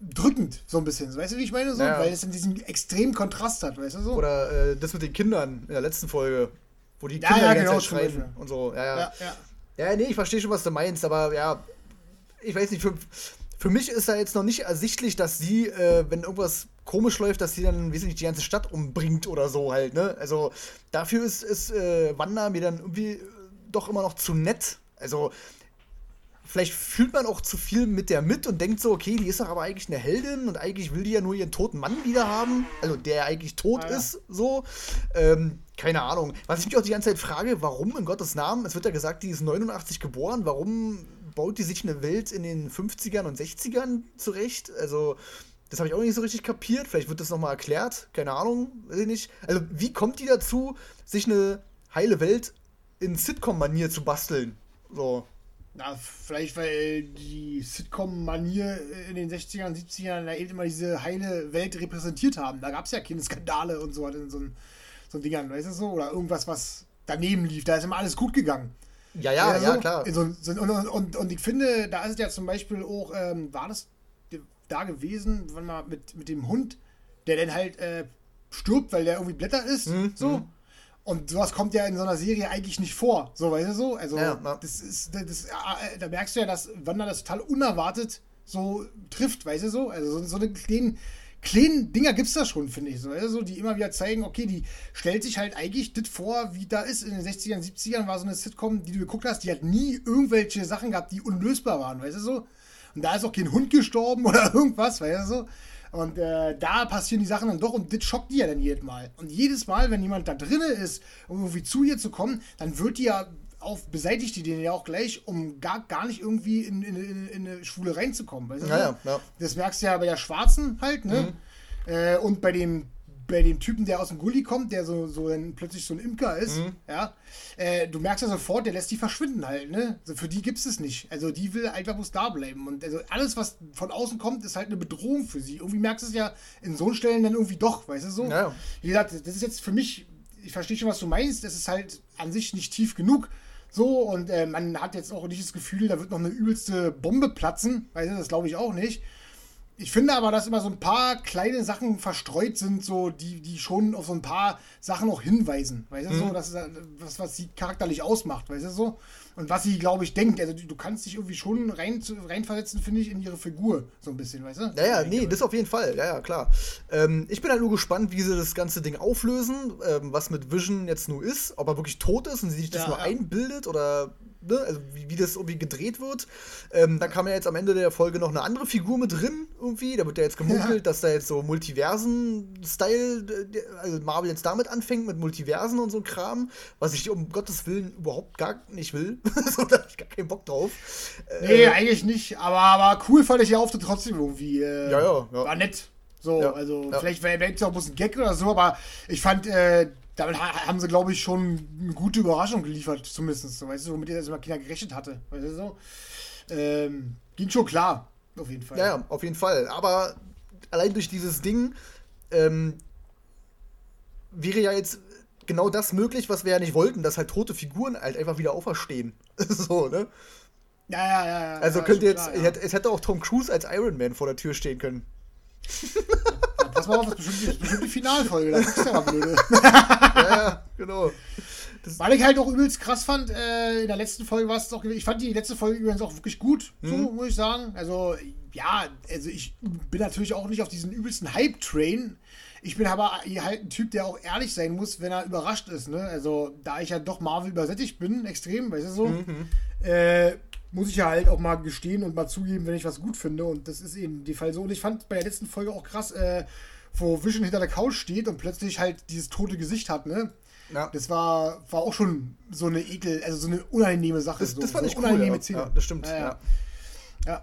drückend, so ein bisschen. Weißt du, wie ich meine? So? Ja. Weil es in diesem extremen Kontrast hat, weißt du so? Oder äh, das mit den Kindern in der letzten Folge, wo die Kinder ja, ja, genau, schreien und so. Ja, ja. Ja, ja. nee, ich verstehe schon, was du meinst, aber ja, ich weiß nicht, für, für mich ist da jetzt noch nicht ersichtlich, dass sie, äh, wenn irgendwas komisch läuft, dass sie dann wesentlich die ganze Stadt umbringt oder so halt, ne? Also dafür ist, ist äh, Wanda mir dann irgendwie doch immer noch zu nett. Also vielleicht fühlt man auch zu viel mit der mit und denkt so, okay, die ist doch aber eigentlich eine Heldin und eigentlich will die ja nur ihren toten Mann wieder haben, also der eigentlich tot ah, ja. ist, so. Ähm, keine Ahnung. Was ich mich auch die ganze Zeit frage, warum in Gottes Namen, es wird ja gesagt, die ist 89 geboren, warum baut die sich eine Welt in den 50ern und 60ern zurecht? Also, das habe ich auch nicht so richtig kapiert. Vielleicht wird das nochmal erklärt, keine Ahnung, weiß ich nicht. Also, wie kommt die dazu, sich eine heile Welt in Sitcom-Manier zu basteln? So. Na, vielleicht, weil die Sitcom-Manier in den 60ern, 70ern da eben immer diese heile Welt repräsentiert haben. Da gab es ja keine Skandale und so in so, so Dingern, weißt du so? Oder irgendwas, was daneben lief. Da ist immer alles gut gegangen. Ja, ja, ja, so? klar. So, so, und, und, und, ich finde, da ist es ja zum Beispiel auch, ähm, war das da gewesen, wenn man mit, mit dem Hund, der dann halt äh, stirbt, weil der irgendwie Blätter ist, mhm. so. Mhm. Und sowas kommt ja in so einer Serie eigentlich nicht vor. So, weißt du so? Also, ja, ja. das ist, das, das, äh, da merkst du ja, dass Wanda das total unerwartet so trifft, weißt du so? Also, so, so eine kleinen, kleinen Dinger gibt es da schon, finde ich so. Weißt du, so, die immer wieder zeigen, okay, die stellt sich halt eigentlich das vor, wie da ist. In den 60ern, 70ern war so eine Sitcom, die du geguckt hast, die hat nie irgendwelche Sachen gehabt, die unlösbar waren, weißt du so? Und da ist auch kein Hund gestorben *laughs* oder irgendwas, weißt du so? Und äh, da passieren die Sachen dann doch und das schockt die ja dann jedes Mal. Und jedes Mal, wenn jemand da drinne ist, um irgendwie zu ihr zu kommen, dann wird die ja auf, beseitigt die den ja auch gleich, um gar, gar nicht irgendwie in, in, in, in eine Schwule reinzukommen. Weißt du? ja, ja, ja. Das merkst du ja bei der Schwarzen halt, ne? Mhm. Äh, und bei dem bei dem Typen, der aus dem Gully kommt, der so, so ein, plötzlich so ein Imker ist, mhm. ja, äh, du merkst ja sofort, der lässt die verschwinden halt, ne? Also für die gibt es nicht. Also die will einfach bloß da bleiben. Und also alles, was von außen kommt, ist halt eine Bedrohung für sie. Irgendwie merkst du es ja in so Stellen dann irgendwie doch, weißt du so? Ja. Wie gesagt, das ist jetzt für mich, ich verstehe schon, was du meinst, das ist halt an sich nicht tief genug. So, und äh, man hat jetzt auch nicht das Gefühl, da wird noch eine übelste Bombe platzen. Weißt du, das glaube ich auch nicht. Ich finde aber, dass immer so ein paar kleine Sachen verstreut sind, so die, die schon auf so ein paar Sachen auch hinweisen. Weißt du mhm. so, das ist was, was sie charakterlich ausmacht, weißt du so? Und was sie, glaube ich, denkt. Also du kannst dich irgendwie schon rein, reinversetzen, finde ich, in ihre Figur, so ein bisschen, weißt du? Ja, ja, nee, das auf jeden Fall, ja, ja, klar. Ähm, ich bin halt nur gespannt, wie sie das ganze Ding auflösen, ähm, was mit Vision jetzt nur ist, ob er wirklich tot ist und sie sich das ja, nur ja. einbildet oder ne, also wie, wie, das irgendwie gedreht wird. Ähm, dann kam ja jetzt am Ende der Folge noch eine andere Figur mit drin, irgendwie. Da wird ja jetzt gemunkelt, ja. dass da jetzt so Multiversen-Style, also Marvel jetzt damit anfängt, mit Multiversen und so Kram, was ich um Gottes Willen überhaupt gar nicht will. *laughs* so, da hab ich gar keinen Bock drauf. Nee, äh, eigentlich nicht, aber, aber cool fand ich ja Auftritt trotzdem irgendwie. Äh, ja, ja, ja, War nett. So, ja, also ja. vielleicht wäre es auch ein Gag oder so, aber ich fand, äh, damit haben sie, glaube ich, schon eine gute Überraschung geliefert, zumindest. So, weißt du, womit immer keiner gerechnet hatte. Weißt du so? Ähm, ging schon klar, auf jeden Fall. Ja, auf jeden Fall. Aber allein durch dieses Ding ähm, wäre ja jetzt genau das möglich, was wir ja nicht wollten, dass halt tote Figuren halt einfach wieder auferstehen. *laughs* so, ne? Ja, ja, ja. ja also könnte jetzt, klar, ja. es hätte auch Tom Cruise als Iron Man vor der Tür stehen können. *laughs* Pass mal auf, das ist bestimmt, das bestimmt die Finalfolge, das ist ja blöde. *laughs* ja, genau. Das Weil ich halt auch übelst krass fand, äh, in der letzten Folge war es auch, ich fand die letzte Folge übrigens auch wirklich gut, mhm. so muss ich sagen. Also, ja, also ich bin natürlich auch nicht auf diesen übelsten Hype-Train. Ich bin aber halt ein Typ, der auch ehrlich sein muss, wenn er überrascht ist. Ne? Also, da ich ja doch Marvel übersättigt bin, extrem, weißt du so, mhm. äh, muss ich ja halt auch mal gestehen und mal zugeben, wenn ich was gut finde. Und das ist eben die Fall so. Und ich fand bei der letzten Folge auch krass, äh, wo Vision hinter der Couch steht und plötzlich halt dieses tote Gesicht hat, ne? Ja. Das war, war auch schon so eine ekel, also so eine unangenehme Sache. Das, so, das fand so ich unangenehme cool, ja. das stimmt. Ja, ja. ja.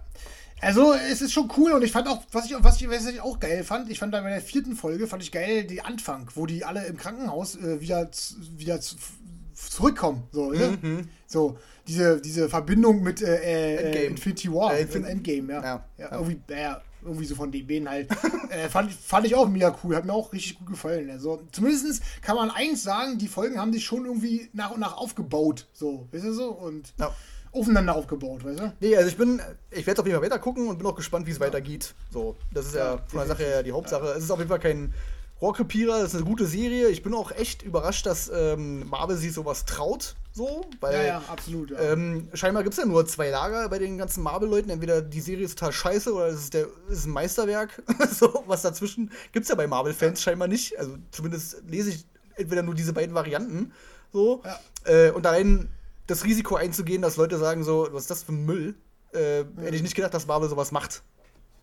Also, es ist schon cool und ich fand auch, was ich, was ich, was ich auch geil fand, ich fand da bei der vierten Folge, fand ich geil die Anfang, wo die alle im Krankenhaus äh, wieder, wieder zurückkommen. So, ne? mhm. so diese, diese Verbindung mit äh, äh Endgame. Infinity War, äh, Infin Endgame, ja. ja. ja, Irgendwie, ja, irgendwie so von den Bänen halt. *laughs* äh, fand, fand ich auch mega cool, hat mir auch richtig gut gefallen. Also zumindest kann man eins sagen, die Folgen haben sich schon irgendwie nach und nach aufgebaut. So, weißt du so? Und ja. aufeinander aufgebaut, weißt du? Nee, also ich bin, ich werde auf jeden Fall weiter gucken und bin auch gespannt, wie es ja. weitergeht. So, das ist ja, von der Sache her die Hauptsache. Es ist auf jeden Fall kein Rohrkrepierer, das ist eine gute Serie. Ich bin auch echt überrascht, dass ähm, Marvel sich sowas traut. So, weil ja, ja, absolut. Ja. Ähm, scheinbar gibt es ja nur zwei Lager bei den ganzen Marvel-Leuten. Entweder die Serie ist total scheiße oder es ist, der, ist ein Meisterwerk. *laughs* so, was dazwischen gibt es ja bei Marvel-Fans scheinbar nicht. Also zumindest lese ich entweder nur diese beiden Varianten. So. Äh, und allein das Risiko einzugehen, dass Leute sagen, so, was ist das für ein Müll? Äh, hätte ich nicht gedacht, dass Marvel sowas macht.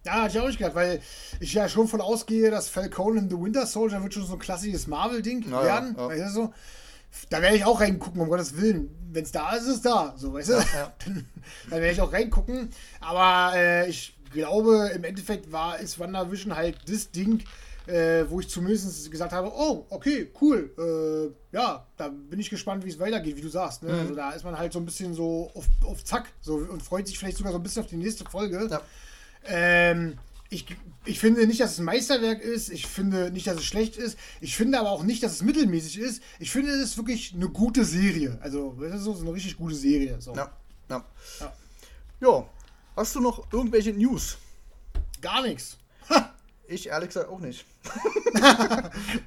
Ja, ich auch nicht gedacht, weil ich ja schon von ausgehe, dass Falcon in The Winter Soldier wird schon so ein klassisches Marvel-Ding ja, werden. Ja, ja. Weißt du, so. Da werde ich auch reingucken, um Gottes Willen. Wenn es da ist, ist es da. So, weißt du? Ja, *laughs* dann, dann werde ich auch reingucken. Aber äh, ich glaube, im Endeffekt war ist WandaVision halt das Ding, äh, wo ich zumindest gesagt habe, oh, okay, cool, äh, ja, da bin ich gespannt, wie es weitergeht, wie du sagst. Ne? Mhm. Also da ist man halt so ein bisschen so auf, auf Zack so, und freut sich vielleicht sogar so ein bisschen auf die nächste Folge. Ja. Ähm, ich, ich finde nicht, dass es ein Meisterwerk ist. Ich finde nicht, dass es schlecht ist. Ich finde aber auch nicht, dass es mittelmäßig ist. Ich finde, es ist wirklich eine gute Serie. Also, das ist so eine richtig gute Serie. So. Ja, ja. Ja. ja. Hast du noch irgendwelche News? Gar nichts. Ich ehrlich gesagt auch nicht. *laughs*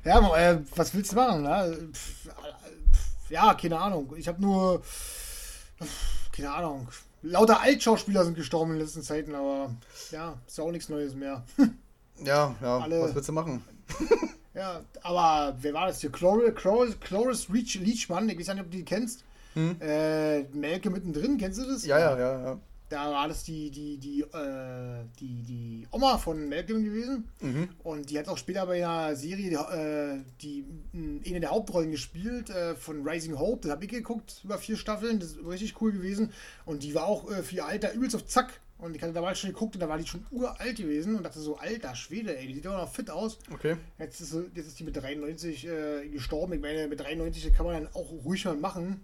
ja, äh, was willst du machen? Ne? ja, keine Ahnung. Ich habe nur. Keine Ahnung. Lauter Altschauspieler sind gestorben in den letzten Zeiten, aber ja, ist ja auch nichts Neues mehr. *laughs* ja, ja. Alle, was willst du machen? *laughs* ja, aber wer war das hier? Cloris, Cloris, Cloris Leach, Leachmann, ich weiß nicht, ob du die kennst. Hm? Äh, Melke mittendrin, kennst du das? Ja, ja, ja, ja. Da war das die, die, die, äh, die, die Oma von Malcolm gewesen. Mhm. Und die hat auch später bei einer Serie äh, die, eine der Hauptrollen gespielt, äh, von Rising Hope. Das habe ich geguckt über vier Staffeln. Das ist richtig cool gewesen. Und die war auch äh, für ihr Alter übelst auf Zack. Und ich hatte damals schon geguckt und da war die schon uralt gewesen und dachte so, alter Schwede, ey, die sieht doch noch fit aus. Okay. Jetzt ist, jetzt ist die mit 93 äh, gestorben. Ich meine, mit 93 kann man dann auch ruhig mal machen.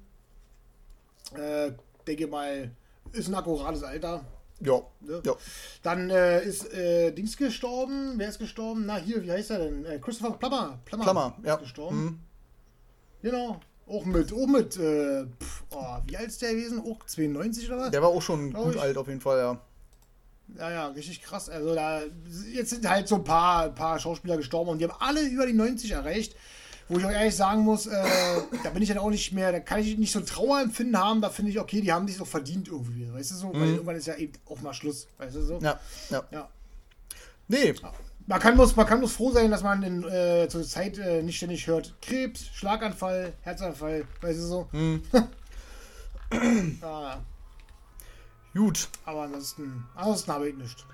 Äh, denke mal, ist ein akkurates Alter. Ja. Ne? ja. Dann äh, ist äh, Dings gestorben. Wer ist gestorben? Na, hier, wie heißt er denn? Äh, Christopher Plummer. Plummer, Plummer ja. ist gestorben. Mhm. Genau. Auch mit, auch mit, äh, pf, oh, wie alt ist der gewesen? Auch 92 oder was? Der war auch schon gut ich. alt auf jeden Fall, ja. Ja, ja, richtig krass. Also da, jetzt sind halt so ein paar, ein paar Schauspieler gestorben und die haben alle über die 90 erreicht wo ich auch ehrlich sagen muss, äh, da bin ich dann auch nicht mehr, da kann ich nicht so ein Trauerempfinden haben, da finde ich, okay, die haben sich so verdient irgendwie, weißt du so, mhm. weil irgendwann ist ja eben auch mal Schluss, weißt du so. Ja, ja. ja. Nee. Man kann, muss, man kann muss froh sein, dass man in, äh, zur Zeit äh, nicht ständig hört, Krebs, Schlaganfall, Herzanfall, weißt du so. Mhm. *laughs* ah. Gut. Aber ansonsten, ansonsten habe ich nichts.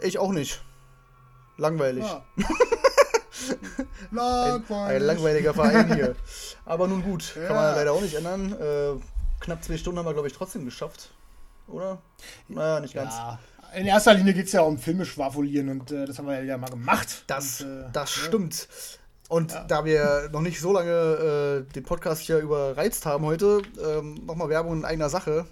Ich auch nicht. Langweilig. Ja. *laughs* *laughs* Langweilig. Ein, ein, langweiliger Verein hier. Aber nun gut, ja. *laughs* kann man leider auch nicht ändern. Äh, knapp zwei Stunden haben wir, glaube ich, trotzdem geschafft. Oder? Naja, nicht ganz. Ja. In erster Linie geht es ja um Filme schwafulieren und äh, das haben wir ja mal gemacht. Das, und, äh, das stimmt. Und ja. da wir noch nicht so lange äh, den Podcast hier überreizt haben heute, ähm, nochmal Werbung in eigener Sache.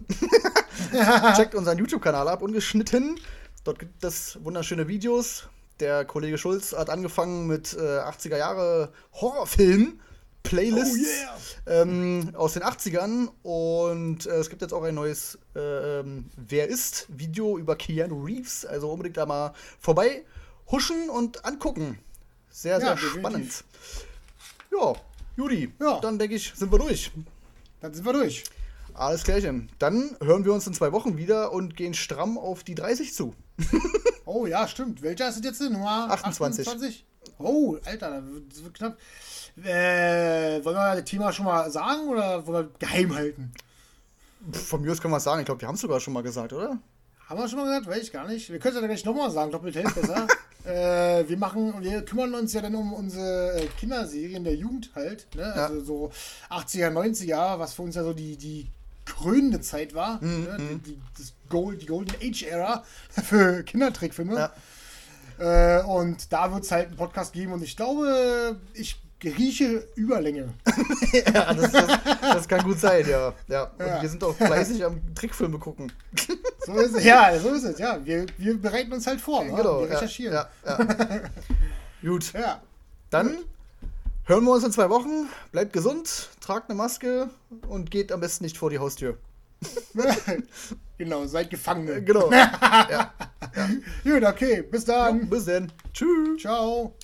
*laughs* Checkt unseren YouTube-Kanal ab, ungeschnitten. Dort gibt es wunderschöne Videos der Kollege Schulz hat angefangen mit äh, 80er Jahre Horrorfilmen. Playlists oh yeah. ähm, aus den 80ern und äh, es gibt jetzt auch ein neues äh, ähm, Wer ist Video über Keanu Reeves. Also unbedingt da mal vorbei huschen und angucken. Sehr, sehr ja, spannend. Ja, Judy, ja. dann denke ich, sind wir durch. Dann sind wir durch. Alles klärchen. Dann hören wir uns in zwei Wochen wieder und gehen stramm auf die 30 zu. *laughs* Oh ja, stimmt. Welcher ist es jetzt? Nummer 28. 28? Oh, Alter, das wird knapp. Äh, wollen wir das Thema schon mal sagen oder wollen wir geheim halten? Von mir aus können wir es sagen. Ich glaube, wir haben es sogar schon mal gesagt, oder? Haben wir schon mal gesagt? Weiß ich gar nicht. Wir können es ja gleich nochmal sagen. Doppelt hält besser. *laughs* äh, wir machen, wir kümmern uns ja dann um unsere äh, Kinderserien der Jugend halt. Ne? Ja. Also so 80er, 90er, was für uns ja so die, die krönende Zeit war. Mhm. Ne? Die, die, das Gold, die Golden Age Era *laughs* für Kindertrickfilme. Ja. Äh, und da wird es halt einen Podcast geben und ich glaube, ich rieche Überlänge. *laughs* ja, das, das, das, kann gut sein, ja. ja. Und ja. wir sind auch fleißig am Trickfilme gucken. so ist es, ja, so ist es, ja. Wir, wir bereiten uns halt vor, ja, genau, wir recherchieren. Ja, *laughs* gut. Dann hören wir uns in zwei Wochen. Bleibt gesund, tragt eine Maske und geht am besten nicht vor die Haustür. *laughs* genau, seid Gefangene. Genau. *laughs* ja. ja. Gut, okay, bis dann. Ja, bis dann. Tschüss. Ciao.